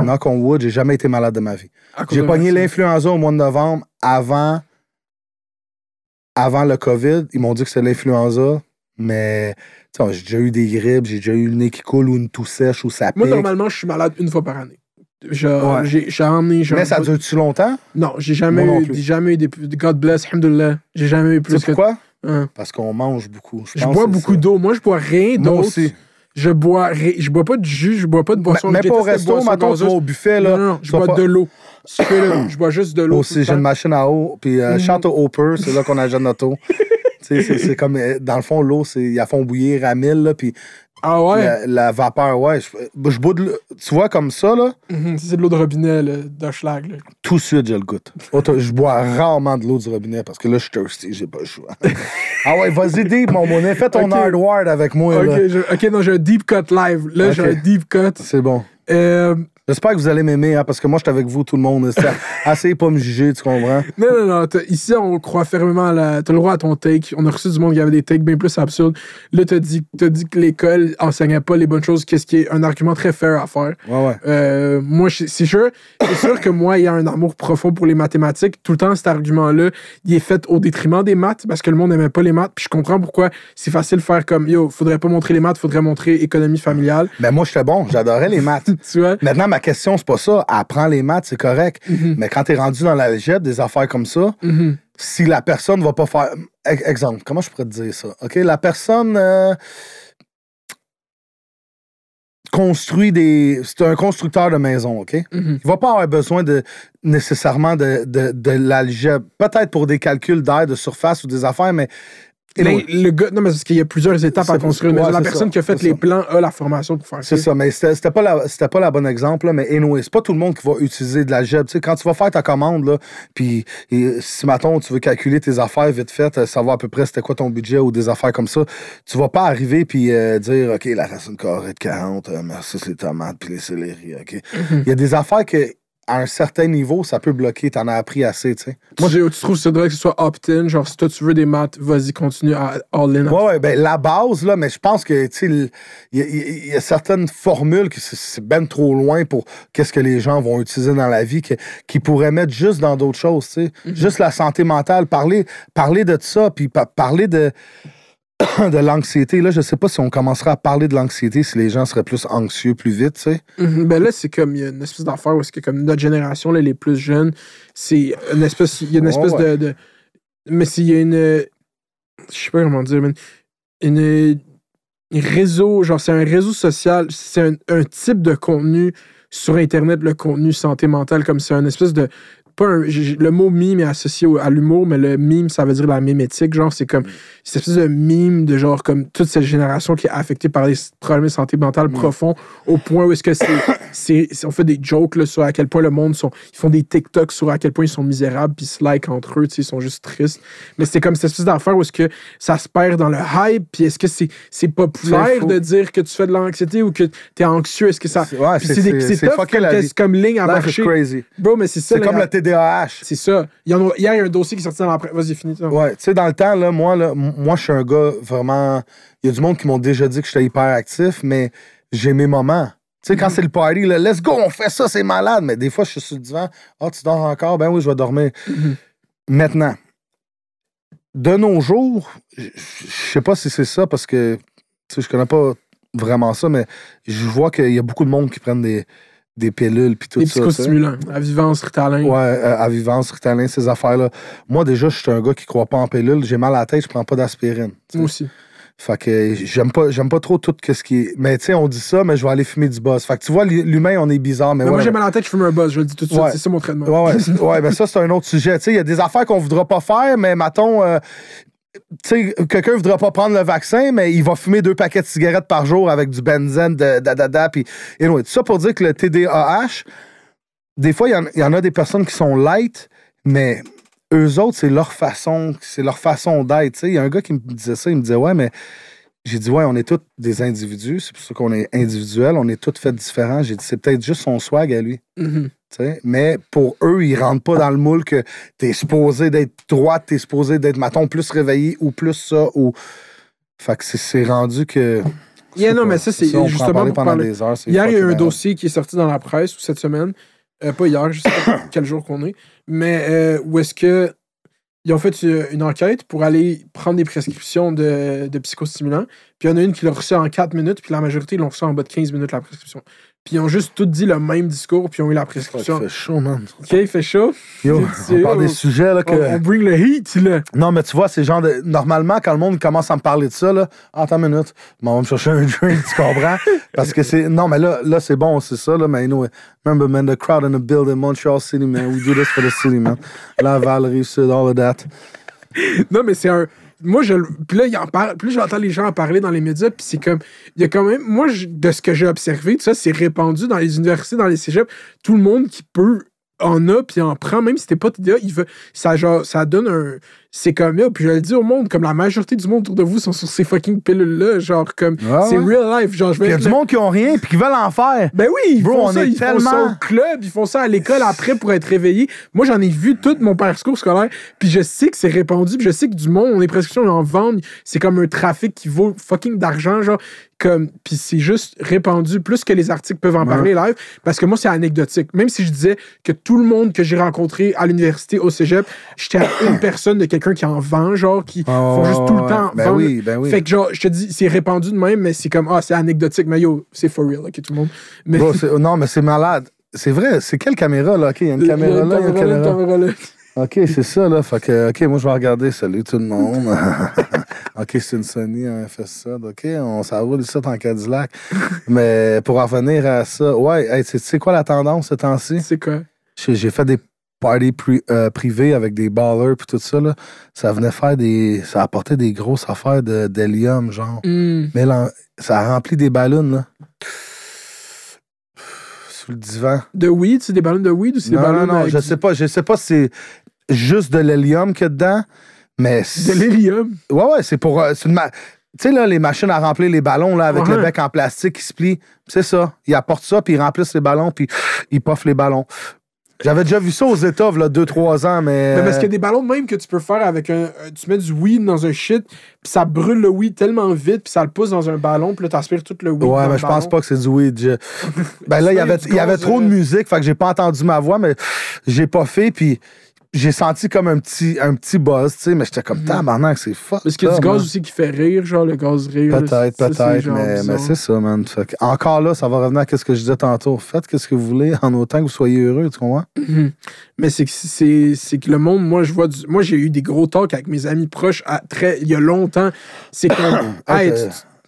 Knock on wood, j'ai jamais été malade de ma vie. J'ai pogné l'influenza au mois de novembre avant, avant le COVID. Ils m'ont dit que c'était l'influenza, mais j'ai déjà eu des grippes, j'ai déjà eu le nez qui coule ou une toux sèche ou ça Moi, pique. normalement, je suis malade une fois par année. Ouais. J'ai emmené. mais ça dure-tu longtemps? Non, j'ai jamais, Moi non eu- jamais eu des. God bless, alhamdoulilah. J'ai jamais eu plus que. pourquoi? Hein. Parce qu'on mange beaucoup. Je, bois c'est beaucoup d'eau. Moi, je bois rien Moi d'autre. Je bois, je bois pas de jus, je bois pas de boisson. Mais je pas au resto, mettons, au buffet, là. Non, non, non, je bois pas- de l'eau. [coughs] Je bois juste de l'eau. Aussi, j'ai une machine à eau, puis euh, chante au Hopper, c'est là qu'on achète notre eau. [laughs] Tu sais, c'est comme, euh, dans le fond, l'eau, c'est, la font bouillir à 1000, là, puis Ah ouais? la, la vapeur, ouais. Je, je bois de l'eau- tu vois, comme ça, là, Mhm, C'est de l'eau de robinet, là, d'Hochelag. là. tout de suite, je le goûte. Je bois rarement de l'eau du robinet parce que là, je suis thirsty, j'ai pas le choix. [laughs] ah ouais, vas-y, deep, mon monnaie. Fais ton Ok. hardware avec moi, là. Ok, je- ok, non, j'ai un deep cut live. Là, j'ai Ok. un deep cut. C'est bon. Euh, J'espère que vous allez m'aimer, hein, parce que moi, je suis avec vous, tout le monde. C'est- [laughs] Essayez pas de me juger, tu comprends? Non, non, non. Ici, on croit fermement à la. T'as le droit à ton take. On a reçu du monde qui avait des takes bien plus absurdes. Là, t'as dit, t'as dit que l'école enseignait pas les bonnes choses, qu'est-ce qui est un argument très fair à faire. Ouais, ouais. Euh, moi, c'est sûr, c'est sûr que moi, il y a un amour profond pour les mathématiques. Tout le temps, cet argument-là, il est fait au détriment des maths parce que le monde n'aimait pas les maths. Puis je comprends pourquoi c'est facile de faire comme yo, faudrait pas montrer les maths, faudrait montrer économie familiale. Ben, moi, j'étais bon, j'adorais les maths. [laughs] Tu vois? Maintenant, ma question, c'est pas ça. Apprends les maths, c'est correct. Mais quand t'es rendu dans l'algèbre, des affaires comme ça, Mhm. si la personne va pas faire. Ex- Exemple, comment je pourrais te dire ça? OK, la personne euh, construit des. C'est un constructeur de maison, OK? Mhm. Il va pas avoir besoin de nécessairement de, de, de l'algèbre. Peut-être pour des calculs d'air de surface ou des affaires, mais. Mais le gars, non, mais c'est parce qu'il y a plusieurs étapes à construire ouais, maison. La personne ça, qui a fait les ça. plans a la formation pour faire ça. C'est ça, mais c'était pas, la, c'était pas la bonne exemple, là, mais anyway, c'est pas tout le monde qui va utiliser de l'algèbre. Tu sais, quand tu vas faire ta commande, là, puis et si, mettons, tu veux calculer tes affaires vite fait, euh, savoir à peu près c'était quoi ton budget ou des affaires comme ça, tu vas pas arriver puis euh, dire, OK, la racine carrée de 40, euh, merci, c'est les tomates puis les céleri, OK? Il y a des affaires que à un certain niveau, ça peut bloquer. T'en as appris assez, tu sais. Moi, tu trouves que ça devrait que ce soit opt-in? Genre, si toi, tu veux des maths, vas-y, continue à all-in. Ouais, ouais, ben la base, là, mais je pense que, tu sais, il y, a- il y a certaines formules que c'est- c'est ben trop loin pour qu'est-ce que les gens vont utiliser dans la vie, qu'ils pourraient mettre juste dans d'autres choses, tu sais. Juste la santé mentale, parler, parler de ça, puis pa- parler de, [coughs] de l'anxiété. Là, je sais pas si on commencerait à parler de l'anxiété, si les gens seraient plus anxieux plus vite, tu sais. Mhm. Ben là, c'est comme, il y a une espèce d'affaire où est-ce que, comme notre génération, là, les plus jeunes, c'est une espèce, il y a une espèce ouais. de, de- Mais s'il y a une. Je sais pas comment dire, mais une. un réseau, genre, c'est un réseau social, c'est un, un type de contenu sur Internet, le contenu santé mentale, comme c'est un espèce de. Pas un- le mot mime est associé au- à l'humour, mais le mime, ça veut dire la mimétique. Genre, c'est comme cette espèce de mime de genre, comme toute cette génération qui est affectée par des problèmes de santé mentale profonds, au point où est-ce que [coughs] c'est. on fait des jokes là, sur à quel point le monde sont. Ils font des TikToks sur à quel point ils sont misérables, puis ils se like entre eux, tu sais, ils sont juste tristes. Mais c'est comme cette espèce d'affaire où est-ce que ça se perd dans le hype, puis est-ce que c'est c'est populaire de dire que tu fais de l'anxiété ou que t'es anxieux? Est-ce que ça. C'est- ouais, c'est- comme, la comme ligne à marcher. crazy. Bro, mais c'est ça. C'est comme y a- le TDAH. C'est ça. Il y a- il y a un dossier qui est sorti dans la. Vas-y, finis ça. Ouais, tu sais, dans le temps, là, moi, là, moi, je suis un gars vraiment. Il y a du monde qui m'ont déjà dit que j'étais hyper actif, mais j'ai mes moments. Tu sais, quand c'est le party, là, let's go, on fait ça, c'est malade. Mais des fois, je suis sur le divan. Ah, tu dors encore? Ben oui, je vais dormir. Maintenant, de nos jours, je je sais pas si c'est ça parce que, tu sais, je connais pas vraiment ça, mais je vois qu'il y a beaucoup de monde qui prennent des, des pilules puis tout Les ça. sais. psychostimulants. À vivance, Ritalin. Ouais, euh, à vivance, Ritalin, ces affaires-là. Moi, déjà, je suis un gars qui croit pas en pilule. J'ai mal à la tête, je prends pas d'aspirine. Moi aussi. Fait que j'aime pas, j'aime pas trop tout ce qui est. Mais tu sais, on dit ça, mais je vais aller fumer du boss. Fait que tu vois, l'humain, on est bizarre. Mais, Mais moi, j'ai mal à la tête, je fume un buzz. Je le dis tout de suite. C'est ça mon traitement. Ouais, ouais, [laughs] ouais, ben ça, c'est un autre sujet. Tu sais, il y a des affaires qu'on voudra pas faire, mais mettons, euh, tu sais, quelqu'un voudra pas prendre le vaccin, mais il va fumer deux paquets de cigarettes par jour avec du benzène, de dadada, puis. Et tout ça pour dire que le TDAH, des fois, il y y, en a des personnes qui sont light, mais eux autres, c'est leur façon, c'est leur façon d'être. Il y a un gars qui me disait ça, il me disait, ouais, mais. J'ai dit, ouais, on est tous des individus, c'est pour ça qu'on est individuels, on est tous faits différents. J'ai dit, c'est peut-être juste son swag à lui. Mhm. Tu Mais pour eux, ils rentrent pas dans le moule que t'es supposé d'être droite, t'es supposé d'être, mettons, plus réveillé ou plus ça. Ou... Fait que c'est- rendu que. Yeah, non, pas. mais ça, c'est justement parler pour pendant parler- des heures. c'est Hier, il y a eu un dossier qui est sorti dans la presse ou cette semaine. Euh, pas hier, je sais pas [coughs] quel jour qu'on est. Mais euh, où est-ce que. Ils ont fait euh, une enquête pour aller prendre des prescriptions de, de psychostimulants. Puis il y en a une qui l'a reçu en 4 minutes, puis la majorité l'ont reçu en bas de 15 minutes, la prescription. Puis ils ont juste tout dit le même discours, puis ils ont eu la prescription. Il fait chaud, man? OK, il fait chaud. Yo, on parle des sujets là, que. On, on bring le heat, là. Non, mais tu vois, c'est genre de. Normalement, quand le monde commence à me parler de ça, là, attends une minute, bon, on va me chercher un drink, tu comprends? [laughs] Parce que c'est. Non, mais là, là c'est bon, c'est ça, là, mais anyway. Remember, man, the crowd in the building, Montreal City, man. We do this for the city, man. Laval, Rive-Sud, all of that. Non, mais c'est un. Moi, je. Puis là, il en parle. Plus j'entends les gens en parler dans les médias, puis c'est comme. Il y a quand même. Moi, de ce que j'ai observé, tout ça, c'est répandu dans les universités, dans les cégeps. Tout le monde qui peut en a, puis en prend, même si t'es pas TDA, il veut. Ça, genre, ça donne un. C'est comme, yo, puis je le dis au monde, comme la majorité du monde autour de vous sont sur ces fucking pilules-là, genre, comme, Ah c'est real life. Genre, je vais Il y a du monde qui ont rien puis qui veulent en faire. Ben oui, ils Bro, font on ça, est ils font ça au club, ils font ça à l'école après pour être réveillés. Moi, j'en ai vu tout mon parcours scolaire, puis je sais que c'est répandu, puis je sais que du monde, on est presque sûr en vendre, c'est comme un trafic qui vaut fucking d'argent, genre, comme, puis c'est juste répandu plus que les articles peuvent en parler live, parce que moi, c'est anecdotique. Même si je disais que tout le monde que j'ai rencontré à l'université, au cégep, j'étais à une [coughs] personne de quelqu'un qui en vend, genre, qui font juste tout le temps Ben vendre. oui, ben oui. Fait que genre, je te dis, c'est répandu de même, mais c'est comme, ah, c'est anecdotique, mais yo, c'est for real, ok, tout le monde. Mais, Bro, non, mais c'est malade. C'est vrai, c'est quelle caméra là? OK, il y a une caméra là, il y a une caméra. caméra là. OK, c'est ça là. Fait que, OK, moi je vais regarder. Salut tout le monde. [laughs] OK, c'est une Sony, un FS7. OK, on s'en roule ça en Cadillac. mais pour en revenir à ça, ouais, hey, tu sais quoi la tendance ce temps-ci? C'est quoi? J'ai j'ai fait des parties pri- euh, privées avec des ballers puis tout ça là. Ça venait faire des. Ça apportait des grosses affaires d'hélium, genre. Mais là, ça a rempli des ballons, là. Sous le divan. De weed, c'est des ballons de weed ou c'est des ballons non, non, avec je sais pas. Je sais pas si c'est juste de l'hélium qu'il y a dedans, mais... de l'hélium? Ouais, ouais, c'est pour... euh, c'est une ma- Tu sais, là, les machines à remplir les ballons, là, avec le bec en plastique qui se plie, c'est ça. Ils apportent ça, puis ils remplissent les ballons, puis ils puffent les ballons. J'avais déjà vu ça aux États, là, 2-3 ans, mais... Mais parce qu'il y a des ballons de même que tu peux faire avec un. Tu mets du weed dans un shit, puis ça brûle le weed tellement vite, puis ça le pousse dans un ballon, puis là, t'aspires tout le weed. Ouais, mais je pense pas que c'est du weed. Je- [laughs] Ben là, il y avait, il y avait trop de musique, fait que j'ai pas entendu ma voix, mais j'ai pas fait, puis j'ai senti comme un petit, un petit buzz, tu sais, mais j'étais comme tabarnak, c'est fuck. Parce qu'il y a du gaz aussi qui fait rire, genre le gaz rire. Peut-être, peut-être, mais, mais c'est ça, man. Fait que encore là, ça va revenir à ce que je disais tantôt. Faites ce que vous voulez en autant que vous soyez heureux, tu comprends? Mais c'est que c'est que le monde, moi, je vois du- Moi, j'ai eu des gros talks avec mes amis proches à très, il y a longtemps. C'est comme. [coughs] Hey, tu-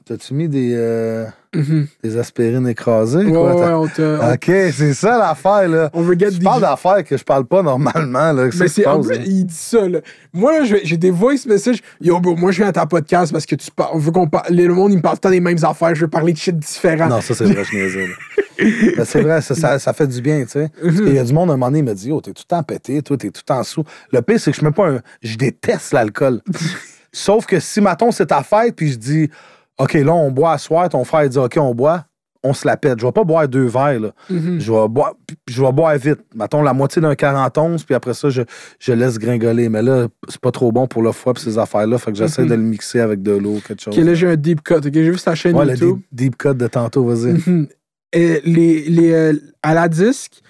T'as-tu mis des, euh, Mhm. des aspirines écrasées? Ouais, quoi? ouais, on te. Ok, c'est ça l'affaire, là. On veut get Je des- parle d'affaires que je parle pas normalement, là. Mais c'est en plus, il dit ça, là. Moi, j'ai des voice messages. Yo, bro, moi, je viens à ta podcast parce que tu parles. On veut qu'on parle. Le monde, il me parle tout le temps des mêmes affaires. Je veux parler de shit différents. Non, ça, c'est vrai, je niaisais, là. [laughs] Mais c'est vrai, ça, ça, ça fait du bien, tu sais. Parce qu'il y a du monde, à un moment donné, il me dit, oh, t'es tout le temps pété, toi, t'es tout le temps sous. Le pire, c'est que je même pas un. Je déteste l'alcool. [laughs] Sauf que si, mettons, c'est ta fête, puis je dis, OK, là, on boit à soir, ton frère dit, OK, on boit, on se la pète. Je vais pas boire deux verres, là. Mhm. Je vais boire, je vais boire vite. Mettons la moitié d'un 41, puis après ça, je, je laisse gringoler. Mais là, c'est pas trop bon pour le foie, puis ces affaires-là. Fait que j'essaie Mhm. de le mixer avec de l'eau, quelque chose. Ok, là, j'ai un deep cut. Ok, j'ai vu ta chaîne ouais, le YouTube. deep, deep cut de tantôt, vas-y. Mhm. Et les, les, euh, à la disque,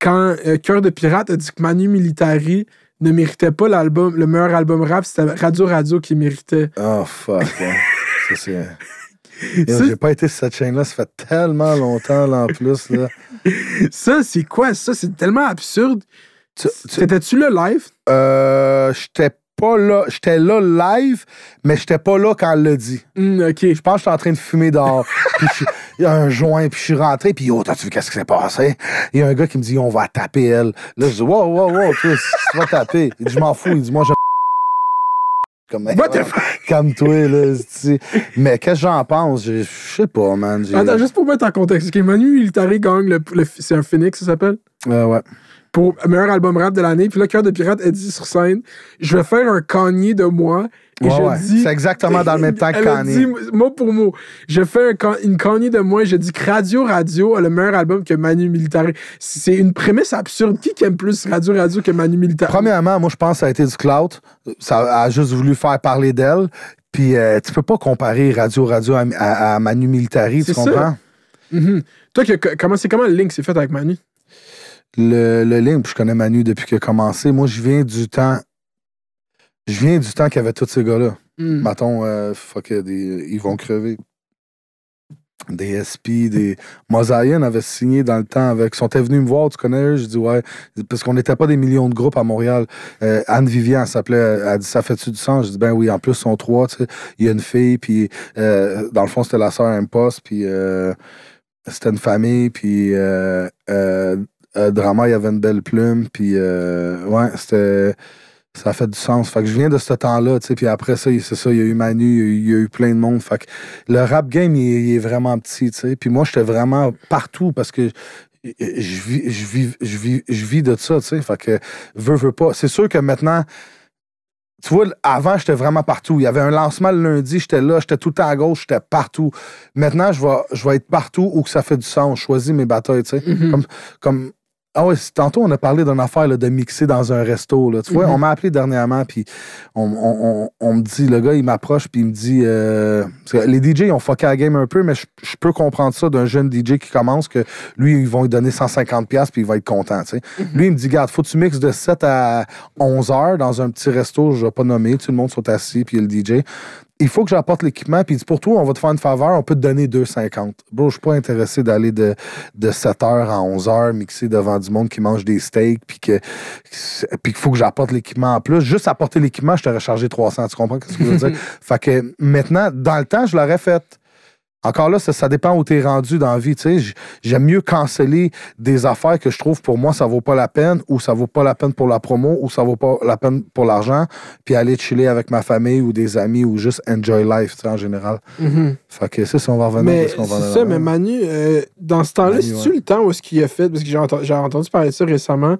quand euh, Cœur de Pirate a dit que Manu Militari ne méritait pas l'album, le meilleur album rap, c'était Radio Radio qui méritait. Oh, fuck, c'est. [laughs] Ça- J'ai pas été sur cette chaîne-là, ça fait tellement longtemps, là, en plus. Là. [laughs] Ça, c'est quoi ça? C'est tellement absurde. Tu- tu- C'était-tu le live? Euh, j'étais pas là. J'étais là live, mais j'étais pas là quand elle l'a dit. Hmm, ok. Je pense que j'étais en train de fumer dehors. [laughs] puis il y a un joint, puis je suis rentré, puis oh, t'as-tu vu qu'est-ce qui s'est passé? Il y a un gars qui me dit, on va taper elle. Là, je dis, wow, wow, wow, tu vas taper. Il dit, je m'en fous. Il dit, moi, je. Comme, What the fuck? comme toi, là. Mais qu'est-ce que j'en pense? Je sais pas, man. Attends, juste pour mettre en contexte. Manu Militari gagne le, le- c'est un Phoenix, ça s'appelle? Euh, ouais. Pour meilleur album rap de l'année. Puis là, Cœur de Pirate a dit sur scène Je vais faire un Kanye de moi. Et Ouais, je ouais. dis. C'est exactement dans le même temps que [laughs] Elle Kanye. dit, mot pour mot. Je fais un une Kanye de moi et je dis que Radio Radio a le meilleur album que Manu Militari. C'est une prémisse absurde. Qui aime plus Radio Radio que Manu Militari? Premièrement, moi, je pense que ça a été du clout. Ça a juste voulu faire parler d'elle. Puis, euh, tu peux pas comparer Radio Radio à, à- à Manu Militari, tu C'est ça. comprends? Mhm. Toi, que- comment, c'est comment le link s'est fait avec Manu? Le, le link, je connais Manu depuis qu'il a commencé. Moi, je viens du temps. Je viens du temps qu'il y avait tous ces gars-là. Mettons, euh, fuck, des, ils vont crever. Des SP, des. Mosaïen avait signé dans le temps avec. Ils sont venus me voir, tu connais eux? Je dis ouais. Parce qu'on n'était pas des millions de groupes à Montréal. Euh, Anne Vivian s'appelait. Elle a dit ça fait-tu du sens? Je dis ben oui, en plus, ils sont trois, tu sais. Il y a une fille, puis euh, dans le fond, c'était la sœur poste, puis euh, c'était une famille, puis euh, Drama, il y avait une belle plume, puis euh, ouais, c'était. Ça a fait du sens. Fait que je viens de ce temps-là, tu sais, puis après ça, c'est ça, il y a eu Manu, il y a eu, plein de monde. Fait que le rap game, il, est- il est vraiment petit, tu sais. Puis moi, j'étais vraiment partout parce que je vis, je vis, je vis, je vis de ça, tu sais. Fait que, veux, veux pas. C'est sûr que maintenant, tu vois, avant, j'étais vraiment partout. Il y avait un lancement le lundi, j'étais là, j'étais tout le temps à gauche, j'étais partout. Maintenant, je vais, je vais être partout où que ça fait du sens. Je choisis mes batailles, tu sais. Mhm. Comme, comme ah ouais, tantôt, on a parlé d'une affaire là, de mixer dans un resto. Là. Tu vois, Mhm. on m'a appelé dernièrement, puis on, on- on- on me dit, le gars, il m'approche, puis il me dit, euh, parce que les DJ, ils ont fucké la game un peu, mais je, je peux comprendre ça d'un jeune DJ qui commence, que lui, ils vont lui donner 150$, piastres, puis il va être content. sais. Lui, il me dit, garde, faut que tu mixes de 7 à 11 heures dans un petit resto, je vais pas nommer, tout le monde sont assis, puis il y a le DJ il faut que j'apporte l'équipement. Puis il dit, pour toi, on va te faire une faveur, on peut te donner 2,50. Bro, je suis pas intéressé d'aller de, de 7h à 11h mixer devant du monde qui mange des steaks, puis que puis qu'il faut que j'apporte l'équipement en plus. Juste apporter l'équipement, je t'aurais chargé 300. Tu comprends ce que je veux dire? [laughs] fait que maintenant, dans le temps, je l'aurais fait. Encore là, ça, ça dépend où tu es rendu dans la vie. J'aime mieux canceller des affaires que je trouve pour moi, ça vaut pas la peine, ou ça vaut pas la peine pour la promo, ou ça vaut pas la peine pour l'argent, puis aller chiller avec ma famille ou des amis, ou juste enjoy life, tu sais, en général. Mhm. Fait que ça, si on va revenir Mais qu'on va ça, mais Manu, euh, dans ce temps-là, c'est-tu ouais. le temps où est-ce qu'il a fait, parce que j'ai entendu, entendu parler de ça récemment,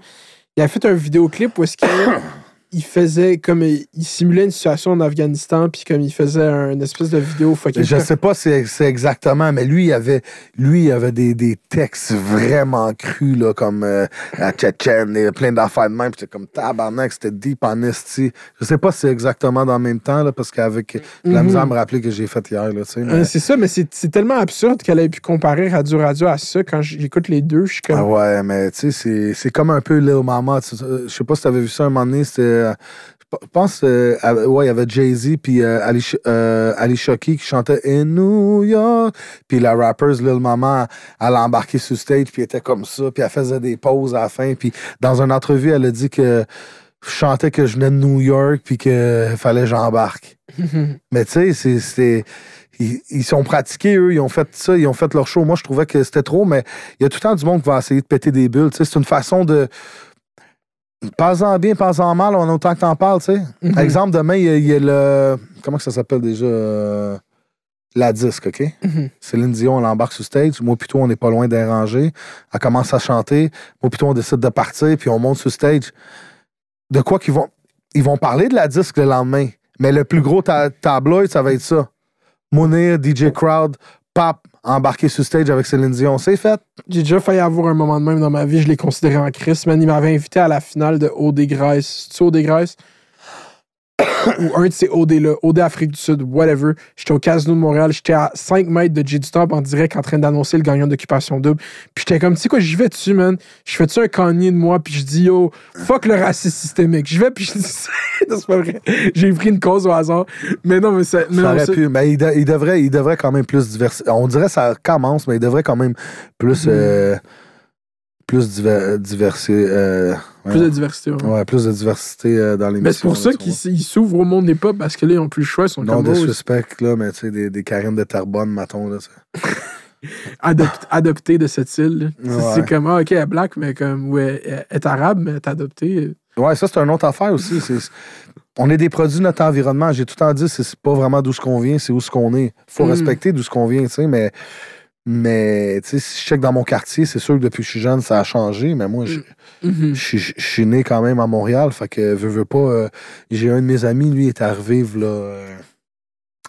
il a fait un vidéoclip où est-ce qu'il il faisait comme il il simulait une situation en Afghanistan puis comme il faisait un- une espèce de vidéo fucking Je sais pas c'est c'est exactement, mais lui, il avait, lui, il avait des, des textes vraiment crus, là, comme euh, à Tchétchène, et plein d'affaires de même. Puis C'était comme tabarnak, c'était deep en esti. Je sais pas si c'est exactement dans le même temps, là, parce qu'avec la Mhm. misère à me rappeler que j'ai fait hier, là, tu sais. mais- c'est ça, mais c'est c'est tellement absurde qu'elle ait pu comparer Radio Radio à ça. Quand j'écoute les deux, je suis comme. Ah ouais, mais tu sais, c'est- c'est comme un peu Lil Mama. Je sais pas si t'avais vu ça un moment donné. C'était. Euh, Je pense, euh, à- ouais, il y avait Jay-Z puis euh, Ali, euh, Ali Shoki qui chantait In New York. Puis la rapper Lil Mama, elle a embarqué sur stage puis était comme ça. Puis elle faisait des pauses à la fin. Puis dans une entrevue, elle a dit que je chantais que je venais de New York puis qu'il fallait que j'embarque. [laughs] Mais tu sais, c'est-. Ils, ils sont pratiqués, eux, ils ont fait ça, ils ont fait leur show. Moi, je trouvais que c'était trop, mais il y a tout le temps du monde qui va essayer de péter des bulles. tu sais. C'est une façon de. Pas-en bien, pas-en mal, on a autant que t'en parles, tu sais. Mhm. Par exemple, demain, il y, a- il y a le. Comment que ça s'appelle déjà? euh, La disque, OK? Mhm. Céline Dion, elle embarque sur stage. Moi, plutôt, on n'est pas loin déranger. Elle commence à chanter. Moi, plutôt, on décide de partir, puis on monte sur stage. De quoi qu'ils vont. Ils vont parler de la disque le lendemain. Mais le plus gros ta- tabloïd, ça va être ça. Mounir, DJ Crowd, Pap, embarqué sur stage avec Céline Dion. C'est fait. J'ai déjà failli avoir un moment de même dans ma vie, je l'ai considéré en crise. Man, il m'avait invité à la finale de OD Grèce. C'est-tu OD Grèce? Ou un de ces OD-là, OD Afrique du Sud, whatever. J'étais au Casino de Montréal, j'étais à 5 mètres de J du Top en direct en train d'annoncer le gagnant d'Occupation Double. Puis j'étais comme, tu sais quoi, j'y vais dessus, man. Je fais-tu un Kanye de moi, puis je dis, yo, fuck le racisme systémique. Je vais, puis je dis, [laughs] c'est pas vrai. J'ai pris une cause au hasard. Mais non, mais ça. mais Ça non, aurait ça- pu, mais il, de- il devrait, il devrait quand même plus diversifier. On dirait que ça commence, mais il devrait quand même plus, Mhm. euh, plus diver, diversifier. euh, Plus de diversité. ouais. Ouais, plus de diversité euh, dans l'émission. Mais c'est pour ça qu'ils s'ouvrent au monde des pop parce que là, ils ont plus le choix. Ils sont Non comme oh, suspect, là, mais tu sais, des, des Karine de Tarbonne, mettons, là. ça. [laughs] adop- adopté de cette île. C'est- Ouais. C'est comme, ah, ok, elle est black, mais comme, ouais, elle est arabe, mais elle est adoptée. Ouais, ça, c'est une autre affaire aussi. c'est- on est des produits de notre environnement. J'ai tout le temps dit, c'est c'est pas vraiment d'où ce qu'on vient, c'est où ce qu'on est. faut Mm. respecter d'où ce qu'on vient, tu sais, mais. Mais, tu sais, si je check dans mon quartier, c'est sûr que depuis que je suis jeune, ça a changé, mais moi, je, Mhm. je suis- je suis né quand même à Montréal, fait que, veux, veux pas, euh, j'ai un de mes amis, lui, est arrivé, là, euh,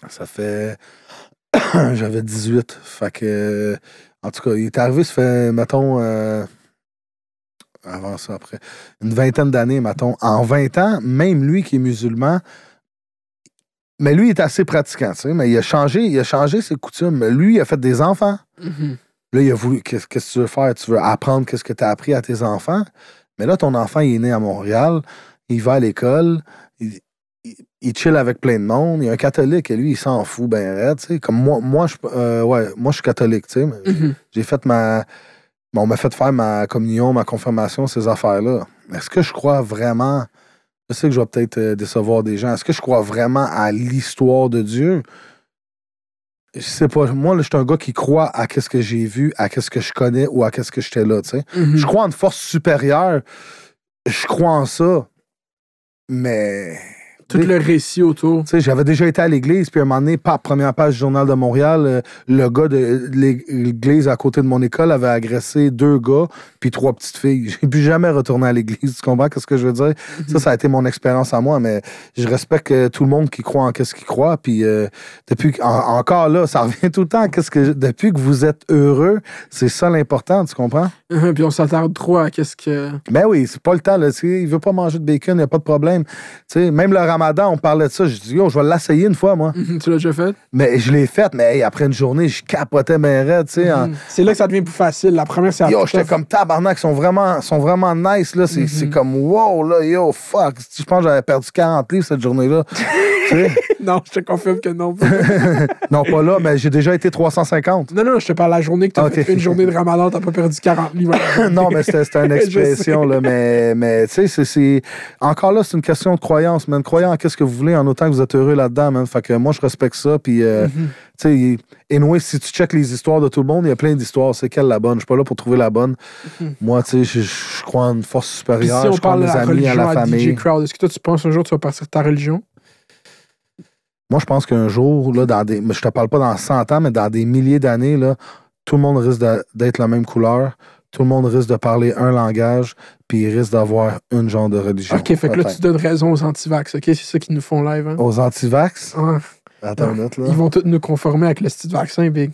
ça fait, [clears throat] j'avais 18, fait que, en tout cas, il est arrivé, ça fait, mettons, euh, avant ça, après, une vingtaine d'années, mettons. En 20 ans, même lui qui est musulman, mais lui, il est assez pratiquant, tu sais, mais il a changé, il a changé ses coutumes. Lui, il a fait des enfants. Mhm. Là, il a voulu. Qu'est-ce que tu veux faire? Tu veux apprendre qu'est-ce que tu as appris à tes enfants? Mais là, ton enfant, il est né à Montréal. Il va à l'école. Il, il- il chill avec plein de monde. Il y a un catholique et lui, il s'en fout ben raide, tu sais. Comme moi, moi, je, euh, ouais, moi, je suis catholique, tu sais. mais Mhm. J'ai fait ma. bon, on m'a fait faire ma communion, ma confirmation, ces affaires-là. Est-ce que je crois vraiment. Je sais que je vais peut-être euh, décevoir des gens. Est-ce que je crois vraiment à l'histoire de Dieu? Je sais pas. Moi, là, je suis un gars qui croit à qu'est-ce que j'ai vu, à qu'est-ce que je connais ou à qu'est-ce que j'étais là, tu sais. Mhm. Je crois en une force supérieure. Je crois en ça. Mais Tout le récit autour. Tu sais, j'avais déjà été à l'église, puis à un moment donné, par première page du Journal de Montréal, euh, le gars de l'église à côté de mon école avait agressé deux gars, puis trois petites filles. [laughs] J'ai plus jamais retourné à l'église. Tu comprends ce que je veux dire? Ça, ça a été mon expérience à moi, mais je respecte tout le monde qui croit en qu'est-ce qu'il croit. Puis euh, depuis que- en- encore là, ça [laughs] revient tout le temps. Qu'est-ce que depuis que vous êtes heureux, c'est ça l'important. Tu comprends? Puis on s'attarde trop à qu'est-ce que. Ben oui, c'est pas le temps. Là. Il veut pas manger de bacon, il n'y a pas de problème. Tu sais, même le ramadan, on parlait de ça. Je dis, yo, je vais l'essayer une fois, moi. [laughs] tu l'as déjà fait? Mais je l'ai fait, mais hey, après une journée, je capotais mes raids, tu sais. en- C'est là que ça devient plus facile. La première, c'est Yo, j'étais comme tabarnak, ils sont vraiment, sont vraiment nice, là. C'est c'est comme, wow, là, yo, fuck. Je pense que j'avais perdu 40 livres cette journée-là. [laughs] Tu? Non, je te confirme que non. [laughs] non, pas là, mais j'ai déjà été 350. non, non, je te parle la journée que t'as Ok. fait une journée de ramadan, t'as pas perdu 40 livres. non, mais c'était une expression, là. Mais, mais tu sais, c'est-. Encore là, c'est une question de croyance, man. Croyez en qu'est-ce que vous voulez, en autant que vous êtes heureux là-dedans, man. Fait que moi, je respecte ça. Puis, euh, Mm-hmm. tu sais, anyway, si tu checkes les histoires de tout le monde, il y a plein d'histoires. C'est quelle la bonne? Je suis pas là pour trouver la bonne. Moi, tu sais, je, crois en une force. Puis supérieure. si on je crois en parle de mes la amis, à la à, famille. Est-ce que toi, tu penses un jour tu vas partir de ta religion? Moi, je pense qu'un jour, là, dans des. Je te parle pas dans 100 ans, mais dans des milliers d'années, là, tout le monde risque d'être la même couleur. Tout le monde risque de parler un langage, puis il risque d'avoir une genre de religion. Ok, fait que là, tu donnes raison aux antivax, ok? C'est ça qu'ils nous font live, hein? Aux antivax? Ouais. Attends une minute, là. Ils vont tous nous conformer avec le style vaccin, Big.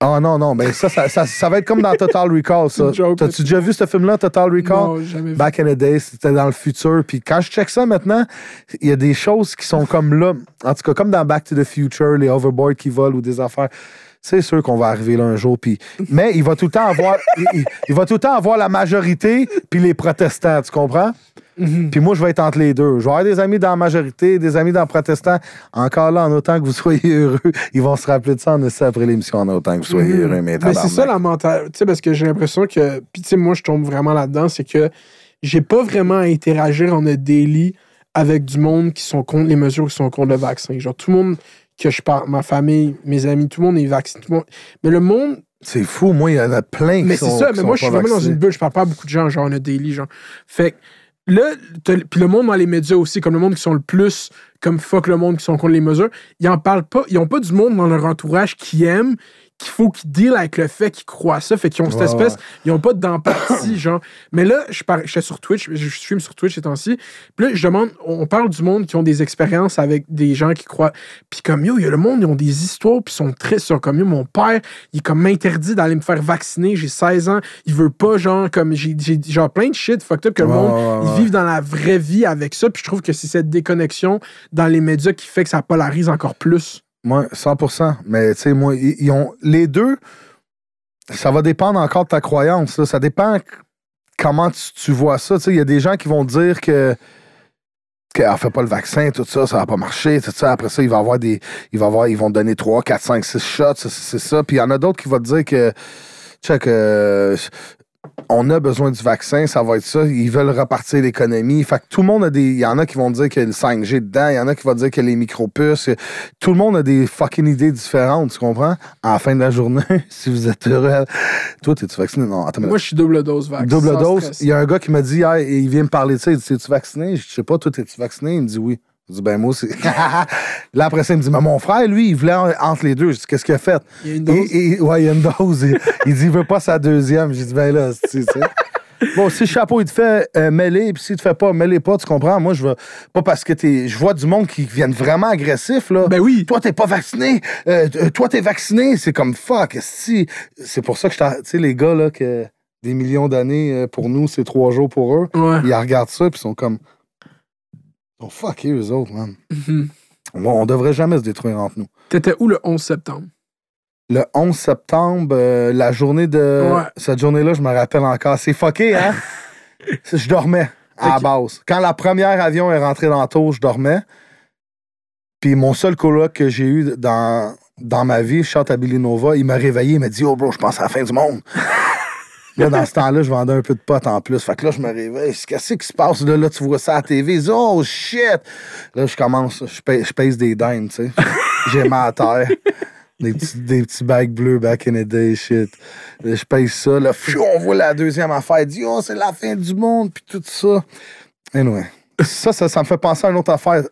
Ah non, non, mais ça, ça, ça, ça va être comme dans Total Recall, ça. [laughs] T'as-tu déjà vu ce film-là, Total Recall? Non, jamais vu. Back in the day, c'était dans le futur. Puis quand je check ça maintenant, il y a des choses qui sont comme là. En tout cas, comme dans Back to the Future, les overboards qui volent ou des affaires. C'est sûr qu'on va arriver là un jour. Puis... Mais il va tout le temps avoir. [laughs] il, il- il va tout le temps avoir la majorité puis les protestants, tu comprends? Mhm. Puis moi, je vais être entre les deux. Je vais avoir des amis dans la majorité, des amis dans le protestant. Encore là, en autant que vous soyez heureux, ils vont se rappeler de ça en essai après l'émission, en autant que vous soyez Mhm. heureux. Mais, Mais c'est ça la mentalité. Tu sais, parce que j'ai l'impression que. Puis, tu sais, moi, je tombe vraiment là-dedans. C'est que j'ai pas vraiment à interagir en a daily avec du monde qui sont contre les mesures qui sont contre le vaccin. Genre, tout le monde que je parle, ma famille, mes amis, tout le monde est vacciné. tout le monde- Mais le monde. C'est fou. Moi, il y en a plein qui Mais c'est ça. Mais moi, je suis vraiment dans une bulle. Je parle pas à beaucoup de gens, genre, en a daily, genre. Fait que là, puis le monde dans les médias aussi, comme le monde qui sont le plus comme fuck le monde qui sont contre les mesures, ils en parlent pas. Ils ont pas du monde dans leur entourage qui aime, qu'il faut qu'ils deal avec le fait qu'ils croient ça. Fait qu'ils ont cette espèce. Ils ont pas d'empathie, [coughs] genre. Mais là, je par- j'étais sur Twitch, je stream sur Twitch ces temps-ci. Puis là, je demande, on parle du monde qui ont des expériences avec des gens qui croient. Puis comme yo, il y a le monde, ils ont des histoires, puis ils sont tristes. Ils sont comme yo, mon père, il est comme m'interdit d'aller me faire vacciner, j'ai 16 ans, il veut pas, genre, comme j'ai genre plein de shit fucked up que le monde, ils vivent dans la vraie vie avec ça. Puis je trouve que c'est cette déconnexion dans les médias qui fait que ça polarise encore plus. Moi, 100% Mais, tu sais, moi, ils, ont. Les deux, ça va dépendre encore de ta croyance. Ça dépend comment tu, vois ça. Il y a des gens qui vont dire que. que ah, fais pas le vaccin, tout ça, ça va pas marcher, tout ça. Après ça, il va avoir des. Il va avoir, ils vont donner 3, 4, 5, 6 shots, c'est ça. Puis il y en a d'autres qui vont te dire que. Check, euh, on a besoin du vaccin, ça va être ça. Ils veulent repartir l'économie. Fait que tout le monde a des. Il y en a qui vont dire qu'il y a le 5G dedans, il y en a qui vont dire qu'il y a les micropuces. Tout le monde a des fucking idées différentes, tu comprends? À la fin de la journée, [laughs] si vous êtes heureux. Toi, t'es-tu vacciné? Non, attends, Moi, je suis double dose vax. Double dose? Il y a un gars qui m'a dit hier, il vient me parler de ça. Il dit Es-tu vacciné? Je sais pas, toi, t'es-tu vacciné? Il me dit oui. Je dis Ben, moi aussi. [laughs] Là, après ça, il me dit Mais mon frère, lui, il voulait en- entre les deux. Je dis Qu'est-ce qu'il a fait? Il y a une dose. Et- et- Ouais, il y a une dose. il, il dit Il veut pas sa deuxième. J'ai dit Ben là, tu sais. Bon, si le chapeau, il te fait euh, mêler, puis s'il te fait pas, mêler pas, tu comprends? Moi, je veux pas parce que t'es. Je vois du monde qui viennent vraiment agressifs, là. Ben oui. Toi, t'es pas vacciné. Euh, euh, toi, t'es vacciné. C'est comme fuck. si C'est pour ça que je Tu sais, les gars, là, que des millions d'années, euh, pour nous, c'est trois jours pour eux. Ouais. Ils regardent ça, puis ils sont comme. Sont fuckés, eux autres, man. Mhm. On, on devrait jamais se détruire entre nous. T'étais où le 11 septembre? Le 11 septembre, euh, la journée de. Ouais. Cette journée-là, je me rappelle encore. C'est fucké, hein? [laughs] je dormais à la base. Quand la première avion est rentrée dans le tour, je dormais. Puis mon seul coloc que j'ai eu dans, dans ma vie, Chante à Billy Nova, il m'a réveillé, il m'a dit Oh bro, je pense à la fin du monde. Là, dans ce temps-là, je vendais un peu de potes en plus. Fait que là, je me réveille. Qu'est-ce qui se passe? Là, là, tu vois ça à la TV. Oh shit! Là, je commence, je pèse, je pèse des dindes, tu sais. [laughs] J'ai mal à terre. Des petits, des petits bags bleus back in the day, shit. Là, je pèse ça. Là, pfiou, on voit la deuxième affaire. Dit, oh, c'est la fin du monde, puis tout ça. Anyway. Ça, ça, ça me fait penser à une autre affaire.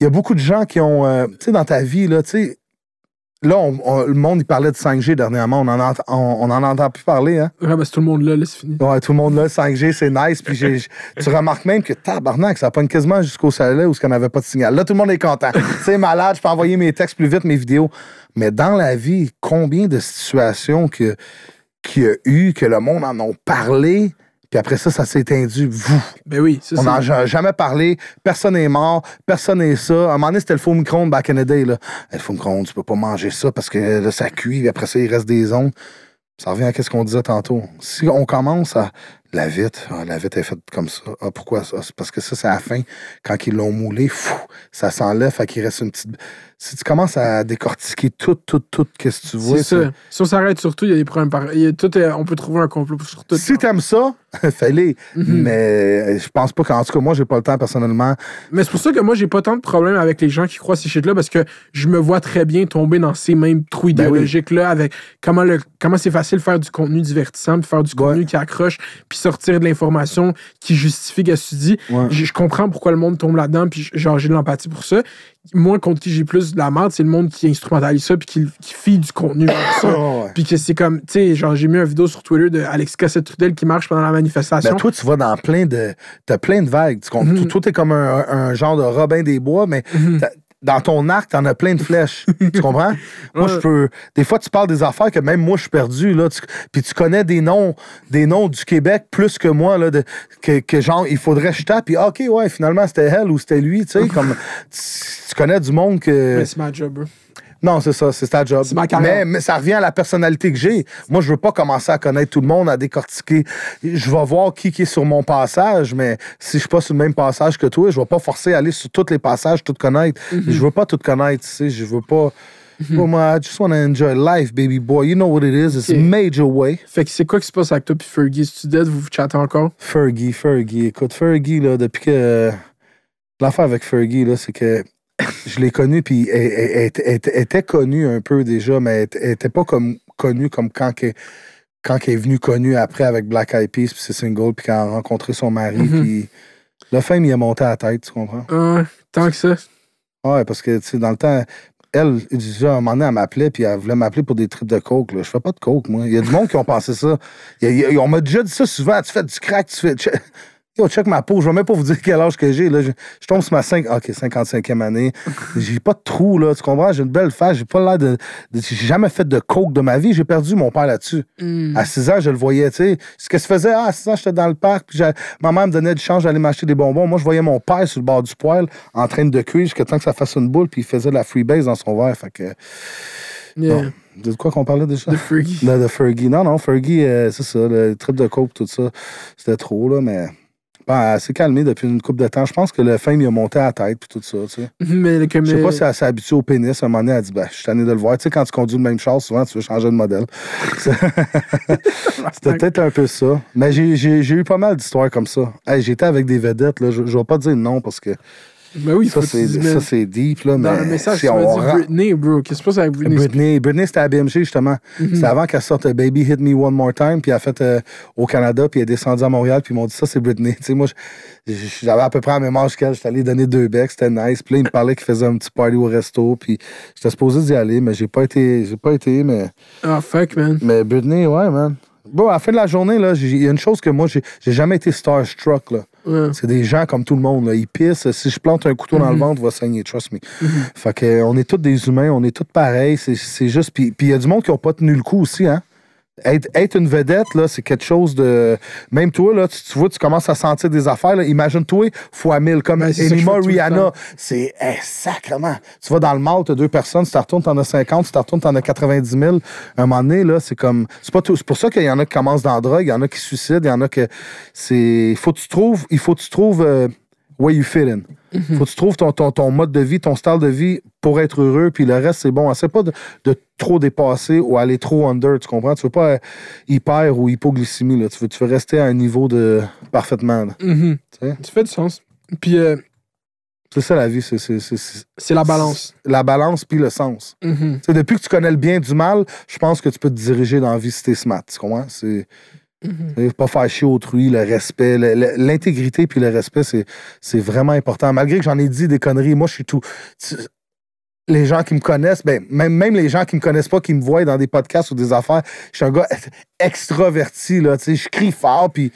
il y a beaucoup de gens qui ont, euh, tu sais, dans ta vie, là, tu sais, là, on- on- le monde, il parlait de 5G dernièrement. On en, ent- on, on en entend plus parler, hein. Ouais, ben, c'est tout le monde là, là, c'est fini. Ouais, tout le monde là, 5G, c'est nice. Puis [laughs] tu remarques même que tabarnak, ça pogne quasiment jusqu'au salaire où il n'y avait pas de signal. Là, tout le monde est content. [laughs] c'est malade, je peux envoyer mes textes plus vite, mes vidéos. Mais dans la vie, combien de situations que, qu'il y a eu, que le monde en a parlé, puis après ça, ça s'est étendu. Vous. Ben oui, ça, On c'est- n'en a jamais parlé. Personne n'est mort. Personne n'est ça. À un moment donné, c'était le faux micro-ondes back in the day. Là. Le faux micro-ondes, tu peux pas manger ça parce que là, ça cuit. Puis après ça, il reste des ondes. Ça revient à ce qu'on disait tantôt. Si on commence à. La vitre, ah, la vitre est faite comme ça. Ah, pourquoi ça? C'est parce que ça, c'est à la fin. Quand ils l'ont moulé, fou, ça s'enlève, fait qu'il reste une petite. Si tu commences à décortiquer tout, tout, tout, qu'est-ce que tu vois. c'est ça. Si on s'arrête sur tout, il y a des problèmes par... il y a tout, On peut trouver un complot sur tout. Si t'aimes ça, [laughs] fais-les. Mhm. Mais je pense pas qu'en tout cas, moi, j'ai pas le temps personnellement. Mais c'est pour ça que moi, j'ai pas tant de problèmes avec les gens qui croient ces shit-là parce que je me vois très bien tomber dans ces mêmes trous Ben oui. idéologiques-là avec comment le comment c'est facile de faire du contenu divertissant, puis faire du Ouais. contenu qui accroche, puis sortir de l'information qui justifie ce que tu dis. Ouais. Je je comprends pourquoi le monde tombe là-dedans, puis genre, j'ai de l'empathie pour ça. Moi, contre qui j'ai plus de la merde, c'est le monde qui instrumentalise ça, puis qui, qui file du contenu vers ça. [coughs] Ouais. Puis que c'est comme, tu sais, genre, j'ai mis une vidéo sur Twitter de Alex Cassette-Trudel qui marche pendant la manifestation. Ben, toi, tu vas dans plein de. T'as plein de vagues. Tu? Mhm. Toi, t'es comme un, un genre de Robin des Bois, mais Mhm. t'as- dans ton arc, t'en as plein de flèches. [laughs] tu comprends? Moi, je peux. Des fois, tu parles des affaires que même moi, je suis perdu. Là, Tu- puis tu connais des noms, des noms du Québec plus que moi, là, de, que, que genre, il faudrait que je tape, puis ah, OK, ouais, finalement, c'était elle ou c'était lui. Tu sais, [laughs] comme. Tu, tu connais du monde que. Mais c'est ma job. Non, c'est ça, c'est ta job. C'est ma carrière. mais, mais ça revient à la personnalité que j'ai. Moi, je veux pas commencer à connaître tout le monde, à décortiquer. Je vais voir qui, qui est sur mon passage, mais si je suis pas sur le même passage que toi, je vais pas forcer à aller sur tous les passages, tout connaître. Mhm. Je veux pas tout connaître, tu sais. Je veux pas. Pour moi, I just want to enjoy life, baby boy. You know what it is. It's Ok. major way. Fait que c'est quoi qui se passe avec toi puis Fergie? Si tu dead, vous vous chattez encore? Fergie, Fergie. Écoute, Fergie, là, depuis que. L'affaire avec Fergie, là, c'est que je l'ai connue, puis elle, elle- elle était- elle elle connue un peu déjà, mais elle était- elle était pas comme connue comme quand quand qu'elle est venue connue après avec Black Eyed Peas, puis c'est single, puis qu'elle a rencontré son mari, Mhm. puis le fame, il a monté à la tête, tu comprends? Ah, tant que ça. Ouais, parce que, tu sais, dans le temps, elle, déjà, à un moment donné, elle m'appelait, puis elle voulait m'appeler pour des trips de coke. Là. Je fais pas de coke, moi. Il y a du monde qui ont pensé ça. Il y a- il y a- on m'a déjà dit ça souvent. Tu fais du crack, tu fais. Yo, check ma peau. Je vais même pas vous dire quel âge que j'ai. Là. Je, je tombe sur ma 5, ok, 55e année. [laughs] J'ai pas de trou, là. Tu comprends? J'ai une belle face. J'ai pas l'air de. de- j'ai jamais fait de coke de ma vie. J'ai perdu mon père là-dessus. Hmm. À 6 ans, je le voyais, tu sais. Ce que se faisait, ah, à 6 ans, j'étais dans le parc, puis ma mère me donnait du change, j'allais m'acheter des bonbons. Moi, je voyais mon père sur le bord du poêle, en train de cuire jusqu'à temps que ça fasse une boule, puis il faisait de la freebase dans son verre. Fait que. Yeah. Bon. De quoi qu'on parlait déjà? De Fergie. [laughs] De, de Fergie. Non, non, Fergie, euh, c'est ça, le trip de coke, tout ça, c'était trop, là, mais. Bon, elle s'est calmée depuis une couple de temps. Je pense que le fame, il a monté à la tête, puis tout ça, tu sais. Mais. Je sais pas si elle s'est habituée au pénis. À un moment donné, elle a dit, ben, je suis tanné de le voir. Tu sais, quand tu conduis le même char, souvent, tu veux changer de modèle. [laughs] C'était peut-être un peu ça. Mais j'ai- eu pas mal d'histoires comme ça. Hey, J'étais avec des vedettes, là. Je, je vais pas dire non parce que Ben oui, ça, c'est ça, c'est deep, là. Dans mais le message, si on dit Britney, bro. Qu'est-ce qui se passe avec Britney? Britney, Britney c'était à BMG, justement. Mhm. C'était avant qu'elle sorte euh, Baby Hit Me One More Time, puis elle a fait euh, au Canada, puis elle est descendue à Montréal, puis ils m'ont dit ça, c'est Britney. [laughs] Tu sais, moi, j'avais à peu près la même âge qu'elle. J'étais allé donner deux becs, c'était nice. Puis là, il me parlait qu'il faisait un petit party au resto, puis j'étais supposé d'y aller, mais j'ai pas été, j'ai pas été, mais. Ah, fuck, man. Mais Britney, ouais, man. Bon, à la fin de la journée, là, il y a une chose que moi, j'ai j'ai jamais été starstruck, là. Ouais. C'est des gens comme tout le monde, là. Ils pissent. Si je plante un couteau dans le Mhm. ventre, il va saigner, trust me. Fait que, on est tous des humains, on est tous pareils. C'est c'est juste. Puis puis il y a du monde qui n'a pas tenu le coup aussi, hein. Être, être une vedette, là, c'est quelque chose de. Même toi, là, tu, tu vois, tu commences à sentir des affaires. là. Imagine-toi, fois mille, comme Ben, Enima Rihanna. C'est eh, sacrement. Tu vas dans le mall, t'as deux personnes, tu t'en retournes, t'en as 50, tu t'en retournes, t'en as 90 000. À un moment donné, là, c'est comme. C'est pas tout. C'est pour ça qu'il y en a qui commencent dans la drogue, il y en a qui se suicident, il y en a que. C'est. Il faut que tu trouves. Il faut que tu trouves. euh, where you fit in. Mhm. Faut que tu trouves ton, ton, ton mode de vie, ton style de vie pour être heureux, puis le reste, c'est bon. Essaie pas de, de trop dépasser ou aller trop under, tu comprends? Tu veux pas euh, hyper ou hypoglycémie, là. Tu veux, tu veux rester à un niveau de parfaitement, là. Mhm. Tu fait du sens. Puis euh, C'est ça la vie, c'est c'est- c'est- c'est- c'est la balance. la balance puis le sens. Mhm. Sais, depuis que tu connais le bien du mal, je pense que tu peux te diriger dans la vie si t'es smart, tu comprends? C'est... Mm-hmm. Pas faire chier autrui, le respect, l'intégrité puis le respect, c'est, vraiment important. Malgré que j'en ai dit des conneries, moi, je suis tout. tu- Les gens qui me connaissent, ben, même, même les gens qui me connaissent pas, qui me voient dans des podcasts ou des affaires, je suis un gars [laughs] extraverti, là, tu sais, je crie fort, puis.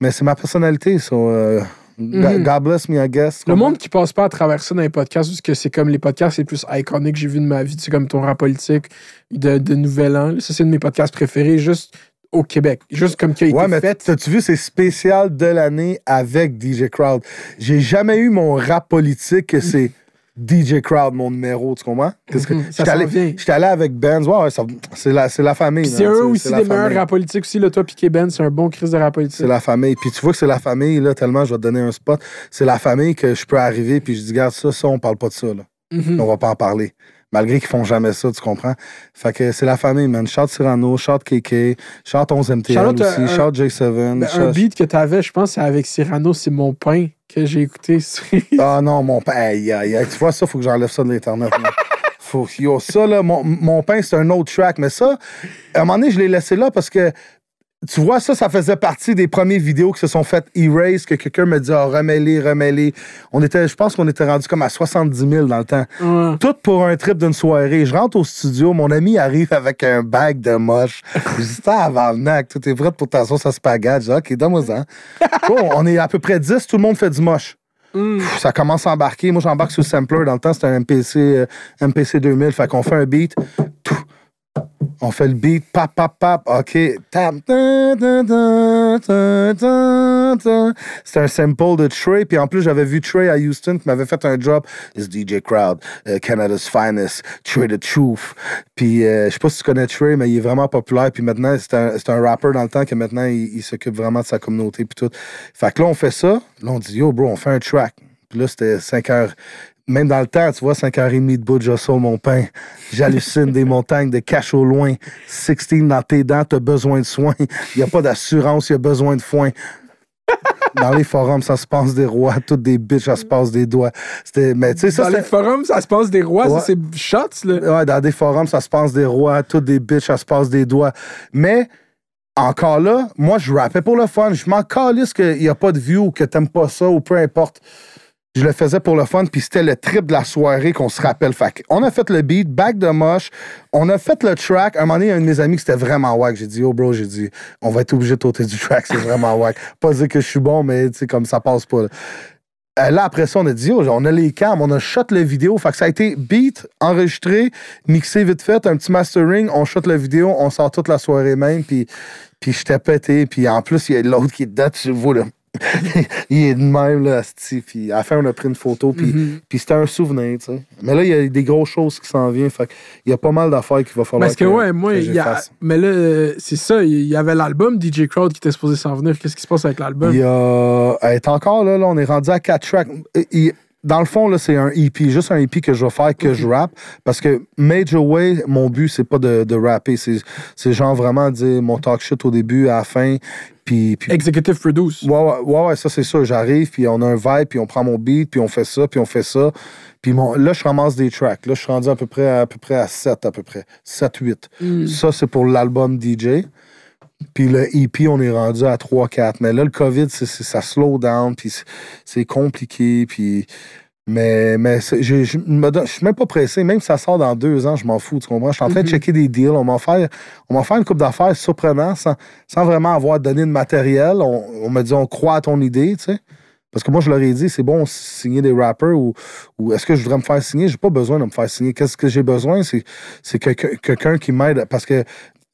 Mais c'est ma personnalité, so, euh, God- God bless me, I guess. Le monde qui passe pas à travers ça dans les podcasts, parce que c'est comme les podcasts les plus iconiques que j'ai vu de ma vie, c'est comme ton rap politique de, de Nouvel An. Ça, c'est un de mes podcasts préférés, juste au Québec. Juste comme qui a été Ouais, mais fait. t'as-tu vu, c'est spécial de l'année avec DJ Crowd. J'ai jamais eu mon rap politique que c'est DJ Crowd, mon numéro, tu comprends? Qu'est-ce que, Mhm, ça j'étais allé-. J'étais allé avec Benz, ça- c'est la, c'est la famille. C'est eux aussi les meilleurs rap politiques aussi. Là, toi, Piqué Ben, c'est un bon crise de rap politique. C'est la famille. Puis tu vois que c'est la famille, là, tellement je vais te donner un spot. C'est la famille que je peux arriver, puis je dis, regarde ça, ça, on parle pas de ça, là. Mhm. On va pas en parler. Malgré qu'ils font jamais ça, tu comprends? Fait que c'est la famille, man. Shout Cyrano, shout KK, shout 11 MTL aussi, euh, shout J7. Ben, shout- un beat que t'avais, je pense, c'est avec Cyrano, c'est mon pain que j'ai écouté. Ah non, mon pain. Aïe, aïe, aïe. Tu vois, ça, faut que j'enlève ça de l'Internet. [laughs] faut, yo, ça, là, mon, mon pain, c'est un autre track. Mais ça, à un moment donné, je l'ai laissé là parce que, tu vois, ça, ça faisait partie des premières vidéos qui se sont faites erase, que quelqu'un me dit, ah, remets-les, remets-les. On était, je pense qu'on était rendu comme à 70 000 dans le temps. Tout pour un trip d'une soirée. Je rentre au studio, mon ami arrive avec un bag de moche. Je dis, tabarnak, tout est prêt pour ta sauce à spaghetti. Je dis, OK, donne-moi ça. [laughs] Bon, on est à peu près 10, tout le monde fait du moche. Mm. Pff, Ça commence à embarquer. Moi, j'embarque sur le sampler. Dans le temps, c'était un MPC, euh, MPC 2000. Fait qu'on fait un beat. On fait le beat. Pap, pap, pap. OK. C'était un sample de Trey. Puis en plus, j'avais vu Trey à Houston qui m'avait fait un drop. It's DJ Crowd, uh, Canada's finest, Trey the Truth. Puis euh, je sais pas si tu connais Trey, mais il est vraiment populaire. Puis maintenant, c'est un, c'est un rapper dans le temps que maintenant, il, il s'occupe vraiment de sa communauté. Puis tout. Fait que là, on fait ça. Là, on dit, yo, bro, on fait un track. Puis là, c'était 5 heures. Même dans le temps, tu vois, 5h30 de bout de Josso, mon pain. J'hallucine des [laughs] montagnes de cache au loin. 16 dans tes dents, t'as besoin de soins. Il n'y a pas d'assurance, il y a besoin de foin. Dans les forums, ça se passe des rois. Toutes des bitches, ça se passe des doigts. C'était, mais tu sais, ça, Dans les forums, ça se passe des rois, Ouais. c'est shots, là. Ouais, dans des forums, ça se passe des rois, toutes des bitches, ça se passe des doigts. Mais encore là, moi, je rappais pour le fun. Je m'en calisse qu'il n'y a pas de view ou que t'aimes pas ça ou peu importe. Je le faisais pour le fun, puis c'était le trip de la soirée qu'on se rappelle. Fait on a fait le beat, back de moche, on a fait le track. À un moment donné, il y a un de mes amis qui c'était vraiment wack. J'ai dit, oh bro, j'ai dit, on va être obligé de t'ôter du track, c'est vraiment [laughs] wack. Pas dire que je suis bon, mais tu sais, comme ça passe pas. là. Euh, là, après ça, on a dit, oh, on a les cams, on a shot la vidéo. Fait que ça a été beat, enregistré, mixé vite fait, un petit mastering, on shot la vidéo, on sort toute la soirée même, puis, puis j'étais pété. Puis en plus, il y a l'autre qui est dedans, tu le vois, là. Il est de même, là, asti. Puis à la fin, on a pris une photo, puis, Mhm. puis c'était un souvenir, tu sais. Mais là, il y a des grosses choses qui s'en viennent. Fait il y a pas mal d'affaires qu'il va falloir Parce que, ouais, moi, que il y a. j'efface. Mais là, euh, c'est ça, il y avait l'album DJ Crowd qui était supposé s'en venir. Qu'est-ce qui se passe avec l'album? Il y a. Elle est encore là, là, on est rendu à 4 tracks. Il- dans le fond, là, c'est un EP, juste un EP que je vais faire, que je rappe. Parce que Major Way, mon but, c'est pas de, de rapper. C'est c'est genre vraiment dire mon talk shit au début, à la fin. Puis, puis Executive Produce. Ouais, ouais, ouais, ouais, ça c'est sûr. J'arrive, puis on a un vibe, puis on prend mon beat, puis on fait ça, puis on fait ça. Puis mon, là, je ramasse des tracks. Là, je suis rendu à peu près à, à peu près à 7, à peu près. 7, 8. Mm. Ça, c'est pour l'album DJ. Puis le EP, on est rendu à 3, 4. Mais là, le COVID, ça slow down, puis c'est, c'est compliqué, puis... Mais, mais je, je, me suis même pas pressé. Même si ça sort dans deux ans, je m'en fous, tu comprends? Je suis en train de Mhm. checker des deals. On m'a offert, on offert une coupe d'affaires surprenante sans, sans vraiment avoir donné de matériel. On, on m'a dit, on croit à ton idée, tu sais. Parce que moi, je leur ai dit, c'est bon signer des rappers ou, ou est-ce que je voudrais me faire signer? J'ai pas besoin de me faire signer. Qu'est-ce que j'ai besoin? C'est, quelqu'un, qui m'aide. Parce que,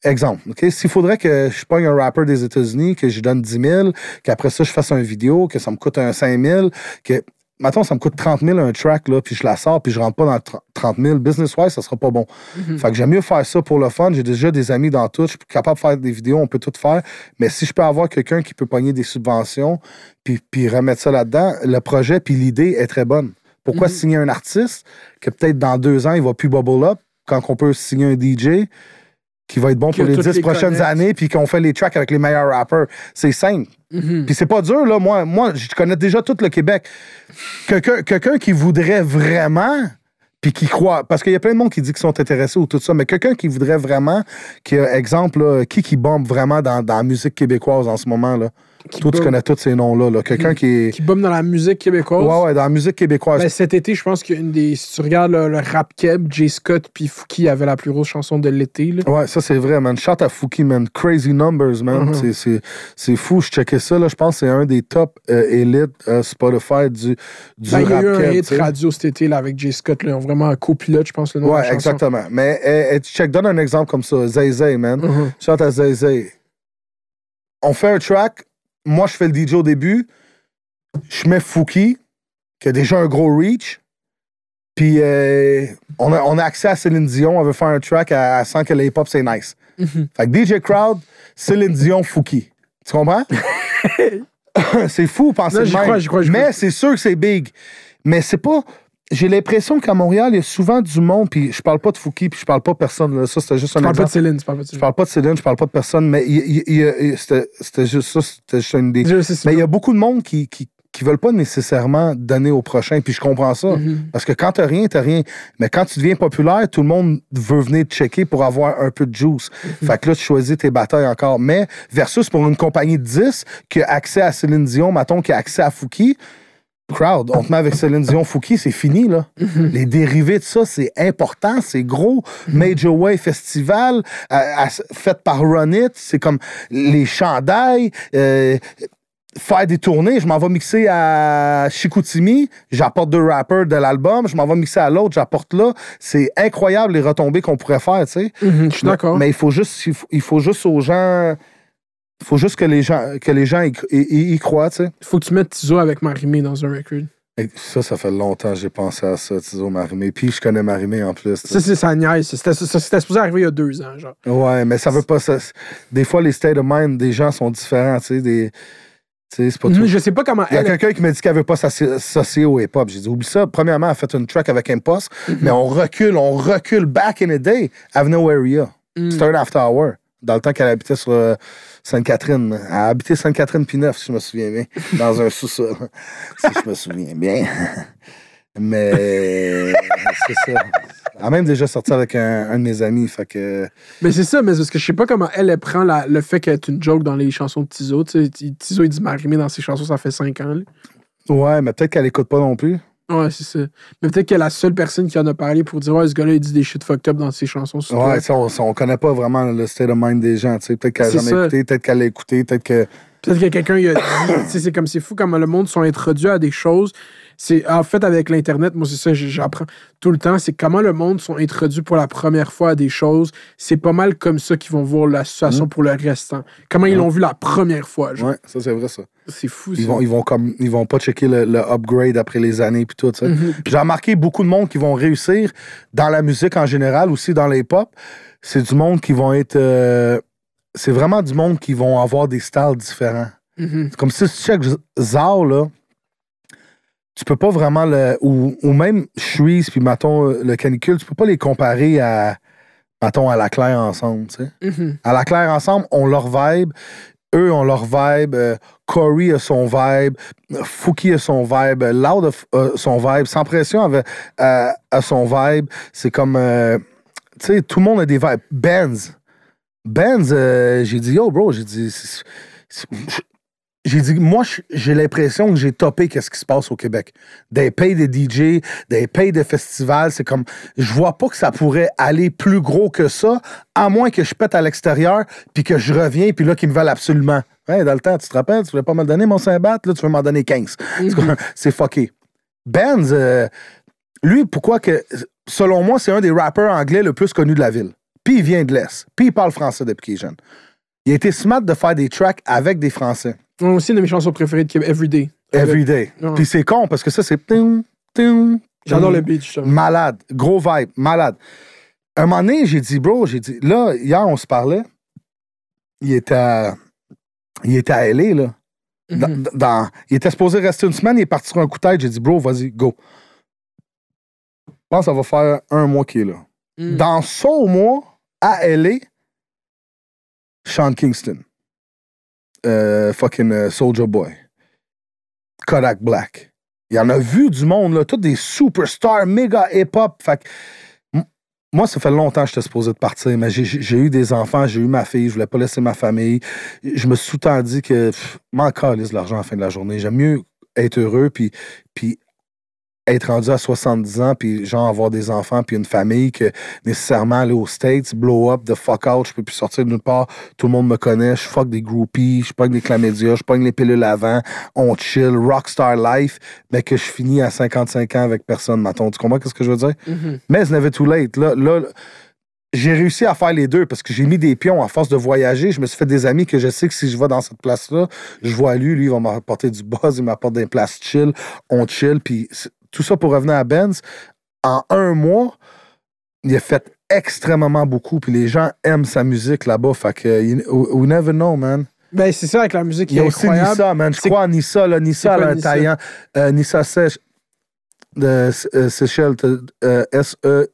exemple, OK? S'il faudrait que je pogne un rapper des États-Unis, que je donne 10 000, qu'après ça, je fasse une vidéo, que ça me coûte un 5 000, que. Mettons, ça me coûte 30 000 un track, là, puis je la sors, puis je rentre pas dans le 30 000. Business-wise, ça sera pas bon. Fait que j'aime mieux faire ça pour le fun. J'ai déjà des amis dans tout. Je suis capable de faire des vidéos, on peut tout faire. Mais si je peux avoir quelqu'un qui peut pogner des subventions, puis, puis remettre ça là-dedans, le projet puis l'idée est très bonne. Pourquoi Mhm. signer un artiste que peut-être dans deux ans, il va plus bubble up, quand on peut signer un DJ qui va être bon pour les toutes dix les prochaines connaissent. années, puis qu'on fait les tracks avec les meilleurs rappers. C'est simple. Mhm. Puis c'est pas dur, là. Moi, moi, je connais déjà tout le Québec. Quelqu'un qui voudrait vraiment puis qui croit. Parce qu'il y a plein de monde qui dit qu'ils sont intéressés ou tout ça, mais quelqu'un qui voudrait vraiment, qui exemple, là, qui qui bombe vraiment dans, dans la musique québécoise en ce moment, là? Qui Toi, tu connais tous ces noms-là. Là. Quelqu'un qui est. Qui bombe dans la musique québécoise. Ouais, ouais, dans la musique québécoise. Ben, cet été, je pense qu'une des. Si tu regardes le, le rap keb, Jay Scott puis Fouki avait la plus grosse chanson de l'été. là. Ouais, ça c'est vrai, man. Shout à Fouki, man. Crazy numbers, man. Mhm. C'est- C'est c'est fou. Je checkais ça, là. Je pense que c'est un des top euh, élites euh, Spotify du, du Ben, il y a rap eu un hit radio cet été là, avec Jay Scott. Là, Ils ont vraiment un copilote, je pense, le nom de la Ouais, chanson. exactement. Mais eh, eh, check, donne un exemple comme ça. Zay Zay, man. Mhm. Shout à Zay Zay. On fait un track. Moi, je fais le DJ au début. Je mets Fouki, qui a déjà un gros reach. Puis euh, on, a, on a accès à Céline Dion. On veut faire un track à, à sans que le hip-hop, c'est nice. Mhm. Fait que DJ Crowd, Céline Dion, Fouki. Tu comprends? [laughs] c'est fou penser Non, même. crois, crois, Mais c'est sûr que c'est big. Mais c'est pas. J'ai l'impression qu'à Montréal, il y a souvent du monde, puis je parle pas de Fouki, puis je parle pas de personne. là. Ça, c'était juste un Tu parles pas de exemple. Céline, tu parles pas de Je Céline. parle pas de Céline, je parle pas de personne, mais c'était c'était juste ça, c'était juste une idée. Je Mais il y a beaucoup de monde qui, qui, qui veulent pas nécessairement donner au prochain, puis je comprends ça. Mhm. Parce que quand t'as rien, t'as rien. Mais quand tu deviens populaire, tout le monde veut venir te checker pour avoir un peu de juice. Mhm. Fait que là, tu choisis tes batailles encore. Mais versus pour une compagnie de 10 qui a accès à Céline Dion, mettons, qui a accès à Fouki, crowd, on te met avec Céline Dion, Fouki, c'est fini, là. Mhm. Les dérivés de ça, c'est important, c'est gros. Major Way Festival, à- à- fait par Run It, c'est comme les chandails, euh, faire des tournées. Je m'en vais mixer à Chicoutimi, j'apporte deux rappers de l'album, je m'en vais mixer à l'autre, j'apporte là. C'est incroyable les retombées qu'on pourrait faire, tu sais. Mhm, Je suis d'accord. Mais il faut juste, il faut, il faut juste aux gens, faut juste que les gens, que les gens y, y- y croient, tu sais. Il faut que tu mettes Tizo avec Marimé dans un record. Et Ça, ça fait longtemps que j'ai pensé à ça, Tizo Marimé. Puis je connais Marimé en plus. tu sais. Ça, c'est sa niaise. C'était supposé arriver il y a deux ans, genre. Ouais, mais ça veut pas. Ça, des fois, les state of mind des gens sont différents, tu sais. Des, pas tout. Je sais pas comment Il y a elle. quelqu'un qui m'a dit qu'elle veut pas s'associer au hip-hop. J'ai dit, oublie ça. Premièrement, elle a fait une track avec Impost, Mhm. mais on recule, on recule back in the day, Avenue Area. C'était un after hour. Dans le temps qu'elle habitait sur euh, Sainte-Catherine. Elle a habité Sainte-Catherine puis neuf, si je me souviens bien. Dans un sous-sol. [laughs] si je me souviens bien. Mais [laughs] c'est ça. Elle a même déjà sorti avec un, un de mes amis. Fait que. Mais c'est ça, mais parce que je sais pas comment elle, elle prend la- le fait qu'elle est une joke dans les chansons de Tizo. Tizo, il dit Marimé dans ses chansons, ça fait cinq ans. là. Ouais, mais peut-être qu'elle écoute pas non plus. Ouais, c'est ça. Mais peut-être qu'elle est la seule personne qui en a parlé pour dire Ouais, ce gars-là, il dit des shit fucked up dans ses chansons. Ouais, ça, on, on connaît pas vraiment le state of mind des gens. Peut-être qu'elle a jamais écouté, peut-être qu'elle l'a écouté, peut-être que. Peut-être que quelqu'un a dit. c'est comme c'est fou comment le monde sont introduits à des choses. C'est en fait avec l'internet, moi c'est ça j'apprends tout le temps, c'est comment le monde sont introduits pour la première fois à des choses. C'est pas mal comme ça qu'ils vont voir la situation pour le restant. Comment ils Mm. L'ont vu la première fois. genre. Ouais, ça, c'est vrai, ça. C'est fou. Ils ça. vont, ils vont comme ils vont pas checker le, le upgrade après les années puis tout. Mhm. J'ai remarqué beaucoup de monde qui vont réussir dans la musique en général, aussi dans les pop. C'est du monde qui vont être. euh, c'est vraiment du monde qui vont avoir des styles différents. C'est comme si tu check Zao, là. Tu peux pas vraiment le. Ou, ou même Shreeze puis mettons le canicule, tu peux pas les comparer à. Mettons à la claire ensemble, tu sais. Mhm. À la claire ensemble, on leur vibe. Eux ont leur vibe. euh, Corey a son vibe. Fouki a son vibe. euh, Loud a, a son vibe. Sans pression avait, euh, a son vibe. C'est comme. euh, tu sais, tout le monde a des vibes. Benz. Benz, euh, j'ai dit, yo, bro, j'ai dit. J'ai dit, moi, j'ai l'impression que j'ai topé qu'est-ce qui se passe au Québec. Des pays de DJ, des pays de festivals, c'est comme, je vois pas que ça pourrait aller plus gros que ça, à moins que je pète à l'extérieur, puis que je reviens, puis là, qu'ils me veulent absolument. Dans le temps, tu te rappelles, tu voulais pas me le donner, mon Saint-Bat, là, tu veux m'en donner 15. C'est comme- C'est fucké. Benz, euh, lui, pourquoi que, selon moi, c'est un des rappeurs anglais le plus connu de la ville. Puis il vient de l'Est. Puis il parle français depuis qu'il est jeune. Il a été smart de faire des tracks avec des Français. Moi aussi, une de mes chansons préférées de Québec, Everyday. Every day. Ouais. Puis c'est con parce que ça, c'est. J'adore le beat, justement. Malade. Gros vibe. Malade. Un moment donné, j'ai dit, bro, j'ai dit, là, hier, on se parlait. Il était à, il était à LA, là. Dans- Mhm. dans- il était supposé rester une semaine, il est parti sur un coup de tête. J'ai dit, bro, vas-y, go. Je pense que ça va faire un mois qu'il est là. Mhm. Dans son mois, à LA, Sean Kingston. Euh, fucking euh, Soldier Boy. Kodak Black. il en a vu du monde, là, tous des superstars, méga hip-hop. Fait que, moi, ça fait longtemps que j'étais supposé de partir, mais j'ai- eu des enfants, j'ai eu ma fille, je voulais pas laisser ma famille. Je me suis tout le temps dit que, m'en l'argent à la fin de la journée. J'aime mieux être heureux, puis, puis être rendu à 70 ans, puis genre avoir des enfants, puis une famille, que nécessairement aller aux States, blow up, the fuck out, je peux plus sortir de nulle part, tout le monde me connaît, je fuck des groupies, je pogne des chlamydia, je pogne les pilules avant, on chill, rockstar life, mais que je finis à 55 ans avec personne, maintenant. Tu comprends ce que je veux dire? Mais it's never too late. Là, là, j'ai réussi à faire les deux parce que j'ai mis des pions à force de voyager. Je me suis fait des amis que je sais que si je vais dans cette place-là, je vois lui, lui, il va m'apporter du buzz, il m'apporte des places chill, on chill. Puis tout ça pour revenir à Benz, en un mois, il a fait extrêmement beaucoup. Puis les gens aiment sa musique là-bas. Fait que, we never know, man. Ben, c'est ça avec la musique qui Il y a aussi incroyable. Nissa, man. Je crois à Nissa, là. Nissa, elle a un taillant. Euh, Nissa Sèche, de euh, Seychelles, euh, S-E-Y-C-H.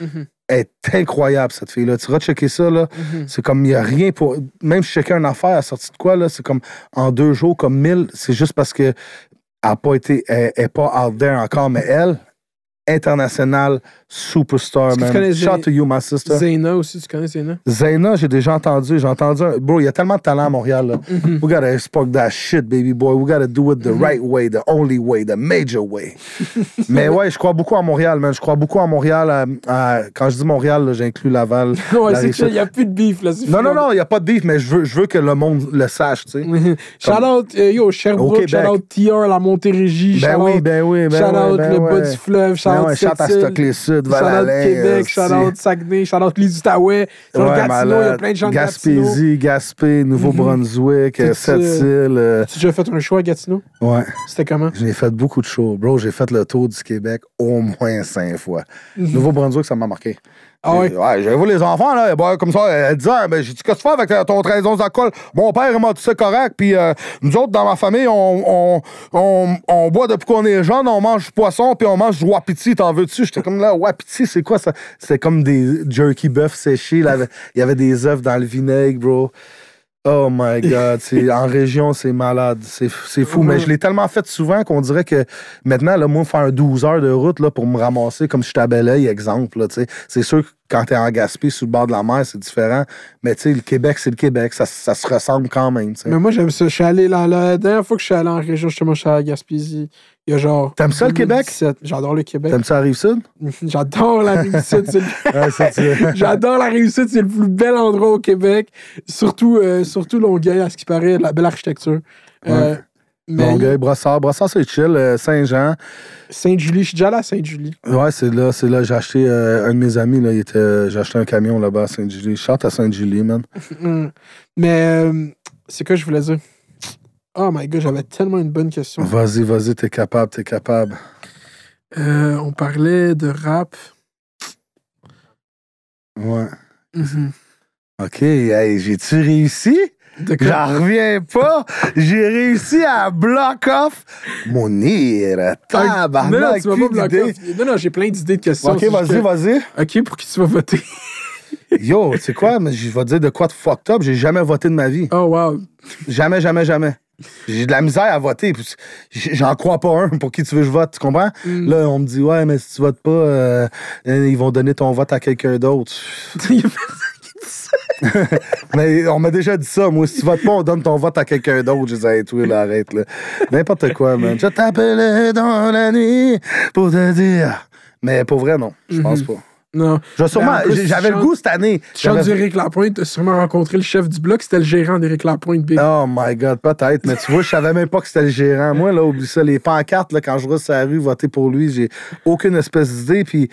Mhm. Elle est incroyable, cette fille-là. Tu vas checker ça, là. Mhm. C'est comme, il n'y a rien pour. Même si je checkais une affaire, elle a sorti de quoi, là? C'est comme en deux jours, comme mille. C'est juste parce que n'a pas été. Elle n'est pas out there encore, mais elle, internationale, superstar, tu man. Shout Zay- to you, my sister. Zayna aussi, tu connais Zayna? Zayna, j'ai déjà entendu. J'ai entendu. un- Bro, il y a tellement de talent à Montréal. Là. Mhm. We gotta spark that shit, baby boy. We gotta do it the right way, the only way, the major way. [laughs] Mais ouais, je crois beaucoup à Montréal, man. Je crois beaucoup à Montréal. à- à- quand je dis Montréal, j'inclus Laval. [laughs] Ouais, la c'est que il n'y a plus de beef, là. Non, non, non, il n'y a pas de beef, mais je veux, je veux que le monde le sache, tu sais. shout out, euh, yo, Sherbrooke, shout out TR, la Montérégie, Ben shout oui, out, ben oui, ben shout oui, out ben le ouais. bas du fleuve, shout Ben out ouais, shout à Stockley Sud, Val-Alain. Québec, shout Saguenay, shout out les Outaouais, shout out Ouais, Gatineau, il y a plein de gens de Gatineau. Gaspésie, Gaspé, Nouveau-Brunswick, ça. Sept-Îles. euh, Tu as déjà fait un choix à Gatineau? Ouais. C'était comment? J'ai fait beaucoup de shows. Bro, j'ai fait le tour du Québec au moins cinq fois. Nouveau-Brunswick, ça m'a marqué. Ah ouais? Ouais, j'ai vu les enfants, là, ben, comme ça, elle disait, ben, j'ai dit, qu'est-ce que tu fais avec euh, ton 13 onces d'alcool? Mon père, il m'a dit, c'est correct, puis euh, nous autres, dans ma famille, on, on, on, on boit depuis qu'on est jeune, on mange du poisson, puis on mange du wapiti, t'en veux-tu? J'étais comme là, wapiti, c'est quoi ça? C'était comme des jerky bœuf séchés, là, il y avait des œufs dans le vinaigre, bro. Oh my God, c'est, en région, c'est malade. C'est, fou. Mais je l'ai tellement fait souvent qu'on dirait que maintenant, là, moi, faire un 12 heures de route là, pour me ramasser comme je Belleuil, exemple. C'est sûr que quand t'es en Gaspé, sous le bord de la mer, c'est différent. Mais tu sais, le Québec, c'est le Québec. Ça, ça se ressemble quand même. Mais moi, j'aime ça. Je suis allé là, la dernière fois que je suis allé en région, justement, je suis allé à Gaspésie. Il y a genre. T'aimes ça, le Québec? 2017. J'adore le Québec. T'aimes ça, la Rive-Sud? [laughs] J'adore la le- [laughs] Ouais, ça. [laughs] J'adore la réussite. C'est le plus bel endroit au Québec. Surtout, euh, surtout Longueuil, à ce qui paraît, la belle architecture. Euh, mais Longueuil, Brossard. Brossard, c'est chill. Euh, Saint-Jean. Sainte-Julie, je suis déjà allé à Sainte-Julie. Ouais, c'est là, c'est là. J'ai acheté euh, un de mes amis, là, il était, j'ai acheté un camion là-bas à Sainte-Julie. Je chante à Sainte-Julie, man. Hum. Mais euh, c'est quoi je voulais dire? Oh my god, j'avais tellement une bonne question. Vas-y, vas-y, t'es capable, t'es capable. Euh, on parlait de rap. Ouais. Mhm. OK, hey, j'ai-tu réussi? J'en reviens pas. J'ai réussi à block off mon non, non, Tabarnak, tu m'as plus pas. Non, non, j'ai plein d'idées de questions. OK, vas-y, vas-y. OK, pour qui tu vas voter? [laughs] Yo, tu sais quoi? Mais je vais te dire de quoi de fucked up. J'ai jamais voté de ma vie. Oh, wow. Jamais, jamais, jamais. J'ai de la misère à voter. J'en crois pas un pour qui tu veux que je vote, tu comprends? Mm. Là, on me dit, ouais, mais si tu votes pas, euh, ils vont donner ton vote à quelqu'un d'autre. [laughs] Il y a personne qui dit ça. [laughs] Mais on m'a déjà dit ça. Moi, si tu votes pas, on donne ton vote à quelqu'un d'autre. Je disais, hey, toi, là, arrête, là. N'importe quoi, man. Je t'appelais dans la nuit pour te dire. Mais pour vrai, non. Je pense pas. Non. J'avais le goût cette année. J'avais- d'Éric Lapointe, t'as sûrement rencontré le chef du bloc, c'était le gérant d'Éric Lapointe, Big. Oh my God, peut-être. Mais tu vois, je savais même pas que c'était le gérant. Moi, là, oublie ça. Les pancartes, là, quand je reste sur la rue, voter pour lui, j'ai aucune espèce d'idée. Puis.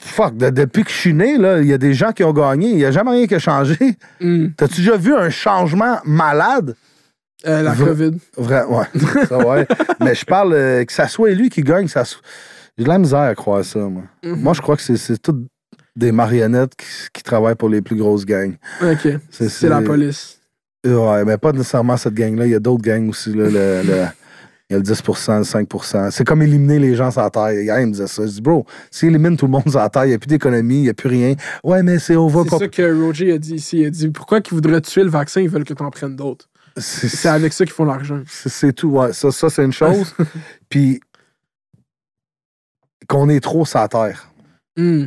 Fuck, de- depuis que je suis né, là, il y a des gens qui ont gagné. Il n'y a jamais rien qui a changé. Hmm. T'as-tu déjà vu un changement malade? Euh, la Vra- COVID. Vrai, ouais. ça, ouais. [laughs] Mais je parle euh, que ça soit lui qui gagne, ça soit- J'ai de la misère à croire ça, moi. Mhm. Moi, je crois que c'est- toutes des marionnettes qui, qui travaillent pour les plus grosses gangs. OK. C'est- la police. Ouais, mais pas nécessairement cette gang-là. Il y a d'autres gangs aussi. Là, le- le- il y a le 10% le 5% C'est comme éliminer les gens sur la terre. Hier, il me disait ça. Je dis, bro, s'il élimine tout le monde sur la terre, il n'y a plus d'économie, il n'y a plus rien. Ouais, mais c'est over. C'est ça que Roger a dit ici. Il a dit pourquoi qu'ils voudraient tuer le vaccin, ils veulent que t'en prennes d'autres. C'est avec ça qu'ils font l'argent. c'est- c'est tout, ouais. Ça, ça c'est une chose. [laughs] Puis qu'on est trop sur la terre. Hmm.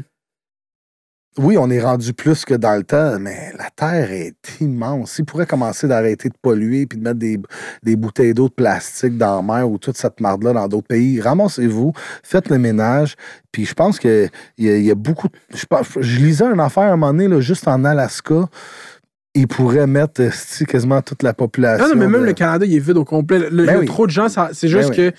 Oui, on est rendu plus que dans le temps, mais la Terre est immense. S'ils pourraient commencer d'arrêter de polluer puis de mettre des, des bouteilles d'eau de plastique dans la mer ou toute cette marde-là dans d'autres pays, ramassez-vous, faites le ménage. Puis je pense qu'il y, y a beaucoup... de- Je, pense- je lisais une affaire à un moment donné, là, juste en Alaska, ils pourraient mettre euh, quasiment toute la population. Non, non, mais même de- le Canada, il est vide au complet. Le- il y a oui. trop de gens, ça- c'est Ben juste oui.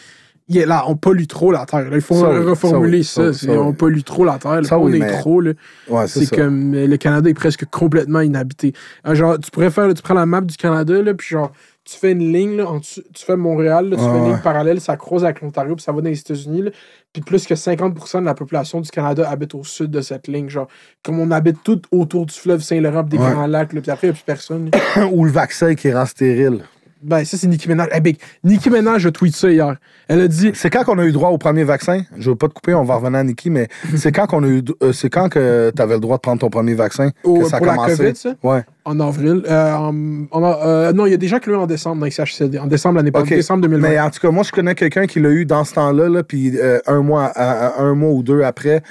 Il est là, on pollue trop la Terre. là. Il faut Ça reformuler ça ça. ça- on pollue trop la Terre. là. On oui, est mais- trop. Ouais, c'est comme euh, le Canada est presque complètement inhabité. Euh, Genre, tu pourrais faire, tu prends la map du Canada, là, puis genre, tu fais une ligne, là, en dessous- tu fais Montréal, là, tu fais une ouais. ligne parallèle, ça croise avec l'Ontario, puis ça va dans les États-Unis. Puis plus que 50% de la population du Canada habite au sud de cette ligne. Genre, comme on habite tout autour du fleuve Saint-Laurent, des Ouais. grands lacs, puis après, il n'y a plus personne. [coughs] Ou le vaccin qui rend stérile. Ben, ça, c'est Nicki Minaj. Eh, big. Nicki Minaj a tweet ça hier. Elle a dit C'est quand qu'on a eu droit au premier vaccin? Je veux pas te couper, on va revenir à Niki, mais [laughs] c'est quand qu'on a eu euh, c'est quand que tu avais le droit de prendre ton premier vaccin? Au- que ça a pour la commencé? COVID, ça? Ouais. en avril. euh, en- en- euh, non, il y a des gens qui l'ont eu en décembre dans CHCD. En décembre l'année passée. OK. Décembre 2020. Mais en tout cas, moi, je connais quelqu'un qui l'a eu dans ce temps-là, là, puis un, mois, à- à- un mois ou deux après,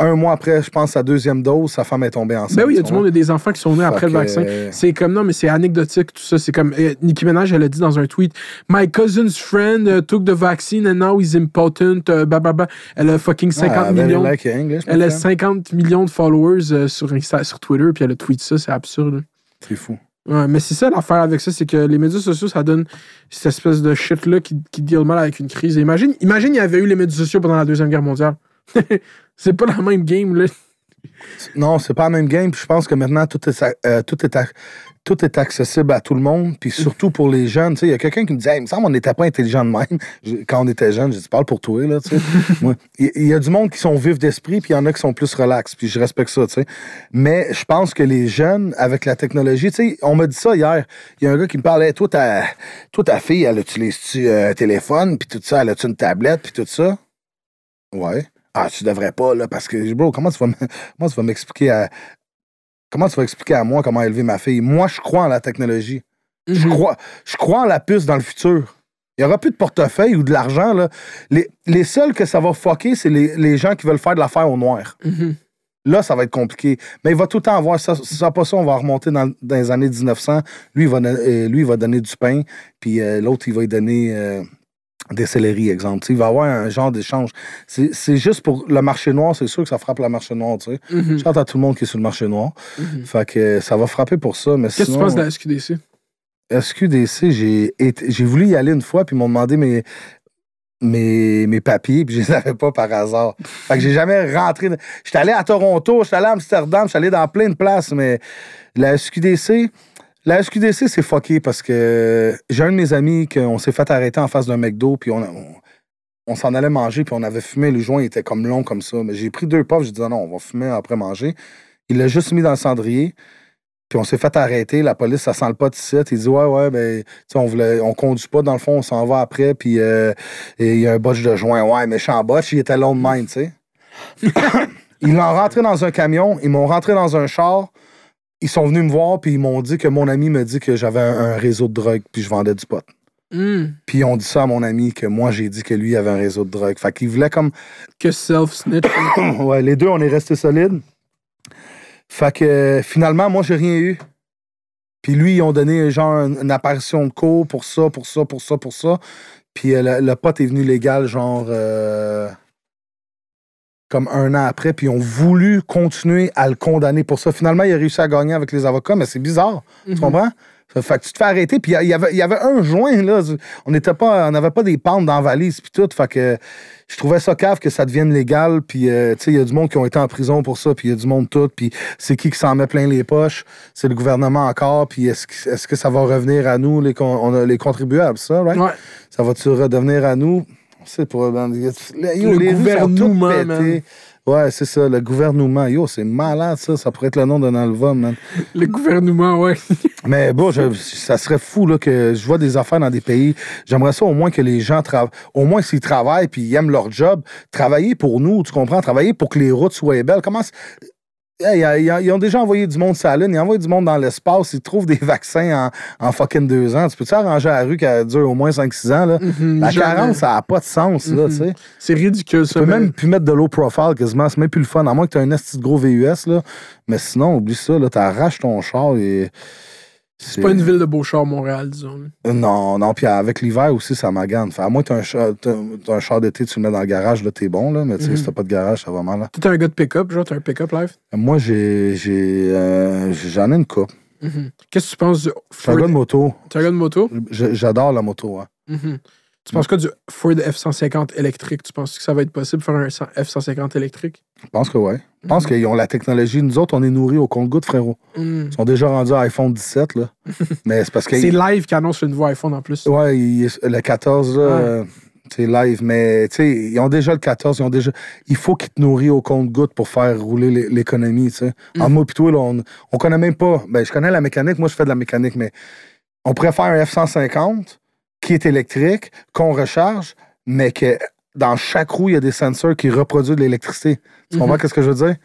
un mois après, je pense, sa deuxième dose, sa femme est tombée enceinte. Ben oui, il y a du monde, il y a des enfants qui sont nés après le vaccin. euh, C'est comme, non, mais c'est anecdotique, tout ça. C'est comme, euh, Nicki Minaj, elle a dit dans un tweet, My cousin's friend uh, took the vaccine and now he's important, uh, bah, bah, bah. Elle a fucking 50 ah, millions. like English, Elle a friend. 50 millions de followers euh, sur, Insta, sur Twitter, puis elle a tweet ça, c'est absurde. C'est fou. Ouais, mais c'est ça l'affaire avec ça, c'est que les médias sociaux, ça donne cette espèce de shit-là qui, qui deal mal avec une crise. Et imagine, imagine, il y avait eu les médias sociaux pendant la Deuxième Guerre mondiale. [laughs] c'est pas la même game, là. Non, c'est pas la même game. Puis je pense que maintenant, tout est, euh, tout est, tout est accessible à tout le monde. Puis surtout pour les jeunes. Tu sais, il y a quelqu'un qui me disait, Hey, il me semble qu'on n'était pas intelligent de même. Quand on était jeune, je dis, parle pour toi, là, tu sais. [laughs] Moi, Il y, a du monde qui sont vifs d'esprit, puis il y en a qui sont plus relax. Puis je respecte ça, tu sais. Mais je pense que les jeunes, avec la technologie, tu sais, on m'a dit ça hier. Il y a un gars qui me parlait, toi, ta, toi, ta fille, elle utilise-tu euh, un téléphone, puis tout ça, elle a-tu une tablette, puis tout ça? Ouais. Ah, tu devrais pas, là, parce que, bro, comment tu vas, m- [laughs] comment tu vas m'expliquer à. Comment tu vas expliquer à moi comment élever ma fille? Moi, je crois en la technologie. Je Mhm. crois, je crois en la puce dans le futur. Il n'y aura plus de portefeuille ou de l'argent. là. Les, les seuls que ça va fucker, c'est les, les gens qui veulent faire de l'affaire au noir. Mhm. Là, ça va être compliqué. Mais il va tout le temps avoir ça. Si ça pas ça, on va remonter dans, dans les années 1900. Lui, il va, euh, lui, il va donner du pain, puis euh, l'autre, il va lui donner euh, des céleris, exemple. Il va avoir un genre d'échange. C'est juste pour le marché noir, c'est sûr que ça frappe le marché noir. Tu sais. Mhm. Je chante à tout le monde qui est sur le marché noir. Mhm. Fait que euh, ça va frapper pour ça. Qu'est-ce que tu penses de la SQDC? SQDC, j'ai voulu y aller une fois, puis ils m'ont demandé mes, mes, mes papiers, puis je les avais pas par hasard. Fait que j'ai jamais rentré. J'étais allé à Toronto, j'étais allé à Amsterdam, j'étais allé dans plein de places, mais la SQDC, la SQDC, c'est fucké parce que j'ai un de mes amis qu'on s'est fait arrêter en face d'un McDo, puis on, on, s'en allait manger, puis on avait fumé, le joint était comme long comme ça. Mais j'ai pris deux puffs, j'ai dit non, on va fumer après manger. Il l'a juste mis dans le cendrier. Puis on s'est fait arrêter, la police, ça sent le pot ici. Il dit Ouais, ouais, ben, on voulait, on conduit pas, dans le fond, on s'en va après, puis euh, il y a un botch de joint. Ouais, méchant botch, il était long de même, tu sais. [coughs] ils l'ont rentré dans un camion, ils m'ont rentré dans un char, ils sont venus me voir, puis ils m'ont dit que mon ami me dit que j'avais un, un réseau de drogue, puis je vendais du pot. Mhm. Puis ils ont dit ça à mon ami, que moi, j'ai dit que lui avait un réseau de drogue. Fait qu'ils voulaient comme Que self-snitch. [coughs] ouais, les deux, on est restés solides. Fait que finalement, moi, j'ai rien eu. Puis lui, ils ont donné genre une, une apparition de cours pour ça, pour ça, pour ça, pour ça. Puis euh, le, le pote est venu légal, genre. euh, comme un an après, puis ils ont voulu continuer à le condamner pour ça. Finalement, il a réussi à gagner avec les avocats, mais c'est bizarre. Tu Mhm. comprends? Fait que tu te fais arrêter, puis il y avait, il y avait un joint, là. On n'était pas, on n'avait pas des pentes dans la valise, puis tout. Fait que je trouvais ça cave que ça devienne légal, puis euh, tu sais, il y a du monde qui ont été en prison pour ça, puis il y a du monde tout, puis c'est qui qui s'en met plein les poches? C'est le gouvernement encore, puis est-ce que, ça va revenir à nous, les, con- on a les contribuables, ça, right? Ouais. Ça va-tu redevenir à nous? C'est pas. ben, yo, Le les rues sont toutes gouvernement, pétées. Ouais, c'est ça, le gouvernement. Yo, c'est malade, ça. Ça pourrait être le nom d'un album, man. Le gouvernement, ouais. [laughs] Mais bon, je- ça serait fou là, que je vois des affaires dans des pays. J'aimerais ça au moins que les gens travaillent. Au moins, s'ils travaillent puis ils aiment leur job, travailler pour nous, tu comprends? Travailler pour que les routes soient belles. Comment. Hey, ils, ont déjà envoyé du monde sur la Lune, ils ont envoyé du monde dans l'espace, ils trouvent des [laughs] vaccins en, en fucking deux ans. Tu peux-tu arranger la rue qui dure au moins 5-6 ans? Là? Mhm, la carence, ça n'a pas de sens. Là, tu sais. C'est ridicule, Tu ça. peux même plus mettre de low profile quasiment, c'est même plus le fun, à moins que tu aies un esti de gros VUS. Là. Mais sinon, oublie ça, là, t'arraches ton char et. C'est pas une ville de Beauchard, Montréal, disons. là. Non, non, puis avec l'hiver aussi, ça magane. Fait, à moins que un char, un char d'été, tu le mets dans le garage, là, t'es bon, là. Mais tu sais, Mhm. si t'as pas de garage, ça va mal. T'es un gars de pick-up, genre, t'as un pick-up live. Moi, j'ai. j'ai, euh, J'en ai une coupe. Mhm. Qu'est-ce que tu penses du suis un Ford- gars de moto. T'es un gars de moto? J'adore la moto. hein. Mhm. Tu penses quoi du Ford F-150 électrique? Tu penses que ça va être possible de faire un F-150 électrique? Je pense que ouais. Je pense qu'ils ont la technologie. Nous autres, on est nourris au compte-goutte, frérot. Mhm. Ils sont déjà rendus à iPhone 17, là. [laughs] Mais c'est parce que. C'est live qui annonce une voix iPhone en plus. Ouais, il- le 14, là, Ouais. euh, c'est live. Mais, tu sais, ils ont déjà le 14, ils ont déjà... Il faut qu'ils te nourrissent au compte-goutte pour faire rouler l'é- l'économie, tu sais. Mm. En moi pis toi, là, on, on connaît même pas... Ben, je connais la mécanique. Moi, je fais de la mécanique, mais on pourrait faire un F-150 qui est électrique, qu'on recharge, mais que dans chaque roue, il y a des sensors qui reproduisent de l'électricité. Tu Mhm. comprends ce que je veux dire?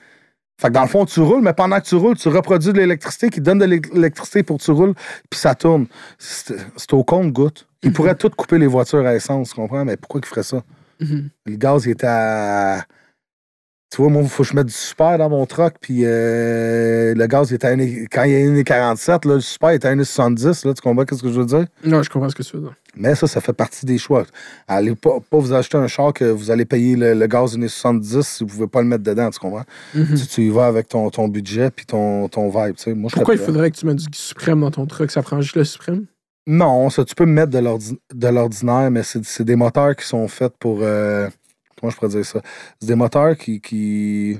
Fait que dans le fond, tu roules, mais pendant que tu roules, tu reproduis de l'électricité qui donne de l'électricité pour que tu roules, puis ça tourne. C'est au compte-goutte. Ils pourraient tout couper les voitures à essence, tu comprends? Mais pourquoi ils feraient ça? Mhm. Le gaz, il était à. Tu vois, moi, il faut que je mette du super dans mon truck, puis euh, le gaz, il était à 1 quand il y a 1,47, là, le super était à 1,70, là, tu comprends ce que je veux dire? Non, je comprends ce que tu veux dire. Mais ça, ça fait partie des choix. Allez pas, pas vous acheter un char que vous allez payer le, le gaz 1,70 si vous ne pouvez pas le mettre dedans, tu comprends? Mhm. Tu, tu y vas avec ton, ton budget puis ton, ton vibe, tu sais. Moi, je Pourquoi il faudrait que tu mettes du suprême dans ton truck? Ça prend juste le suprême? Non, ça, tu peux mettre de l'ordi- de l'ordinaire, mais c'est des moteurs qui sont faits pour. euh, comment je pourrais dire ça? C'est des moteurs qui. qui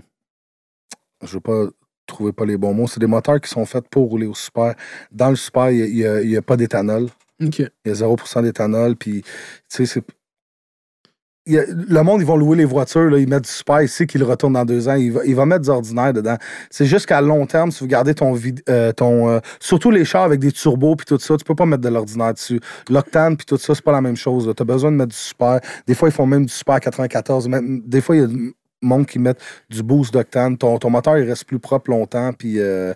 je veux pas trouver pas les bons mots. C'est des moteurs qui sont faits pour rouler au super. Dans le super, il n'y a pas d'éthanol. Il y a 0% d'éthanol. Puis, tu sais, c'est. le monde, ils vont louer les voitures, là, ils mettent du super, savent qu'ils retournent dans deux ans, il va, mettre du ordinaire dedans. C'est juste qu'à long terme, si vous gardez ton. euh, ton euh, surtout les chars avec des turbos puis tout ça, tu peux pas mettre de l'ordinaire dessus. L'octane puis tout ça, c'est pas la même chose. Tu as besoin de mettre du super. Des fois, ils font même du super 94. Même- Des fois, il y a du monde qui met du boost d'octane. Ton, ton moteur, il reste plus propre longtemps. Puis. euh,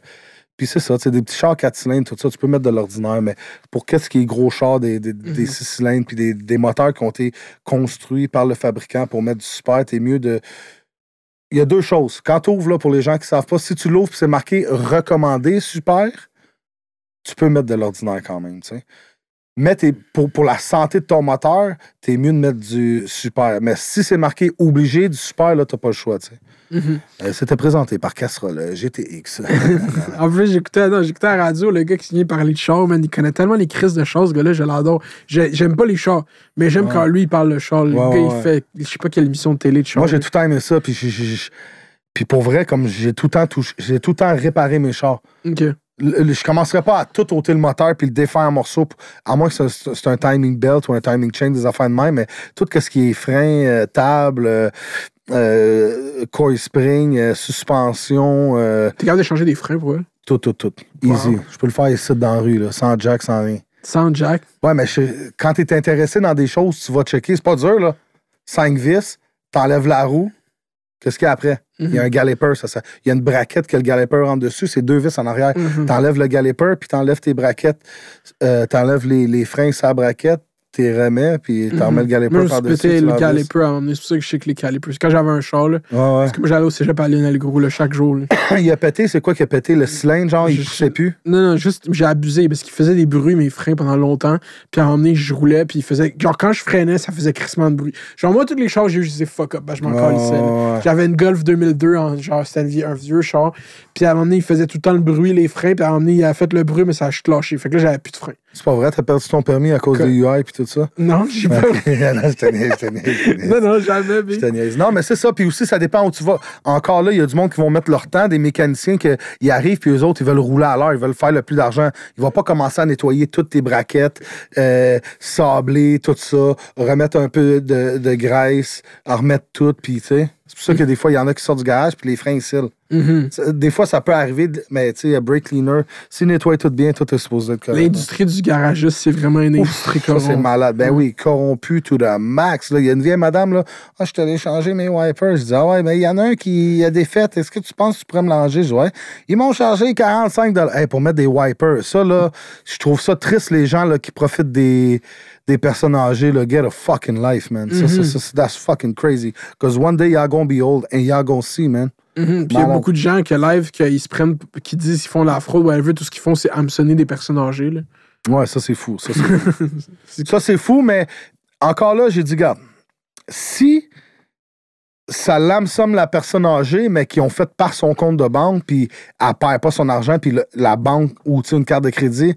puis c'est ça, c'est des petits chars 4 cylindres, tout ça, tu peux mettre de l'ordinaire, mais pour qu'est-ce qui est gros chars, des, des, des 6 cylindres, puis des, des moteurs qui ont été construits par le fabricant pour mettre du super, t'es mieux de. Il y a deux choses. Quand tu ouvres, là, pour les gens qui savent pas, si tu l'ouvres, puis c'est marqué recommandé super, tu peux mettre de l'ordinaire quand même, tu sais. Mais pour, pour la santé de ton moteur, t'es mieux de mettre du super. Mais si c'est marqué obligé du super, là, t'as pas le choix, tu sais. Euh, C'était présenté par Casserole euh, GTX. [laughs] En plus, j'écoutais à la radio le gars qui vient parler de char, man. Il connaît tellement les crises de chars, ce gars-là, je l'adore. J'ai- J'aime pas les chars, mais j'aime Ouais. quand lui il parle de char. Le Ouais, gars, ouais, il fait, je sais pas quelle émission de télé de char. Moi, j'ai tout le temps aimé ça. Puis, j'ai- puis pour vrai, comme j'ai tout le temps j'ai tout le temps réparé mes chars. Je commencerais pas à tout ôter le moteur puis le défaire en morceaux, à moins que ce- c'est un timing belt ou un timing chain, des affaires de même, mais tout ce qui est frein, euh, table, euh, euh, coil spring, euh, suspension, euh, T'es capable de changer des freins pour eux? tout, tout, tout. Wow. Easy. Je peux le faire ici dans la rue, là, sans jack, sans rien. Sans jack? Ouais, mais je- quand tu es intéressé dans des choses, tu vas checker. C'est pas dur, là. Cinq vis, t'enlèves la roue. Qu'est-ce qu'il y a après? Il y a un galloper, ça, ça- Il y a une braquette que le galloper rentre dessus. C'est deux vis en arrière. Mhm. T'enlèves le galloper, puis t'enlèves tes braquettes. Euh, t'enlèves les, les freins la braquette, t'es remets, puis t'en mets le galloper Moi, je me suis par-dessus. tu le galloper à un moment donné. C'est pour ça que je sais que les calipers. Quand j'avais un char, là, parce que moi, j'allais au cégep à Lionel Gros, là, chaque jour. [coughs] il a pété, c'est quoi qui a pété? Le cylindre, genre, il poussait sais- plus? Non, non, juste, j'ai abusé parce qu'il faisait des bruits, mes freins, pendant longtemps. Puis à un moment donné, je roulais, puis il faisait. Genre, quand je freinais, ça faisait crissement de bruit. Genre, moi, tous les chars, j'ai eu, je disais fuck up, ben, je m'en calissais. J'avais une Golf 2002, en, genre, c'était un vieux char. Puis à un moment donné, il faisait tout le temps le bruit, les freins. Puis à un moment donné, il a fait le bruit, mais ça a lâché. Fait que là, j'avais plus de freins. C'est pas vrai, t'as perdu ton permis à cause Que- des UI puis tout ça? Non, j'ai pas. [laughs] non, je te niaise, je te niaise, je te niaise. non, non, jamais, Je mais. te niaise. Non, mais c'est ça. Puis aussi, ça dépend où tu vas. Encore là, il y a du monde qui vont mettre leur temps, des mécaniciens qui arrivent, puis eux autres, ils veulent rouler à l'heure, ils veulent faire le plus d'argent. Ils vont pas commencer à nettoyer toutes tes braquettes, euh, sabler, tout ça, remettre un peu de, de graisse, en remettre tout, puis tu sais. C'est pour ça que des fois, il y en a qui sortent du garage puis les freins ils scellent. Mhm. Ça- Des fois, ça peut arriver, mais tu sais, brake cleaner, s'il nettoie tout bien, tout est supposé être correct. L'industrie du garagiste, c'est vraiment une industrie Ça, c'est corrompue. malade. Ben oui, corrompu to the max. Il y a une vieille madame, là. Ah, je t'allais changer mes wipers. Je dis, ah ouais, mais il y en a un qui a des fêtes. Est-ce que tu penses que tu pourrais me langer? Je dis, ouais. Ils m'ont chargé 45 hey, pour mettre des wipers. Ça, là, je trouve ça triste, les gens là, qui profitent des, des personnes âgées. Là. Get a fucking life, man. Ça, ça, ça, that's fucking crazy. Because one day, y'all gonna be old and y'all gonna see, man. Mhm. Puis il y a beaucoup de gens qui live, qui se prennent, qui disent qu'ils font la fraude, whatever, tout ce qu'ils font, c'est hameçonner des personnes âgées. Là. Ouais, ça, c'est fou. Ça, c'est fou. [laughs] mais encore là, j'ai dit, regarde, si ça l'âme-somme la personne âgée, mais qui ont fait par son compte de banque, puis elle perd pas son argent, puis la banque ou une carte de crédit,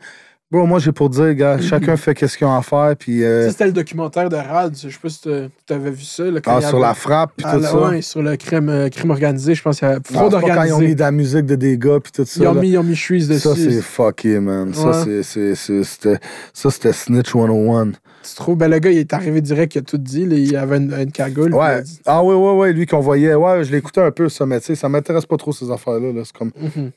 bro, moi, j'ai pour dire, gars, chacun fait qu'est-ce qu'il a à faire, puis euh, c'était le documentaire de Rad. Je sais pas si tu avais vu ça. là, quand ah, il sur avait- la frappe, puis Ah, tout là, ça. ouais, sur le crime, euh, crime organisé, je pense qu'il y a Non, fraude pas quand ils ont mis organisée. de la musique de dégâts, puis tout ça. Ils ont là. mis, ils ont mis Shreeze dessus. Ça, c'est fucké, man. Ça, Ouais. c'est- ça, c'était Snitch 101. Tu trouves, ben, le gars, il est arrivé direct, il a tout dit. là, il avait une, une cagoule. Ouais. dit- Ah oui, oui, oui, lui qu'on voyait. Ouais, je l'écoutais un peu, ça, mais tu sais, ça m'intéresse pas trop, ces affaires-là. là. C'est comme. Mhm.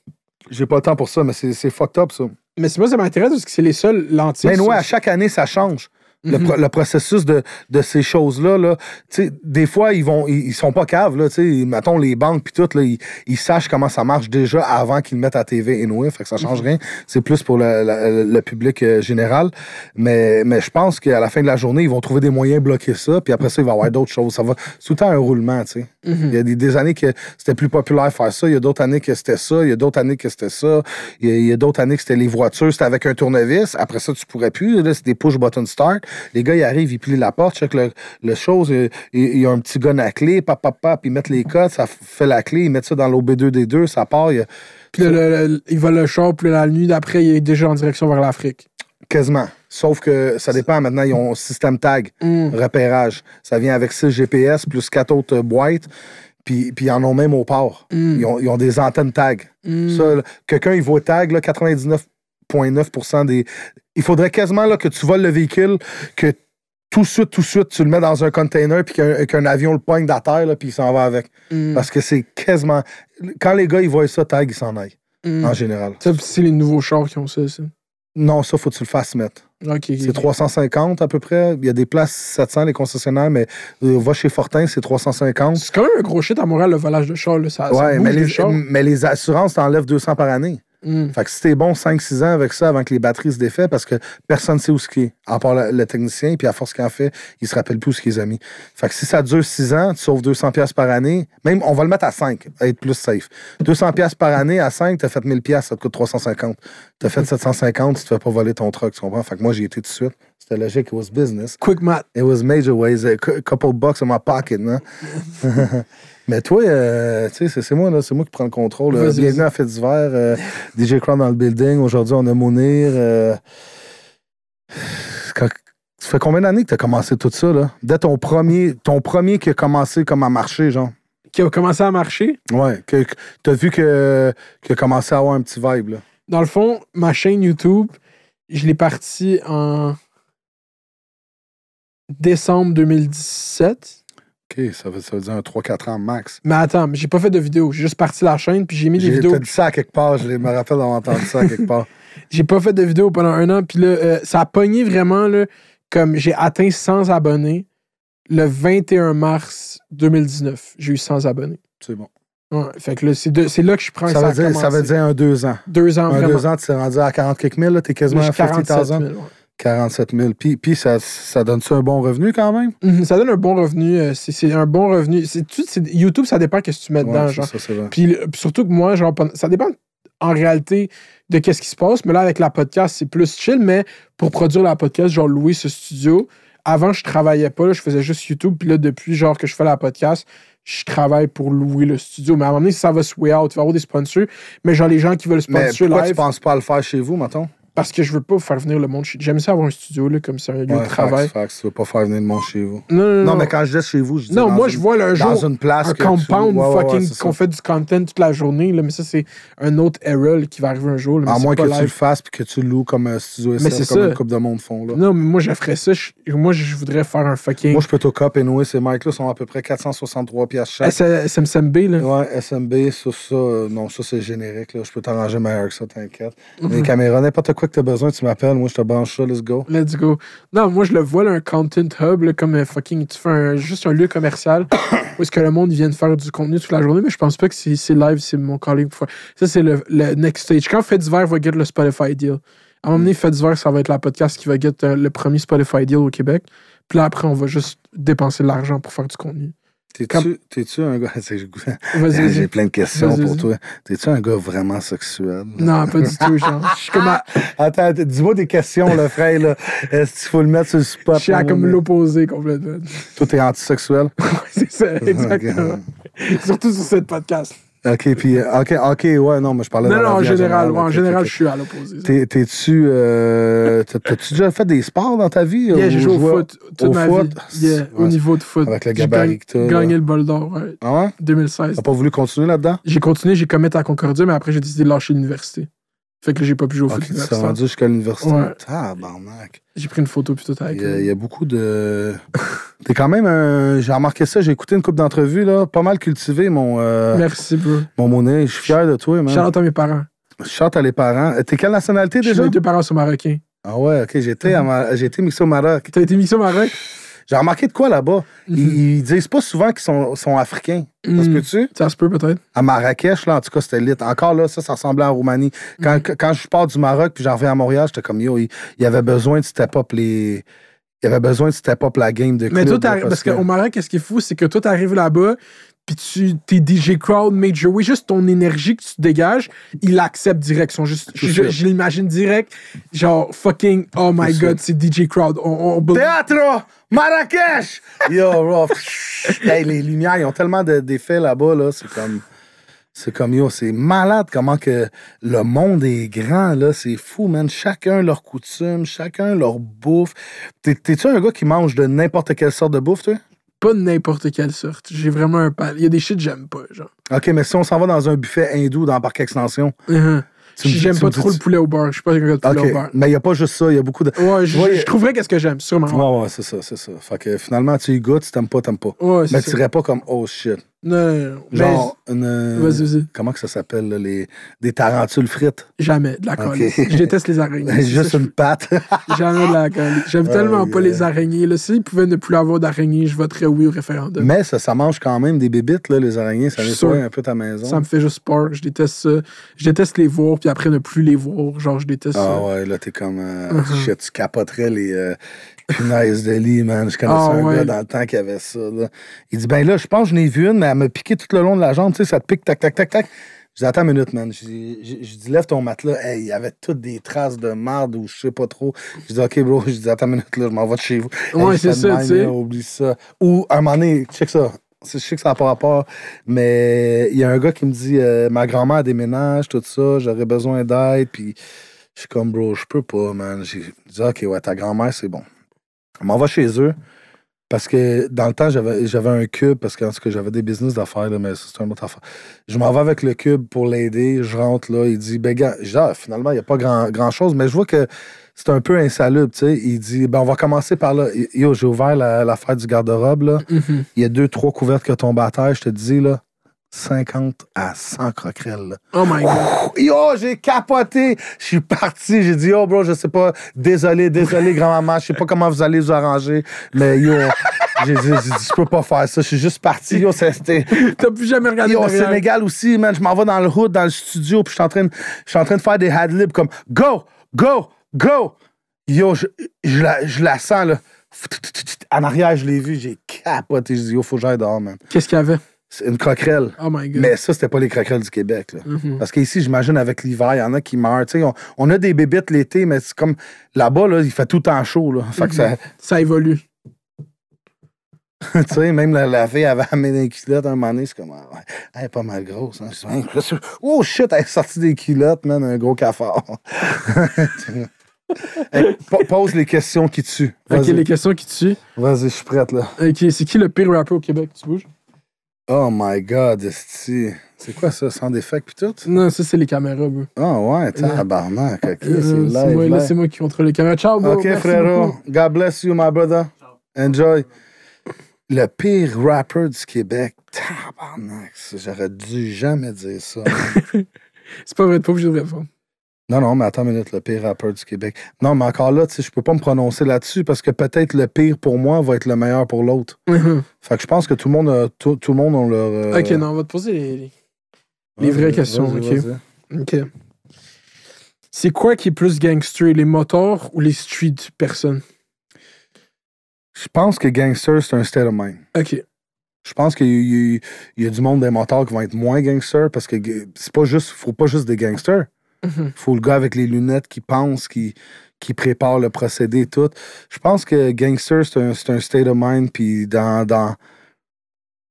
J'ai pas le temps pour ça, mais c'est c'est fucked up, ça. Mais c'est moi, ça m'intéresse parce que c'est les seuls lentilles. Mais sur- ouais, à chaque année, ça change. Le, Mhm. pro- le processus de, de ces choses-là, là, tu sais, des fois, ils vont ils, ils sont pas caves, là, tu sais, mettons les banques puis tout, là, ils, ils sachent comment ça marche déjà avant qu'ils le mettent à TV anyway, fait que ça Mhm. change rien. C'est plus pour le, le- le public euh, général. Mais, mais je pense qu'à la fin de la journée, ils vont trouver des moyens de bloquer ça, puis après ça, il va y avoir d'autres choses. Ça va, c'est tout le temps un roulement, tu Il y a des, années que c'était plus populaire faire ça. Il y a d'autres années que c'était ça. Il y a d'autres années que c'était ça. Il y a, d'autres années que c'était les voitures. C'était avec un tournevis. Après ça, tu pourrais plus. Là, c'est des push-button start. Les gars, ils arrivent, ils plient la porte, check le, le chose. Il y a un petit gun à clé. Pap, pap, pap. Ils mettent les codes. Ça fait la clé. Ils mettent ça dans l'OB2D2. Ça part. Il a Puis le- le- il va le shop, puis la nuit d'après, il est déjà en direction vers l'Afrique. Quasiment. Sauf que ça dépend. Maintenant, ils ont un système tag, Mm. repérage. Ça vient avec 6 GPS plus 4 autres boîtes. Puis, puis ils en ont même au port. Mm. Ils, ont, ils ont des antennes tag. Mm. Ça, quelqu'un, il voit tag, là, 99,9 des. Il faudrait quasiment là, que tu voles le véhicule, que tout de suite, tout de suite, tu le mets dans un container, puis qu'un qu'un avion le poigne de la terre, là, puis il s'en va avec. Mm. Parce que c'est quasiment. Quand les gars, ils voient ça, tag, ils s'en aillent, Mm. en général. Ça, c'est les nouveaux chars qui ont ça, ça. Non, ça, faut que tu le fasses mettre. C'est ok. 350 à peu près. Il y a des places 700, les concessionnaires, mais euh, va chez Fortin, c'est 350. C'est quand même un gros shit à Montréal, le volage de chars. Là. Ça, Ouais, mais les mais les assurances t'enlèvent 200 par année. Mm. Fait que si t'es bon 5-6 ans avec ça avant que les batteries se défaient, parce que personne ne sait où ce qui est, à part le, technicien, puis à force qu'il en fait, il se rappelle plus où ce qu'il a mis. Fait que si ça dure 6 ans, tu sauves 200$ piastres par année, même on va le mettre à 5, être plus safe. 200$ piastres par année à 5, t'as fait 1000$, piastres, ça te coûte 350. T'as fait 750, tu te fais pas voler ton truck, tu comprends? Fait que moi, j'ai été tout de suite. C'était logique, it was business. Quick math. It was major ways, a cou- couple bucks in my pocket, non? [laughs] Mais toi, euh, tu sais, c'est- moi, là, c'est moi qui prends le contrôle. là. Bienvenue à Fait d'hiver. euh, DJ Crown dans le building. Aujourd'hui, on a Mounir. euh, quand- Ça fait combien d'années que tu as commencé tout ça, là? Dès ton premier, ton premier qui a commencé comme à marcher, genre? Qui a commencé à marcher? Ouais. Que, que t'as vu que, qu'il a commencé à avoir un petit vibe, là. Dans le fond, ma chaîne YouTube, je l'ai partie en décembre 2017. OK, ça veut, ça veut dire un 3-4 ans max. Mais attends, j'ai pas fait de vidéo. J'ai juste parti la chaîne, puis j'ai mis des J'ai vidéos. t'as dit ça à quelque part. Je me rappelle d'avoir entendu ça à quelque part. [laughs] J'ai pas fait de vidéo pendant un an, puis là, euh, ça a pogné vraiment, là, comme j'ai atteint 100 abonnés le 21 mars 2019. J'ai eu 100 abonnés. C'est bon. Ouais, fait que là, c'est de- c'est là que je prends Ça veut, dire, ça veut dire un 2 ans. deux ans, Un vraiment. 2 ans, tu t'es rendu à 40 quelques mille, là, t'es quasiment Là, à j'ai 47 50 000, 000. ouais. 47 000. Puis, puis ça, ça donne-tu un bon revenu quand même? Mhm, Ça donne un bon revenu. euh, c'est un bon revenu. C'est tout- c'est- YouTube, ça dépend qu'est-ce que tu mets dedans. Genre. ça. Puis, le- puis surtout que moi, genre, ça dépend en réalité de qu'est-ce qui se passe. Mais là, avec la podcast, c'est plus chill. Mais pour produire la podcast, genre, louer ce studio, avant, je travaillais pas. là, je faisais juste YouTube. Puis là, depuis, genre, que je fais la podcast, je travaille pour louer le studio. Mais à un moment donné, ça va sway out. Il va y avoir des sponsors. Mais genre, les gens qui veulent Mais sponsor pourquoi tu live. penses pas à le faire chez vous, mettons? Parce que je veux pas faire venir le monde chez J'aime ça avoir un studio, là, comme c'est un lieu de Ouais, travail. facts, facts. Tu veux pas faire venir le monde chez vous. Non, non, non. Non, mais quand je dis chez vous, je dis Non, dans moi, une- je vois là, un dans jour une place un tu- compound Ouais, ouais, fucking ça. qu'on fait du content toute la journée, là, mais ça, c'est un autre là, qui va arriver un jour. là, mais À moins que tu le fasses puis que tu le loues comme un studio Mais SF, c'est comme ça. une couple de monde font. Là. Non, mais moi, je ferais ça. je- Moi, je voudrais faire un fucking. Moi, je peux top et Ces mics-là sont à peu près 463 piastres chaque. S- SMSMB, là. Ouais, SMB, ça, ça, euh, non, ça c'est générique. Là. Je peux t'arranger meilleur que ça, t'inquiète. Mhm. Les caméras, n'importe quoi que t'as besoin, tu m'appelles, moi je te branche ça, let's go. Let's go. Non, moi, je le vois, là, un content hub, comme un fucking. Tu fais juste un lieu commercial [coughs] où est-ce que le monde vient de faire du contenu toute la journée, mais je pense pas que c'est live, c'est mon calling. Ça, c'est le, le next stage. Quand Fait d'hiver va get le Spotify deal, à un moment donné, Fait d'hiver, ça va être la podcast qui va get euh, le premier Spotify deal au Québec. Puis là, après, on va juste dépenser de l'argent pour faire du contenu. T'es-tu un gars. [laughs] j'ai- plein de questions pour toi. T'es-tu un gars vraiment sexuel? Non, pas du tout, genre. Je suis comme à, [laughs] Attends, dis-moi des questions, le frère, là. Est-ce qu'il faut le mettre sur le spot? je suis à comme l'opposé complètement. Toi, t'es antisexuel? [laughs] c'est ça, exactement. Surtout sur cette podcast. Ok, puis, euh, ok, ok, ouais, non, mais je parlais Non, dans non, la en général, en général, je suis à l'opposé. T'es-tu. euh, t'as- T'as-tu déjà fait des sports dans ta vie? Yeah, ou j'ai joué au foot toute au ma foot? vie. Yeah, au niveau de foot. Avec le J'ai gabarit que là. Gagné le bol d'or, ouais. Ah ouais? 2016. T'as pas voulu continuer là-dedans? J'ai continué, j'ai commis à Concordia, mais après, j'ai décidé de lâcher l'université. Fait que j'ai pas pu jouer au foot t'es universitaire. rendu jusqu'à l'université. Ouais. Tabarnak. J'ai pris une photo puis tout avec. Il y, a, il y a beaucoup de. T'es quand même un. J'ai remarqué ça, j'ai écouté une couple d'entrevues, là. Pas mal cultivé, mon, euh, Merci, bro. mon monnaie. Je suis fier de toi, man. Shout-out à mes parents. Chante à les parents. Euh, T'es quelle nationalité déjà? mes deux parents sont marocains. Ah ouais, ok, j'étais à Ma- j'ai été mixé au Maroc. T'as été mixé au Maroc? J'ai remarqué de quoi là-bas? Mhm. ils, ils disent pas souvent qu'ils sont, sont africains. Ça se Mhm. peut-tu? Ça se peut peut-être. À Marrakech, là, en tout cas, c'était lit. Encore là, ça, ça ressemblait à Roumanie. Quand, Mhm. quand je pars du Maroc puis j'en reviens à Montréal, j'étais comme yo, il, y avait besoin de step up les. Il y avait besoin de step up la game de Mais club, toi, là, t'arrives- parce qu'au Maroc, qu'est-ce qui est fou, c'est que toi, t'arrives là-bas, puis tu t'es DJ crowd, major way, juste ton énergie que tu dégages, il accepte direct. Juste, C'est je, l'imagine direct, genre fucking, oh my god, c'est DJ crowd. On, on- Théâtre! Marrakech! Yo, bro. hey, les lumières, ils ont tellement de- d'effets là-bas, là. C'est comme. C'est comme, yo, c'est malade comment que le monde est grand, là. C'est fou, man. Chacun leur coutume, chacun leur bouffe. T'es- T'es-tu un gars qui mange de n'importe quelle sorte de bouffe, toi? Pas de n'importe quelle sorte. J'ai vraiment un pal. Il y a des shit que j'aime pas, genre. OK, mais si on s'en va dans un buffet hindou dans le parc Extension. Uh-huh. J'aime pas trop le poulet au beurre. Je suis pas un gars de poulet au beurre. mais il n'y a pas juste ça, il y a beaucoup de. Ouais, je, Ouais. je trouverais qu'est-ce que j'aime, sûrement. Ouais, ouais, c'est ça, c'est ça. Fait que finalement, tu y goûtes, tu t'aimes pas, t'aimes pas. Ouais, mais tu irais pas comme, oh shit. Non, non, non. Genre, une. Mais- Vas-y, vas-y. Comment que ça s'appelle, les... des tarentules frites? Jamais, de la colle. Je déteste les araignées. [laughs] Juste ça, une patte. je- [laughs] Jamais de la colle. J'aime [laughs] Oh, tellement pas les araignées. Là. S'ils pouvaient ne plus avoir d'araignées, je voterais oui au référendum. Mais ça, ça mange quand même des bébites, là, les araignées. Ça nettoie un peu ta maison. Ça me fait juste peur. Je déteste ça. Je déteste les voir, puis après ne plus les voir. Genre, je déteste Ah ça. ouais, là, t'es comme. euh, shit, tu capoterais les punaises de lit, man. Je connaissais Ah un ouais. gars dans le temps qui avait ça. Là. Il dit, ben là, je pense que je n'ai vu une, mais elle m'a piqué tout le long de la jambe. Tu sais, ça te pique, tac, tac, tac, tac. Je dis, attends une minute, man. Je dis, je- je dis, lève ton matelas. Hey, il y avait toutes des traces de marde ou je sais pas trop. Je dis, OK, bro. Je dis, attends une minute, là, je m'en vais de chez vous. Ouais, je c'est ça, tu sais. là, Oublie ça. Ou, à un moment donné, check ça. Je sais que ça n'a pas rapport, mais il y a un gars qui me dit euh, Ma grand-mère déménage, tout ça, j'aurais besoin d'aide. Puis je suis comme, bro, je peux pas, man. J'ai dit Ok, ouais, ta grand-mère, c'est bon. On m'en va chez eux. Parce que dans le temps, j'avais un cube, parce qu'en tout cas, j'avais des business d'affaires, mais c'est une autre affaire. Je m'en vais avec le cube pour l'aider. Je rentre là. Il dit, ben, gars, je dis, Ah, finalement, il n'y a pas grand, grand chose, mais je vois que c'est un peu insalubre, tu sais. Il dit, ben, on va commencer par là. Yo, j'ai ouvert la- l'affaire du garde-robe, là. Mhm. Il y a deux, trois couvertes qui tombent à terre, je te dis, là. 50 à 100 croquerelles. Oh my god. Yo, j'ai capoté. Je suis parti. J'ai dit, yo, bro, je sais pas. Désolé, désolé, [laughs] grand-maman. Je sais pas comment vous allez vous arranger. Mais yo, j'ai dit, je peux pas faire ça. Je suis juste parti. Yo, c'était. T'as plus jamais regardé Yo, au. Sénégal aussi, man. Je m'en vais dans le hood, dans le studio, puis je suis en train de, en train de faire des ad-libs comme go, go, go. Yo, je, je, la, je la sens, là. En arrière, je l'ai vu, j'ai capoté. J'ai dit, yo, faut que j'aille dehors, man. Qu'est-ce qu'il y avait? C'est une croquerelle. Oh my god. Mais ça, c'était pas les croquerelles du Québec. Là. Mhm. Parce qu'ici, j'imagine, avec l'hiver, il y en a qui meurent. On, on a des bébites l'été, mais c'est comme là-bas, là, il fait tout le temps chaud. Là. Fait que ça. Ça évolue. [laughs] tu sais, même la, la fille avait amené des culottes à un moment donné, c'est comme, ah, elle est pas mal grosse. Hein. Oh shit, elle est sortie des culottes, man, un gros cafard. [laughs] Hey, pose les questions qui tuent. Ok, les questions qui tuent. vas-y, je suis prête, là. Ok, c'est qui le pire rapper au Québec? Tu bouges? Oh my god, esti. C'est quoi ça, sans défect pis tout? Non, ça, c'est les caméras, bro. Ah ouais, tabarnak, ok, c'est Euh, c'est live, moi, là, c'est moi qui contrôle les caméras. Ciao, bro. Ok, Merci frérot. beaucoup. God bless you, my brother. Enjoy. Le pire rapper du Québec. Tabarnak, j'aurais dû jamais dire ça. [laughs] C'est pas vrai, pas obligé de répondre. Non, non, mais attends une minute, le pire rappeur du Québec. Non, mais encore là, tu sais, je peux pas me prononcer là-dessus parce que peut-être le pire pour moi va être le meilleur pour l'autre. Fait que je pense que tout le monde a, tout, tout le monde a leur. euh, Ok, non, on va te poser les, les- les vas-y, vraies questions, ok. Ok. C'est quoi qui est plus gangster, les moteurs ou les street personnes? Je pense que gangster, c'est un state of mind. Ok. Je pense qu'il y, y a du monde des motards qui vont être moins gangsters parce que c'est pas juste, faut pas juste des gangsters. Mhm. [laughs] Faut le gars avec les lunettes qui pense, qui, qui prépare le procédé et tout. Je pense que gangster, c'est un, c'est un state of mind, puis dans, dans...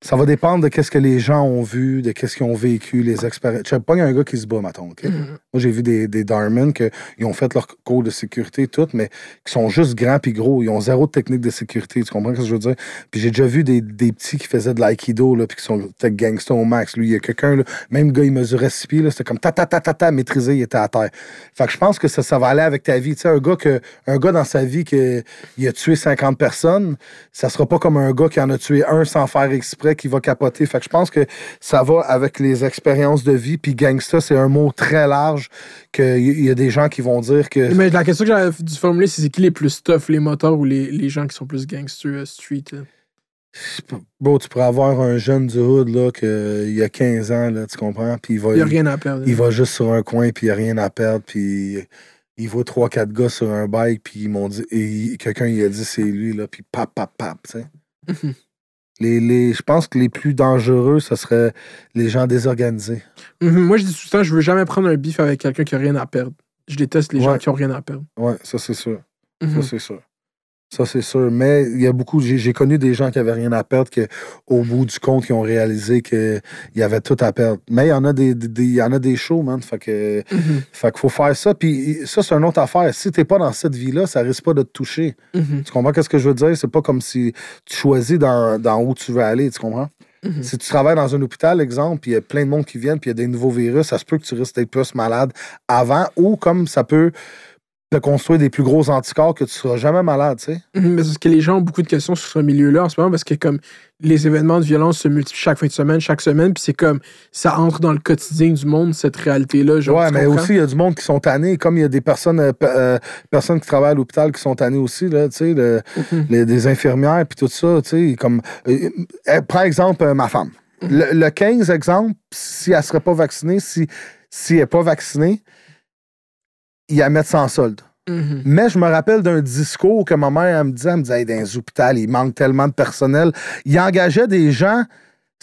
Ça va dépendre de qu'est-ce que les gens ont vu, de qu'est-ce qu'ils ont vécu, les expériences. Je sais pas, il y a un gars qui se bat, mettons, OK? Mhm. Moi, j'ai vu des, des qui ont fait leur cours de sécurité tout, mais qui sont juste grands puis gros. Ils ont zéro technique de sécurité. Tu comprends ce que je veux dire? Puis j'ai déjà vu des, des petits qui faisaient de l'aïkido, puis qui sont gangsters au max. Lui, il y a quelqu'un, même le gars, il mesurait six pieds, là, c'était comme ta ta ta ta ta, maîtrisé, il était à terre. Fait que je pense que ça, ça va aller avec ta vie. Tu sais, un gars, que, un gars dans sa vie que, il a tué 50 personnes, ça sera pas comme un gars qui en a tué un sans faire exprès, qui va capoter. Fait que je pense que ça va avec les expériences de vie. Puis gangsta, c'est un mot très large qu'il y, a des gens qui vont dire que. Mais la question que j'avais dû formuler, c'est qui les plus tough, les moteurs ou les, les gens qui sont plus gangster euh, street? là? Bon, tu pourrais avoir un jeune du hood, là, que, il y a 15 ans, là, tu comprends? Puis il va, Il n'y a rien à perdre. il va juste sur un coin, puis il n'y a rien à perdre, puis il voit 3-4 gars sur un bike, puis ils m'ont dit, et quelqu'un il a dit c'est lui, là, puis pap, pap, pap, tu sais. [laughs] Mhm. Les, les, je pense que les plus dangereux, ce serait les gens désorganisés. Mhm. Moi, je dis tout le temps, je veux jamais prendre un bif avec quelqu'un qui a rien à perdre. Je déteste les gens qui ont rien à perdre. Ouais, ça c'est sûr. Mhm. Ça c'est sûr. Ça c'est sûr. Mais il y a beaucoup, j'ai connu des gens qui avaient rien à perdre, que au bout du compte, qui ont réalisé qu'il y avait tout à perdre. Mais il y en a des, des- y en a des shows, man. Fait que. Mhm. Fait qu'il faut faire ça. Puis ça, c'est une autre affaire. Si t'es pas dans cette vie-là, ça risque pas de te toucher. Mhm. Tu comprends ce que je veux dire? C'est pas comme si tu choisis dans, dans où tu veux aller, tu comprends? Mhm. Si tu travailles dans un hôpital, exemple, puis il y a plein de monde qui viennent, puis il y a des nouveaux virus, ça se peut que tu risques d'être plus malade avant, ou comme ça peut te construire des plus gros anticorps que tu seras jamais malade, tu sais. Mhm, mais c'est parce que les gens ont beaucoup de questions sur ce milieu-là en ce moment parce que comme les événements de violence se multiplient chaque fin de semaine, chaque semaine, puis c'est comme ça entre dans le quotidien du monde, cette réalité-là. ouais, mais comprends? aussi, il y a du monde qui sont tannés, comme il y a des personnes, euh, euh, personnes qui travaillent à l'hôpital qui sont tannées aussi, là, tu sais, le- Mhm. les- des infirmières, puis tout ça, tu sais, comme... euh, par exemple, ma femme. Le, le 15, exemple, si elle serait pas vaccinée, si, si elle n'est pas vaccinée, il la mettre sans solde. Mhm. Mais je me rappelle d'un discours que ma mère elle me disait, elle me disait, Hey, dans les hôpitaux, il manque tellement de personnel. Il engageait des gens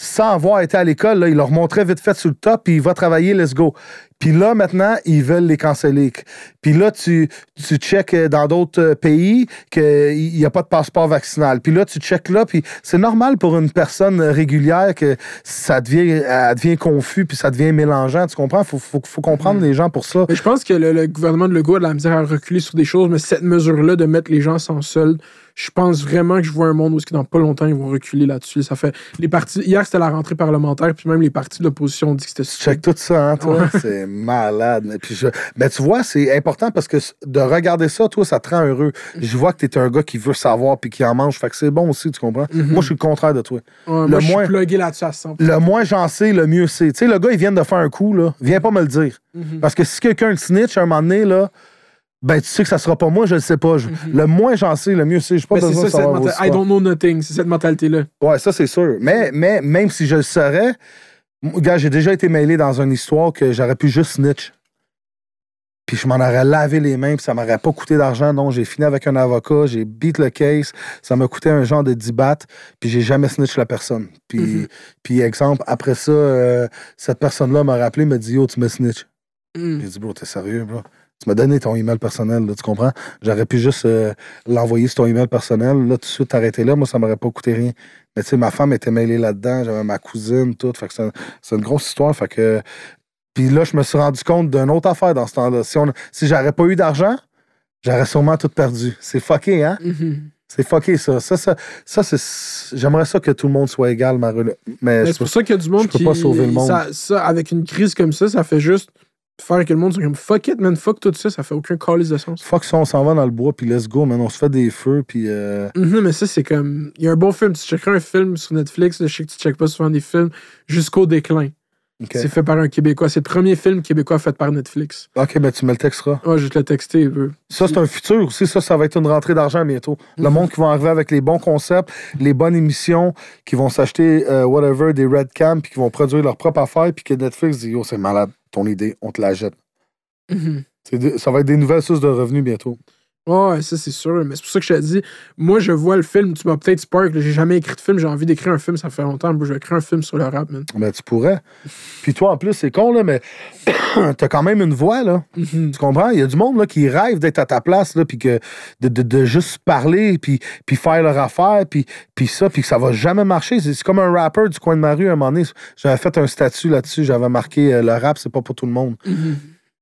sans avoir été à l'école. là. Il leur montrait vite fait sur le top, puis il va travailler, let's go. Puis là, maintenant, ils veulent les canceller. Puis là, tu, tu checkes euh, dans d'autres euh, pays qu'il n'y a pas de passeport vaccinal. Puis là, tu checkes là, puis c'est normal pour une personne régulière que ça devient, elle devient confus, puis ça devient mélangeant. Tu comprends? Faut, faut, faut comprendre les gens pour ça. Mais je pense que le, le gouvernement de Legault a de la misère à reculer sur des choses, mais cette mesure-là de mettre les gens sans solde, je pense vraiment que je vois un monde où, dans pas longtemps, ils vont reculer là-dessus. Ça fait. Les partis. Hier, c'était la rentrée parlementaire, puis même les partis de l'opposition ont dit que c'était Tu check tout ça, hein, toi? C'est malade. Mais, puis je- mais tu vois, c'est important parce que de regarder ça, toi, ça te rend heureux. Je vois que t'es un gars qui veut savoir puis qui en mange. Fait que c'est bon aussi, tu comprends? Mhm. Moi, je suis le contraire de toi. Ouais, le moi, je moins- suis plugué là-dessus à 100 Le moins j'en sais, le mieux c'est. Tu sais, le gars, il vient de faire un coup, là. Viens pas me le dire. Mhm. Parce que si quelqu'un le snitch à un moment donné, là, ben, tu sais que ça sera pas moi, je le sais pas. Je- Le moins j'en sais, le mieux c'est. J'ai pas Mais Mhm. Ben, besoin ça, de savoir. I don't know nothing. C'est cette mentalité-là. Ouais, ça, c'est sûr. Mais, mais même si je le saurais, gars, j'ai déjà été mêlé dans une histoire que j'aurais pu juste snitch. Puis je m'en aurais lavé les mains, puis ça m'aurait pas coûté d'argent. Non, j'ai fini avec un avocat, j'ai beat le case, ça m'a coûté un genre de 10 bahts, puis j'ai jamais snitch la personne. Puis, Mhm. puis exemple, après ça, euh, cette personne-là m'a rappelé, m'a dit Yo, tu me snitch. Mm. J'ai dit, bro, t'es sérieux, bro? Tu m'as donné ton email personnel, là, tu comprends? J'aurais pu juste euh, l'envoyer sur ton email personnel. Là, tout de suite, t'arrêter là. Moi, ça m'aurait pas coûté rien. Mais tu sais, ma femme était mêlée là-dedans, j'avais ma cousine, tout. Fait que c'est un- c'est une grosse histoire. Fait que. Puis là, je me suis rendu compte d'une autre affaire dans ce temps-là. Si, on... si j'aurais pas eu d'argent, j'aurais sûrement tout perdu. C'est fucké, hein? Mhm. C'est fucké, ça. Ça, ça, ça c'est. J'aimerais ça que tout le monde soit égal, ma rela- Mais, c'est pour ça qu'il y a du monde je peux qui. pas sauver le monde. Ça, ça, avec une crise comme ça, ça fait juste faire que le monde soit comme fuck it, man, fuck tout ça, ça fait aucun calice de sens. Fuck ça, on s'en va dans le bois, puis let's go, man. On se fait des feux, puis. euh, Mhm, mais ça, c'est comme. Il y a un bon film. Tu checkeras un film sur Netflix. je sais que tu checkes pas souvent des films. Jusqu'au déclin. C'est fait par un Québécois. C'est le premier film québécois fait par Netflix. Ok, ben tu me le texteras. Ouais, je vais te le texter. euh. Ça, c'est un futur aussi. Ça, ça va être une rentrée d'argent bientôt. Le Mhm. monde qui va arriver avec les bons concepts, les bonnes émissions, qui vont s'acheter, euh, whatever, des Red Cam, puis qui vont produire leur propre affaire, puis que Netflix dit, yo, c'est malade, ton idée, on te la jette. Mhm. Des- ça va être des nouvelles sources de revenus bientôt. Ouais, ça, c'est sûr. Mais c'est pour ça que je te dis, moi, je vois le film. Tu m'as peut-être spark. J'ai jamais écrit de film. J'ai envie d'écrire un film. Ça fait longtemps. Je vais écrire un film sur le rap, man. Ben, tu pourrais. Puis toi, en plus, c'est con, là, mais [coughs] t'as quand même une voix, là. Mhm. Tu comprends? Il y a du monde là, qui rêve d'être à ta place, là, puis que de, de, de juste parler, puis, puis faire leur affaire, puis, puis ça, puis que ça va jamais marcher. C'est comme un rapper du coin de ma rue, à un moment donné. J'avais fait un statut là-dessus, j'avais marqué euh, le rap, c'est pas pour tout le monde. Mhm.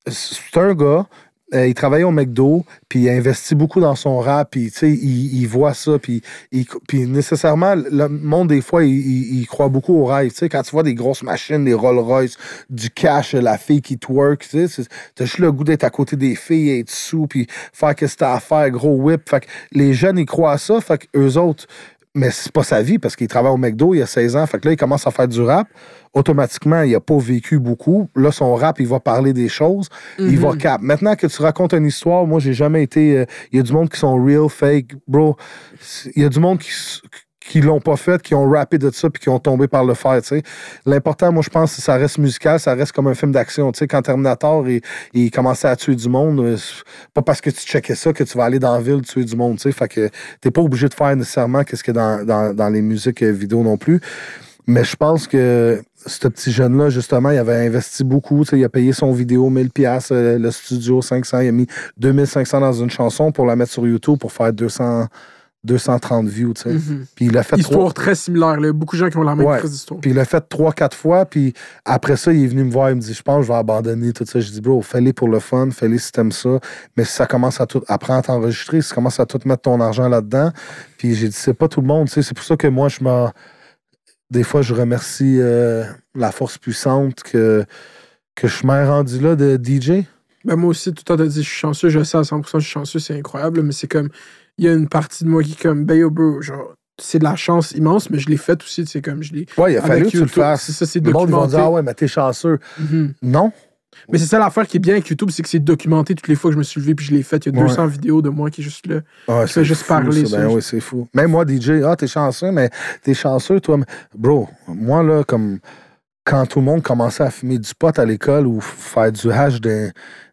C'est un gars. Euh, il travaillait au McDo, puis il a investi beaucoup dans son rap, puis il, il voit ça, puis, il- nécessairement, le monde, des fois, il, croit beaucoup au rêve. Tu sais, quand tu vois des grosses machines, des Rolls-Royce, du cash, la fille qui twerk, tu c'est- t'as juste le goût d'être à côté des filles, être sous, puis faire que t'as à faire, gros whip. Fait que les jeunes, ils croient à ça, fait que eux autres, mais c'est pas sa vie parce qu'il travaille au McDo, il a 16 ans. Fait que là, il commence à faire du rap. Automatiquement, il a pas vécu beaucoup. Là, son rap, il va parler des choses. Il va cap. Maintenant que tu racontes une histoire, moi, j'ai jamais été. euh, Il y a du monde qui sont real, fake. Bro, il y a du monde qui. Qui l'ont pas fait, qui ont rappé de ça, puis qui ont tombé par le fer. L'important, moi, je pense, que ça reste musical, ça reste comme un film d'action. Quand Terminator, il, il commençait à tuer du monde, euh, pas parce que tu checkais ça que tu vas aller dans la ville tuer du monde, tu sais. Fait que t'es pas obligé de faire nécessairement qu'est-ce qu'il y a dans, dans, dans les musiques euh, vidéo non plus. Mais je pense que ce petit jeune-là, justement, il avait investi beaucoup. Il a payé son vidéo 1000 pièces le studio 500. Il a mis 2500 dans une chanson pour la mettre sur YouTube pour faire 200, 230 views. tu sais. Mhm. Puis il a fait Histoire trois- très similaire. là. Beaucoup de gens qui ont la même Ouais. d'histoire. puis il l'a fait trois, quatre fois. Puis après ça, il est venu me voir. Il me dit Je pense que je vais abandonner tout ça. Je dis Bro, fais-les pour le fun. Fais-les si t'aimes ça. Mais si ça commence à tout. Apprends à t'enregistrer. Si tu commences à tout mettre ton argent là-dedans. Puis j'ai dit C'est pas tout le monde. tu sais. C'est pour ça que moi, je m'en. Des fois, je remercie euh, la force puissante que, que je m'ai rendu là de DJ. Ben, moi aussi, tout le temps, t'as dit, je suis chanceux, je sais à 100%, je suis chanceux, c'est incroyable, mais c'est comme, il y a une partie de moi qui est comme, ben yo, bro, genre, c'est de la chance immense, mais je l'ai fait aussi, c'est comme, je l'ai. Ouais, il a fallu que tu le fasses. C'est ça, c'est Le monde, ils vont documenté. dire Ah ouais, mais t'es chanceux. Mhm. Non. Mais c'est ça l'affaire qui est bien avec YouTube, c'est que c'est documenté toutes les fois que je me suis levé puis je l'ai fait. Il y a Ouais. 200 vidéos de moi qui est juste là. Ouais, fait juste fou, parler, ça. Ben oui, c'est fou. Même moi, DJ, ah, t'es chanceux, mais t'es chanceux, toi. mais- Bro, moi, là, comme quand tout le monde commençait à fumer du pot à l'école ou faire du hash d'un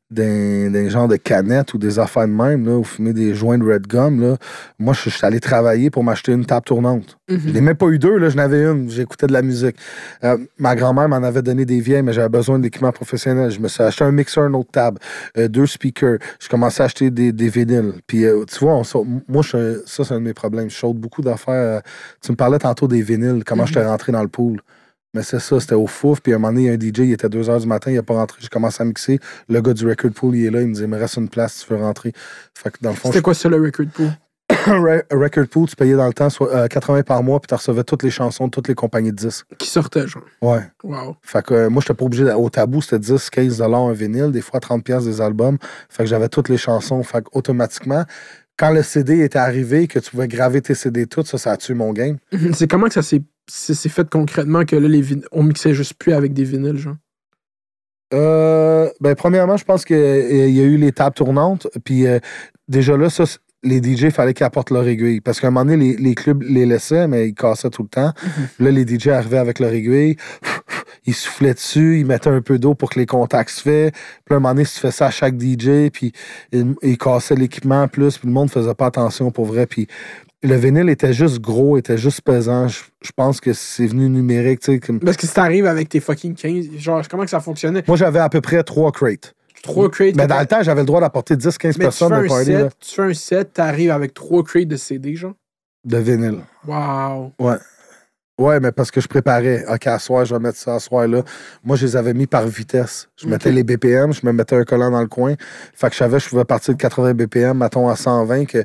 d'un d'un genre de canette ou des affaires de même, là, ou fumer des joints de red gum, là, moi, je suis allé travailler pour m'acheter une table tournante. Mhm. Je n'ai même pas eu deux, là, j'en avais une. J'écoutais de la musique. Euh, ma grand-mère m'en avait donné des vieilles, mais j'avais besoin d'équipement professionnel. Je me suis acheté un mixeur, une autre table, euh, deux speakers. Je commençais à acheter des, des vinyles. Puis, euh, tu vois, on moi, je- ça, c'est un de mes problèmes. Je saute beaucoup d'affaires. tu me parlais tantôt des vinyles, comment Mhm. j'étais rentré dans le pool. Mais c'est ça, c'était au fouf. Puis à un moment donné, il y a un DJ, il était 2 h du matin, il n'a pas rentré. J'ai commencé à mixer. Le gars du record pool, il est là. Il me dit, il me reste une place, tu veux rentrer. Fait que dans le fond, C'était quoi ça, le record pool? [coughs] record pool, tu payais dans le temps soit, euh, 80 par mois, puis tu recevais toutes les chansons de toutes les compagnies de disques. Qui sortait, genre. Ouais. Wow. Fait que euh, moi, j'étais pas obligé. Au tabou, c'était 10, 15 un vinyle, des fois 30 pièces des albums. Fait que j'avais toutes les chansons. Fait que automatiquement, quand le CD était arrivé, que tu pouvais graver tes CD toutes, ça, ça a tué mon game. [laughs] C'est comment que ça s'est c'est fait concrètement que là, les vin- on mixait juste plus avec des vinyles, genre? Euh, ben, premièrement, je pense qu'il y a eu les tables tournantes. Puis euh, déjà là, ça, les DJ, il fallait qu'ils apportent leur aiguille. Parce qu'à un moment donné, les, les clubs les laissaient, mais ils cassaient tout le temps. Là, les DJ arrivaient avec leur aiguille. [laughs] Ils soufflaient dessus, ils mettaient un peu d'eau pour que les contacts se fassent. Puis à un moment donné, si tu fais ça à chaque DJ, puis ils, ils cassaient l'équipement en plus, puis le monde faisait pas attention pour vrai. Puis le vinyle était juste gros, était juste pesant. Je, je pense que c'est venu numérique, tu sais. comme- Parce que si t'arrives avec tes fucking 15, genre, comment que ça fonctionnait? Moi, j'avais à peu près trois crates. Trois crates. Mais dans le temps, j'avais le droit d'apporter 10-15 Mais tu personnes un party là, set, tu fais un set, t'arrives avec trois crates de CD, genre? de vinyle. Wow. Ouais. Ouais, mais parce que je préparais. OK, à soir, je vais mettre ça à soir là. Moi, je les avais mis par vitesse. Je mettais les BPM, je me mettais un collant dans le coin. Fait que je savais que je pouvais partir de 80 BPM, mettons à 120, que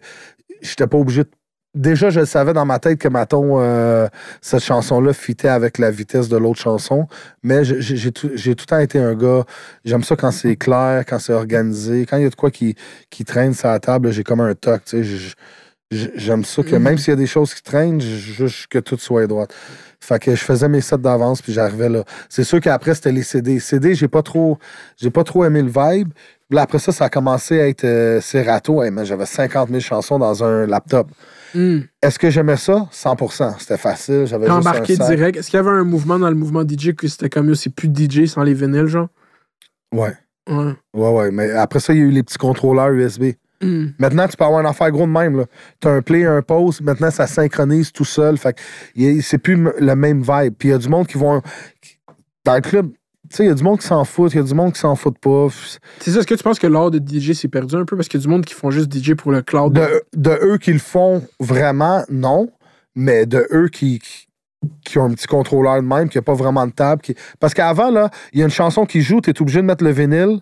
j'étais pas obligé de. Déjà, je savais dans ma tête que, mettons, euh, cette chanson-là fitait avec la vitesse de l'autre chanson. Mais j'ai tout, le temps été un gars. J'aime ça quand c'est clair, quand c'est organisé. Quand il y a de quoi qui, qui traîne sur la table, j'ai comme un toc. Tu sais, J'aime ça que même s'il y a des choses qui traînent, juste que tout soit droit. Fait que je faisais mes sets d'avance puis j'arrivais là. C'est sûr qu'après c'était les CD. CD, j'ai pas trop j'ai pas trop aimé le vibe. Là, après ça, ça a commencé à être euh, Serato. Hey, J'avais 50 000 chansons dans un laptop. Hmm. Est-ce que j'aimais ça? 100 C'était facile. J'avais T'as juste un embarqué direct. Est-ce qu'il y avait un mouvement dans le mouvement DJ que c'était comme c'est plus DJ sans les vinyles, genre? Ouais. Ouais. Ouais, ouais. Mais après ça, il y a eu les petits contrôleurs USB. Hmm. Maintenant, tu peux avoir une affaire gros de même. Tu as un play, un pause. Maintenant, ça synchronise tout seul. Fait c'est plus le même vibe. Puis il y a du monde qui vont. Dans le club, tu sais, il y a du monde qui s'en fout. Il y a du monde qui s'en fout pas. C'est ça, est-ce que tu penses que l'art de DJ s'est perdu un peu? Parce qu'il y a du monde qui font juste DJ pour le cloud. De, de eux qui le font vraiment, non. Mais de eux qui, qui, qui ont un petit contrôleur de même, qui n'a pas vraiment de table. qui- Parce qu'avant, là, il y a une chanson qui joue, tu es obligé de mettre le vinyle.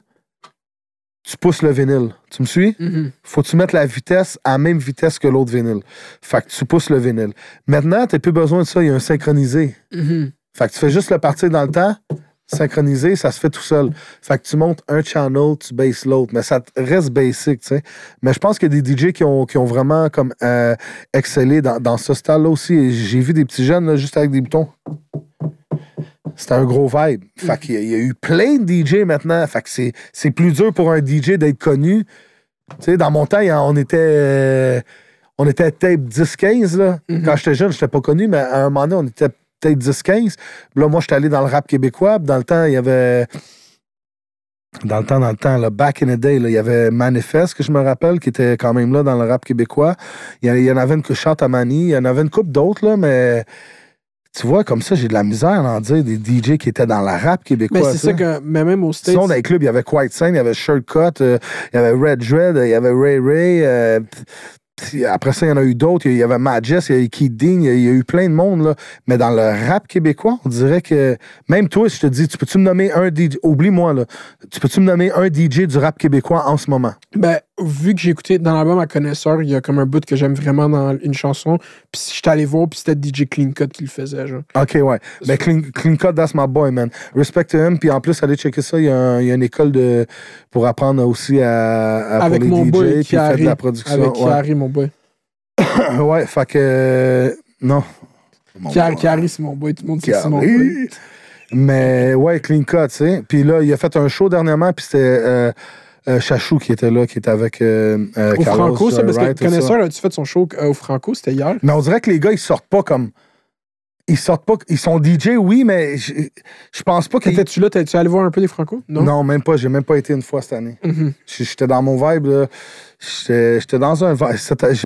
Tu pousses le vinyle. Tu me suis? Mhm. faut que tu mettes la vitesse à la même vitesse que l'autre vinyle. Fait que tu pousses le vinyle. Maintenant, tu plus besoin de ça, il y a un synchronisé. Mhm. Fait que tu fais juste le partir dans le temps, synchronisé, ça se fait tout seul. Fait que tu montes un channel, tu baisses l'autre. Mais ça te reste basic, tu sais. Mais je pense qu'il y a des DJ qui ont, qui ont vraiment comme euh, excellé dans, dans ce style-là aussi. J'ai vu des petits jeunes là, juste avec des boutons. C'était un gros vibe. Fait qu'il y a- il y a eu plein de DJ maintenant. Fait que c'est c'est plus dur pour un DJ d'être connu. Tu sais, dans mon temps, on était. euh, on était tape 10-15, là. Quand j'étais jeune, j'étais pas connu, mais à un moment donné, on était peut-être 10-15. Puis Là, moi, j'étais allé dans le rap québécois. Puis Dans le temps, il y avait. Dans le temps, dans le temps, là, back in the day, là, il y avait Manifest, que je me rappelle, qui était quand même là dans le rap québécois. Il y en- il y en avait une que chante à Mani. Il y en avait une couple d'autres, là, mais. Tu vois, comme ça, j'ai de la misère à en dire des DJ qui étaient dans le rap québécois. Mais c'est ça que. Mais même au States. Sinon, dans les clubs, il y avait Quiet Sign, il y avait Shirtcut, euh, il y avait Red Dread, il y avait Ray Ray. euh, après ça, il y en a eu d'autres. Il y avait Majest, il y a eu Keith Dean, il y a, eu plein de monde. Là. Mais dans le rap québécois, on dirait que. Même toi, je te dis, tu peux-tu me nommer un DJ. Oublie-moi, là. Tu peux-tu me nommer un DJ du rap québécois en ce moment? Ben, vu que j'ai écouté dans l'album à connaisseur, il y a comme un bout que j'aime vraiment dans une chanson. Puis si j'étais allé voir, puis c'était DJ Clean Cut qui le faisait, genre. OK, ouais. Ben, clean, clean Cut, that's my boy, man. Respect to him. Puis en plus, allez checker ça. Il y a, un- il y a une école de, pour apprendre aussi à, à- pour Avec les mon DJ. boy Puis fait Kiari. de la production. Avec ouais. Kiari, mon boy. [coughs] ouais, fait que. euh, non. Kiari, Kiari, c'est mon boy. Tout le monde sait que c'est mon boy. Mais ouais, clean cut, tu sais. Puis là, il a fait un show dernièrement, puis c'était euh, Chachou qui était là, qui était avec euh, euh, Au Carlos, Franco, ça, parce Wright, que connaisseur, as-tu fait son show euh, au Franco, c'était hier? Mais on dirait que les gars, ils sortent pas comme. Ils sortent pas. Ils sont DJ, oui, mais je je pense pas qu'ils. T'étais-tu là? T'es-tu allé voir un peu des Franco? Non? Non, même pas. J'ai même pas été une fois cette année. Mhm. J'étais dans mon vibe, là. J'étais dans un vibe.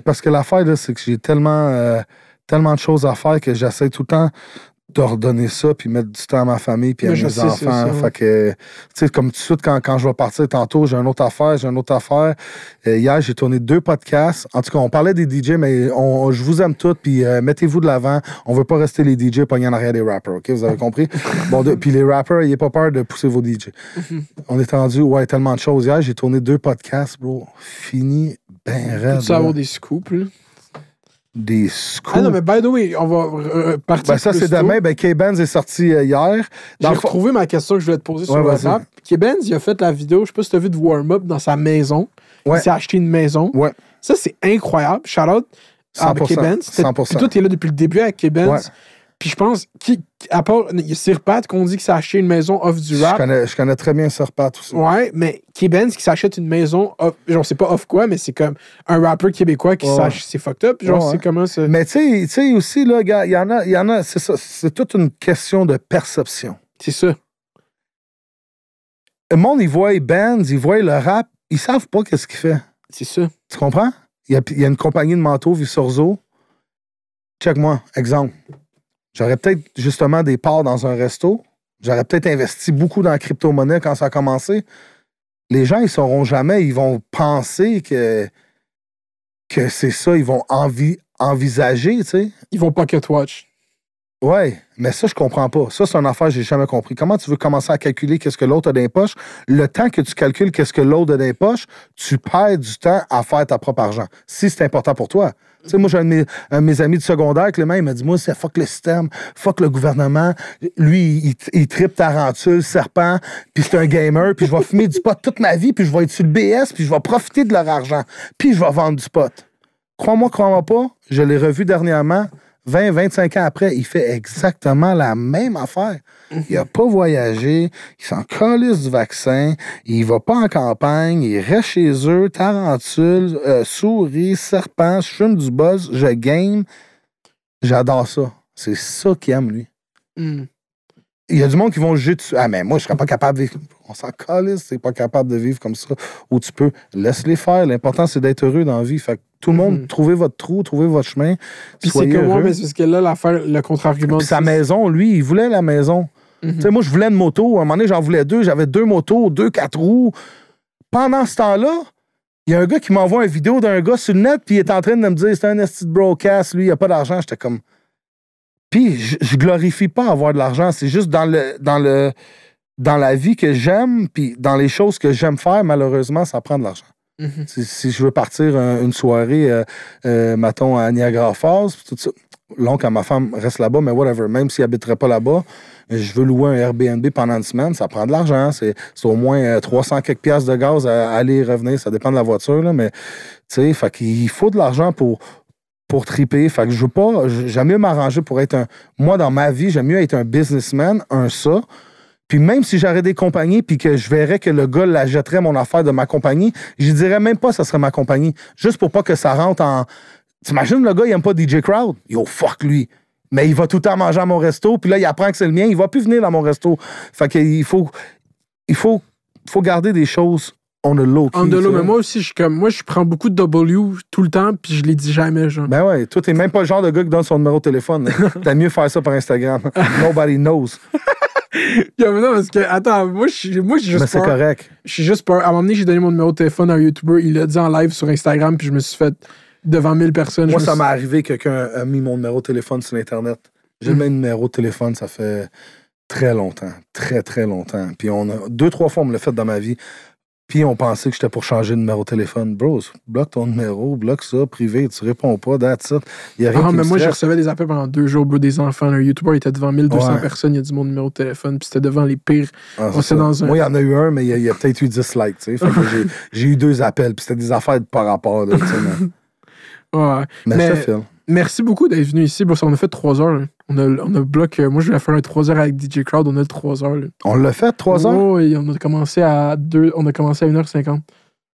Parce que l'affaire, là, c'est que j'ai tellement, euh, tellement de choses à faire que j'essaie tout le temps de redonner ça, puis mettre du temps à ma famille, puis à Mais mes sais, enfants. Fait que, tu sais, comme tout de suite, quand, quand je vais partir tantôt, j'ai une autre affaire, j'ai une autre affaire. Euh, hier, j'ai tourné deux podcasts. En tout cas, on parlait des DJ, mais on, je vous aime tous, puis euh, mettez-vous de l'avant. On veut pas rester les DJ pognés en arrière des rappers, OK? Vous avez compris? [laughs] bon, de- puis les rappers, n'ayez pas peur de pousser vos DJ. On est rendu, ouais, tellement de choses. Hier, j'ai tourné deux podcasts, bro. Fini, ben raide. Là. avoir des scoops, là? Des scoops. Ah non, mais by the way, on va euh, partir. Ben, ça, c'est demain. Ben, K-Benz est sorti euh, hier. J'ai retrouvé ma question que je voulais te poser sur. WhatsApp. K-Benz, il a fait la vidéo, je sais pas si tu as vu de warm-up dans sa maison. Ouais. Il s'est acheté une maison. Ouais. Ça, c'est incroyable. Shout out à 100%, K-Benz. T'es- 100%. Puis toi, t'es là depuis le début avec K-Benz. Ouais. Puis je pense, qui, à part, il y a Sir Pat qu'on dit qu'il s'est acheté une maison off du Je rap. connais, je connais très bien Serpat aussi. Ouais, mais K-Benz qui s'achète une maison, off, genre, c'est pas off quoi, mais c'est comme un rappeur québécois qui Ouais. s'achète, c'est fucked up. Genre, Ouais, ouais. c'est comment ça? Mais tu sais- aussi, là, il y en a, il y en a c'est ça, c'est toute une question de perception. C'est ça. Le monde, ils voient bands, ils voient le rap, ils savent pas qu'est-ce qu'il fait. C'est ça. Tu comprends? Il y a, il y a une compagnie de manteaux, vue sur Zo. Check-moi, exemple. J'aurais peut-être justement des parts dans un resto. J'aurais peut-être investi beaucoup dans la crypto-monnaie quand ça a commencé. Les gens, ils sauront jamais. Ils vont penser que, que c'est ça. Ils vont envi- envisager, tu sais. Ils vont pocket watch. Ouais, mais ça, je comprends pas. Ça, c'est une affaire que j'ai jamais compris. Comment tu veux commencer à calculer qu'est-ce que l'autre a dans les poches? Le temps que tu calcules qu'est-ce que l'autre a dans les poches, tu perds du temps à faire ta propre argent. Si c'est important pour toi. Tu sais, moi, j'ai un, de mes- amis de secondaire, Clément, il m'a dit, moi, c'est fuck le système, fuck le gouvernement. Lui, il, il tripe tarentule, serpent, puis c'est un gamer, puis je vais fumer du pot toute ma vie, puis je vais être sur le BS, puis je vais profiter de leur argent, puis je vais vendre du pot. Crois-moi, crois-moi pas, je l'ai revu dernièrement, 20, 25 ans après, il fait exactement la même affaire. Il a pas voyagé, il s'en calisse du vaccin, il va pas en campagne, il reste chez eux, tarentule, euh, souris, serpent, je fume du buzz, je game. J'adore ça. C'est ça qu'il aime, lui. Hmm. Il y a du monde qui vont juger dessus. Ah, mais moi, je serais pas capable de vivre. On s'en calisse, c'est pas capable de vivre comme ça. Ou tu peux. Laisse-les faire. L'important, c'est d'être heureux dans la vie. Fait que tout le monde, Mhm. trouvez votre trou, trouvez votre chemin. Puis c'est comme moi, mais c'est parce que là, l'affaire, le contre-argument. Sa maison, lui, il voulait la maison. Mhm. Tu sais, moi, je voulais une moto. À un moment donné, j'en voulais deux. J'avais deux motos, deux, quatre roues. Pendant ce temps-là, il y a un gars qui m'envoie une vidéo d'un gars sur le net, puis il est en train de me dire c'est un esti de broadcast, lui, il a pas d'argent. J'étais comme. Puis je, je glorifie pas avoir de l'argent. C'est juste dans le. Dans le dans la vie que j'aime, puis dans les choses que j'aime faire, malheureusement, ça prend de l'argent. Mhm. Si, si je veux partir euh, une soirée, euh, euh, mettons, à Niagara Falls, tout ça, l'oncle à ma femme reste là-bas, mais whatever, même s'il habiterait pas là-bas, je veux louer un Airbnb pendant une semaine, ça prend de l'argent. C'est c'est au moins euh, 300 quelques piastres de gaz à aller et revenir, ça dépend de la voiture, là, mais tu sais, fait qu'il faut de l'argent pour pour triper. Fait que je veux pas, j'aime mieux m'arranger pour être un. Moi, dans ma vie, j'aime mieux être un businessman, un ça. Puis même si j'aurais des compagnies puis que je verrais que le gars la jetterait mon affaire de ma compagnie, je dirais même pas que ça serait ma compagnie. Juste pour pas que ça rentre en. T'imagines le gars, il aime pas DJ Crowd? Yo, fuck lui. Mais il va tout le temps manger à mon resto, puis là, il apprend que c'est le mien, il va plus venir dans mon resto. Fait qu'il faut. Il faut, faut garder des choses on the low. l'eau, sais. mais moi aussi, je, comme, moi, je prends beaucoup de W tout le temps, puis je les dis jamais, genre. Ben ouais, toi, t'es même pas le genre de gars qui donne son numéro de téléphone. [laughs] T'as mieux faire ça par Instagram. Nobody knows. Yo, mais non, parce que, attends, moi, je suis moi, j'ai Mais juste c'est peur. correct. Je suis juste peur. À un moment donné, j'ai donné mon numéro de téléphone à un YouTuber, il l'a dit en live sur Instagram, puis je me suis fait devant 1000 personnes. Moi, je me ça suis- m'est arrivé que quelqu'un a mis mon numéro de téléphone sur Internet. J'ai le même numéro de téléphone, ça fait très longtemps. Très, très longtemps. Puis on a deux, trois fois, on me l'a fait dans ma vie. Puis on pensait que j'étais pour changer de numéro de téléphone. Bros, bloque ton numéro, bloque ça, privé, tu réponds pas, that's it. Y a rien Ah, mais moi, je recevais des appels pendant deux jours, bro, des enfants. Un YouTuber il était devant 1200 Ouais. personnes, il a dit mon numéro de téléphone, puis c'était devant les pires. Ah, on ça. dans un- Moi, il y en a eu un, mais il y a, peut-être eu 10 likes, tu sais. [laughs] J'ai- eu deux appels, puis c'était des affaires de par rapport, là, mais, Ouais. mais, Mais- te file. Merci beaucoup d'être venu ici, bro. On a fait trois heures. là. On a, on a bloqué. Moi, je voulais faire un 3 heures avec DJ Crowd. On a le 3 heures. là. On l'a fait, trois heures? Oh, et on a commencé à deux, on a commencé à 1h50.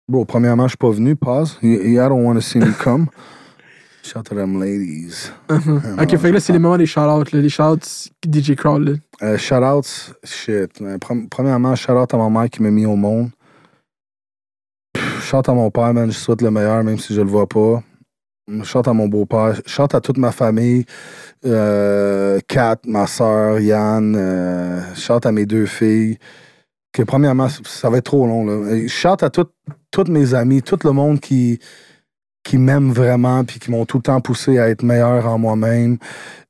Bon, premièrement, je suis pas venu, pause. I, I don't want to see me come. [laughs] Shout to them ladies. [laughs] ok, fait que là, c'est les moments des shout-outs. Les shout-outs DJ Crowd. Euh, shout-outs, shit. Euh, premièrement, shout-out à ma mère qui m'a mis au monde. Pff, Shout à mon père, man, je souhaite le meilleur, même si je le vois pas. Shout à mon beau-père. Shout à toute ma famille. Euh, Kat, ma soeur, Yann. Euh, shout à mes deux filles. Que premièrement, ça va être trop long. Là. Shout à tout- tous mes amis, tout le monde qui, qui vraiment puis qui m'ont tout le temps poussé à être meilleur en moi-même.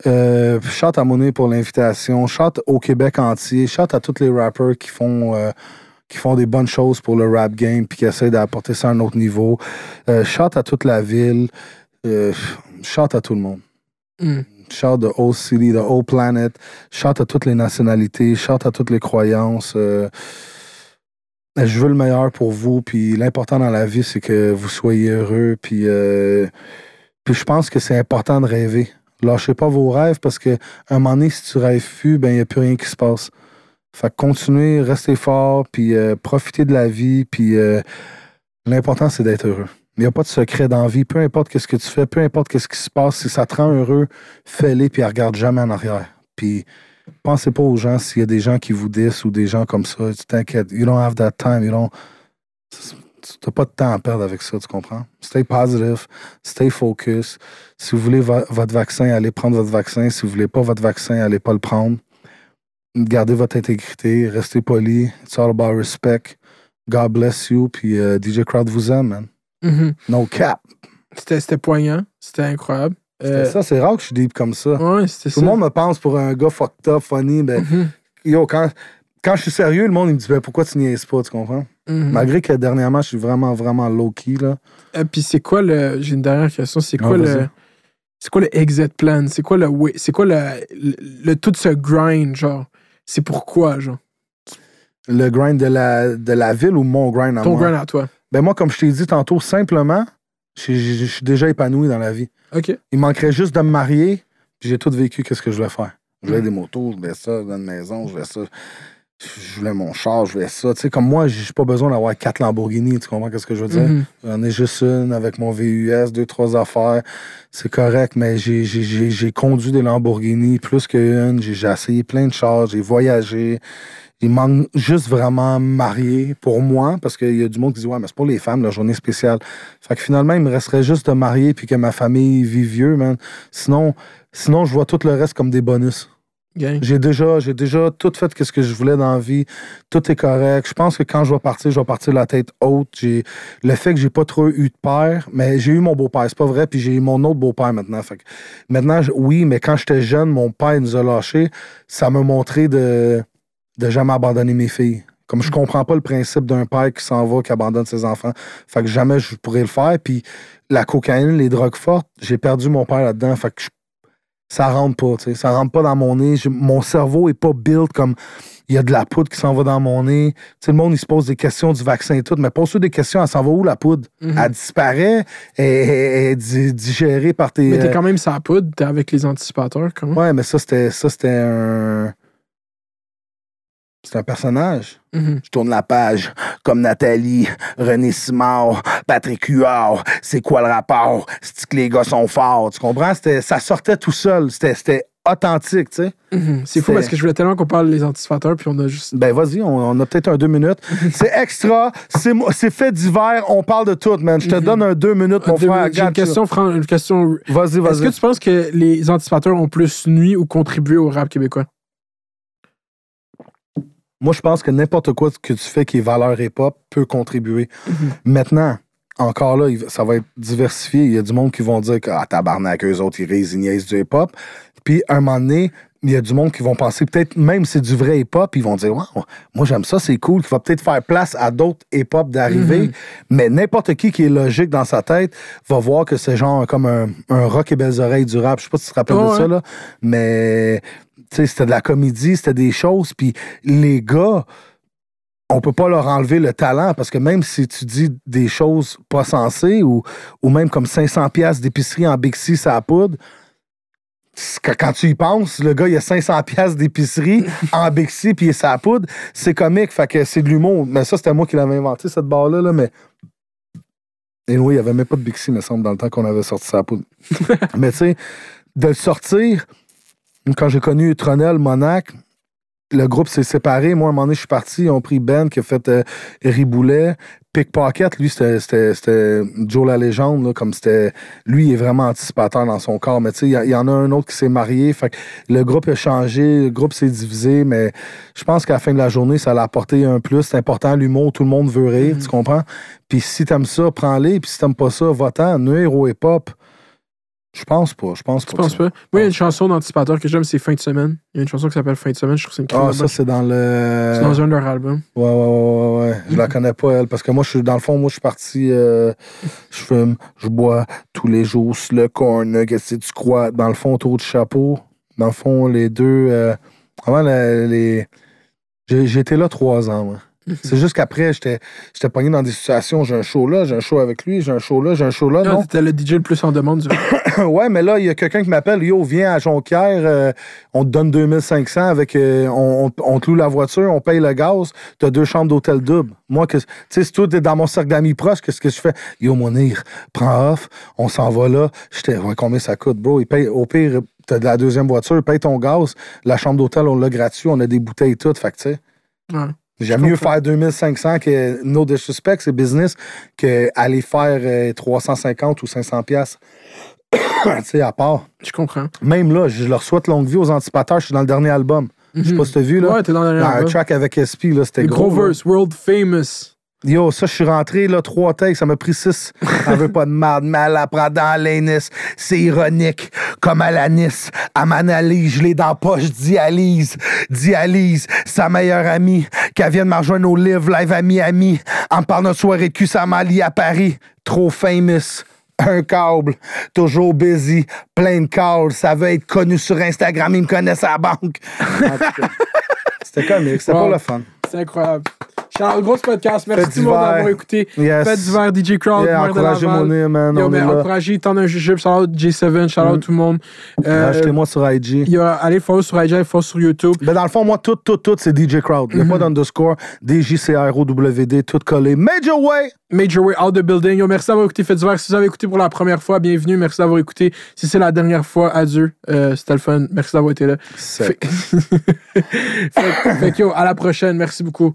Euh, shout à Monet pour l'invitation. Shout au Québec entier. Shout à tous les rappers qui font, euh, qui font des bonnes choses pour le rap game puis qui essaient d'apporter ça à un autre niveau. Euh, shout à toute la ville. Euh, shout à tout le monde. Mm. Shout the whole city, the whole planet. Shout à toutes les nationalités. Shout à toutes les croyances. Euh, je veux le meilleur pour vous. Puis l'important dans la vie, c'est que vous soyez heureux. Puis, euh, puis je pense que c'est important de rêver. Lâchez pas vos rêves parce que un moment donné, si tu rêves plus, ben il n'y a plus rien qui se passe. Fait que continuez, restez fort, puis euh, profitez de la vie. Puis euh, l'important, c'est d'être heureux. Il n'y a pas de secret dans la vie. Peu importe ce que tu fais, peu importe ce qui se passe, si ça te rend heureux, fais-les, puis regarde jamais en arrière. Puis pensez pas aux gens s'il y a des gens qui vous disent ou des gens comme ça. Tu t'inquiètes. You don't have that time. You don't... Tu n'as pas de temps à perdre avec ça, tu comprends? Stay positive, stay focus. Si vous voulez vo- votre vaccin, allez prendre votre vaccin. Si vous voulez pas votre vaccin, allez pas le prendre. Gardez votre intégrité, restez poli. It's all about respect. God bless you. Puis euh, DJ Crowd vous aime, man. Mhm. No cap. C'était poignant. C'était incroyable. Euh, Ça, c'est rare que je suis deep comme ça. ouais, c'était Tout le monde me pense pour un gars fucked up, funny. Ben, Mhm, yo, quand, quand je suis sérieux, le monde il me dit ben, pourquoi tu niaises pas, tu comprends? mhm. Malgré que dernièrement, je suis vraiment, vraiment low-key. là. Et puis c'est quoi le. J'ai une dernière question. C'est quoi le. C'est quoi le exit plan? C'est quoi le. C'est quoi le, le, le- tout ce grind, genre? C'est pourquoi, genre? Le grind de la, de la ville ou mon grind à Ton moi? grind à toi. Ben moi, comme je t'ai dit tantôt, simplement, je suis déjà épanoui dans la vie. OK. Il manquerait juste de me marier, puis j'ai tout vécu, qu'est-ce que je voulais faire? Je Mm. voulais des motos, je voulais ça, je voulais une maison, je voulais ça. Je voulais mon char, je voulais ça. Tu sais, comme moi, j'ai pas besoin d'avoir quatre Lamborghini, tu comprends qu'est-ce que je veux dire? Mhm. J'en ai juste une avec mon VUS, deux, trois affaires. C'est correct, mais j'ai- conduit des Lamborghini plus qu'une. J'ai j'ai essayé plein de chars, j'ai voyagé. Il manque juste vraiment me marier pour moi, parce qu'il y a du monde qui dit Ouais, mais c'est pour les femmes, la journée spéciale. Fait que finalement, il me resterait juste de marier puis que ma famille vive vieux, man. Sinon, sinon je vois tout le reste comme des bonus. J'ai déjà, j'ai déjà tout fait ce que je voulais dans la vie. Tout est correct. Je pense que quand je vais partir, je vais partir la tête haute. J'ai le fait que j'ai pas trop eu de père, mais j'ai eu mon beau-père, c'est pas vrai. Puis j'ai eu mon autre beau-père maintenant. Fait que maintenant, oui, mais quand j'étais jeune, mon père nous a lâchés. Ça m'a montré de de jamais abandonner mes filles. Comme je comprends pas le principe d'un père qui s'en va, qui abandonne ses enfants. Fait que jamais je pourrais le faire. Puis la cocaïne, les drogues fortes, j'ai perdu mon père là-dedans. Fait que je- ça rentre pas, tu sais. Ça rentre pas dans mon nez. Mon cerveau est pas built comme il y a de la poudre qui s'en va dans mon nez. Tu sais, le monde, il se pose des questions du vaccin et tout, mais pose-toi des questions, elle s'en va où la poudre? Mhm. Elle disparaît, elle, est di- digérée par tes. Mais t'es euh, quand même sa poudre, t'es avec les anticipateurs, comment? Ouais, mais ça, c'était ça, c'était un. C'est un personnage. Mhm. Je tourne la page comme Nathalie, René Simard, Patrick Huard. C'est quoi le rapport? C'est que les gars sont forts? Tu comprends? C'était, ça sortait tout seul. C'était, c'était authentique, tu sais. Mhm. C'est fou C'est- parce que je voulais tellement qu'on parle des anticipateurs, puis on a juste. Ben vas-y, on, on a peut-être un deux minutes. C'est extra, c'est, fait divers, on parle de tout, man. Je te donne un deux minutes, mon Deux frère. minutes. Une question, Fran- une question. Vas-y, Est-ce vas-y. que tu penses que les anticipateurs ont plus nuit ou contribué au rap québécois? Moi, je pense que n'importe quoi que tu fais qui est valeur hip-hop peut contribuer. Maintenant, encore là, ça va être diversifié. Il y a du monde qui vont dire que, ah, tabarnak, eux autres, ils niaisent du hip-hop. Puis, à un moment donné, il y a du monde qui vont penser, peut-être même c'est du vrai hip-hop, ils vont dire, wow, moi j'aime ça, c'est cool, qui va peut-être faire place à d'autres hip-hop d'arriver. Mais n'importe qui qui est logique dans sa tête va voir que c'est genre comme un, un rock et belles oreilles du rap. Je sais pas si tu te rappelles de ça, là. Mais, c'était de la comédie, c'était des choses. Puis, les gars, on peut pas leur enlever le talent parce que même si tu dis des choses pas sensées ou, ou même comme 500 pièces d'épicerie en Bixi ça poudre, quand tu y penses, le gars il a 500 pièces d'épicerie [laughs] en Bixi puis sa poudre, c'est comique, fait que c'est de l'humour. Mais ça c'était moi qui l'avais inventé cette barre là, mais et oui, il n'y avait même pas de Bixi, me semble, dans le temps qu'on avait sorti sa poudre. [laughs] mais tu sais, de le sortir, quand j'ai connu Tronel, Monac, le groupe s'est séparé. Moi, à un moment donné, je suis parti. Ils ont pris Ben qui a fait euh, Riboulet. Pickpocket, lui, c'était- Joe la légende. là, comme c'était. Lui, il est vraiment anticipateur dans son corps. Mais tu sais, il y en a un autre qui s'est marié. Fait que le groupe a changé, le groupe s'est divisé. Mais je pense qu'à la fin de la journée, ça l'a apporté un plus. C'est important, l'humour, tout le monde veut rire, tu comprends? Puis si t'aimes ça, prends-les. Puis si t'aimes pas ça, va-t'en. Nuire au hip-hop. Je pense pas. Je pense Tu pas. penses? Moi, il y a une chanson d'anticipateur que j'aime, c'est Fin de semaine. Il y a une chanson qui s'appelle Fin de semaine, je trouve que c'est une Ah, ça, c'est dans le. C'est dans un de leurs albums. Ouais, ouais, ouais, ouais, ouais. Je la connais pas, elle, parce que moi, je suis, dans le fond, moi, je suis parti, euh, je fume, je bois tous les jours sur le corn, qu'est-ce que tu crois? Dans le fond, autour du chapeau. Dans le fond, les deux, euh, la- les, j'ai été là trois ans, moi. C'est juste qu'après, j'étais, pogné dans des situations, j'ai un show là, j'ai un show avec lui, j'ai un show là, j'ai un show là, Non, non? c'était le DJ le plus en demande du [coughs] ouais, mais là, il y a quelqu'un qui m'appelle, yo, viens à Jonquière, euh, on te donne 2500 avec, euh, on, on- on te loue la voiture, on paye le gaz, t'as deux chambres d'hôtel double. Moi, que, tu sais, si toi, t'es dans mon cercle d'amis proches, qu'est-ce que je fais? Yo, Monir, prends off, on s'en va là. J'étais, ouais, combien ça coûte, bro? Il paye, au pire, t'as de la deuxième voiture, paye ton gaz, la chambre d'hôtel, on l'a gratuit, on a des bouteilles toutes, fait que, tu sais. Ouais. J'aime mieux faire 2500 que no disrespect, c'est business, que aller faire euh, 350 ou 500 pièces. [coughs] tu sais, à part. Je comprends. Même là, je leur souhaite longue vie aux anticipateurs. Je suis dans le dernier album. Je sais pas si t'as vu, là. Ouais, t'es dans le un album. track avec SP, là, c'était Le gros. gros verse, world famous. Yo, ça, je suis rentré, là, trois takes, ça m'a pris six. On veut pas de merde, mal à prendre dans l'anis. C'est ironique, comme à l'anis. À m'analyse, je l'ai dans la poche, dialyse. Dialyse, sa meilleure amie, qu'elle vienne me rejoindre au live, live à Miami. En me parlant de soirée cul, ça m'a lié à Paris. Trop famous. Un câble, toujours busy, plein de calls, ça veut être connu sur Instagram, ils me connaissent à la banque. En tout cas, C'était comique, c'était Wow. pour le fun. C'est incroyable. Shout-out, gros podcast. Merci tout le monde d'avoir écouté. Yes. Fête d'hiver, DJ Crowd, Yeah, encouragez mon nez, man, Yo, on mais encouragez, tend un jujube. Shout out J7, shout out Mm. tout le monde. Euh, Achetez-moi sur IG. y a, allez follow sur IG, follow sur YouTube. Ben dans le fond, moi, tout, tout, tout, c'est DJ Crowd. Il n'y a pas d'underscore. D-J-C-R-O-W-D, tout collé. Major Way! Major Way Out the Building. Yo, merci d'avoir écouté Fête d'hiver. Si vous avez écouté pour la première fois, bienvenue. Merci d'avoir écouté. Si c'est la dernière fois, adieu. Euh, C'était le fun. Merci d'avoir été là. [laughs] Fait, fait, fait yo, à la prochaine. Merci beaucoup.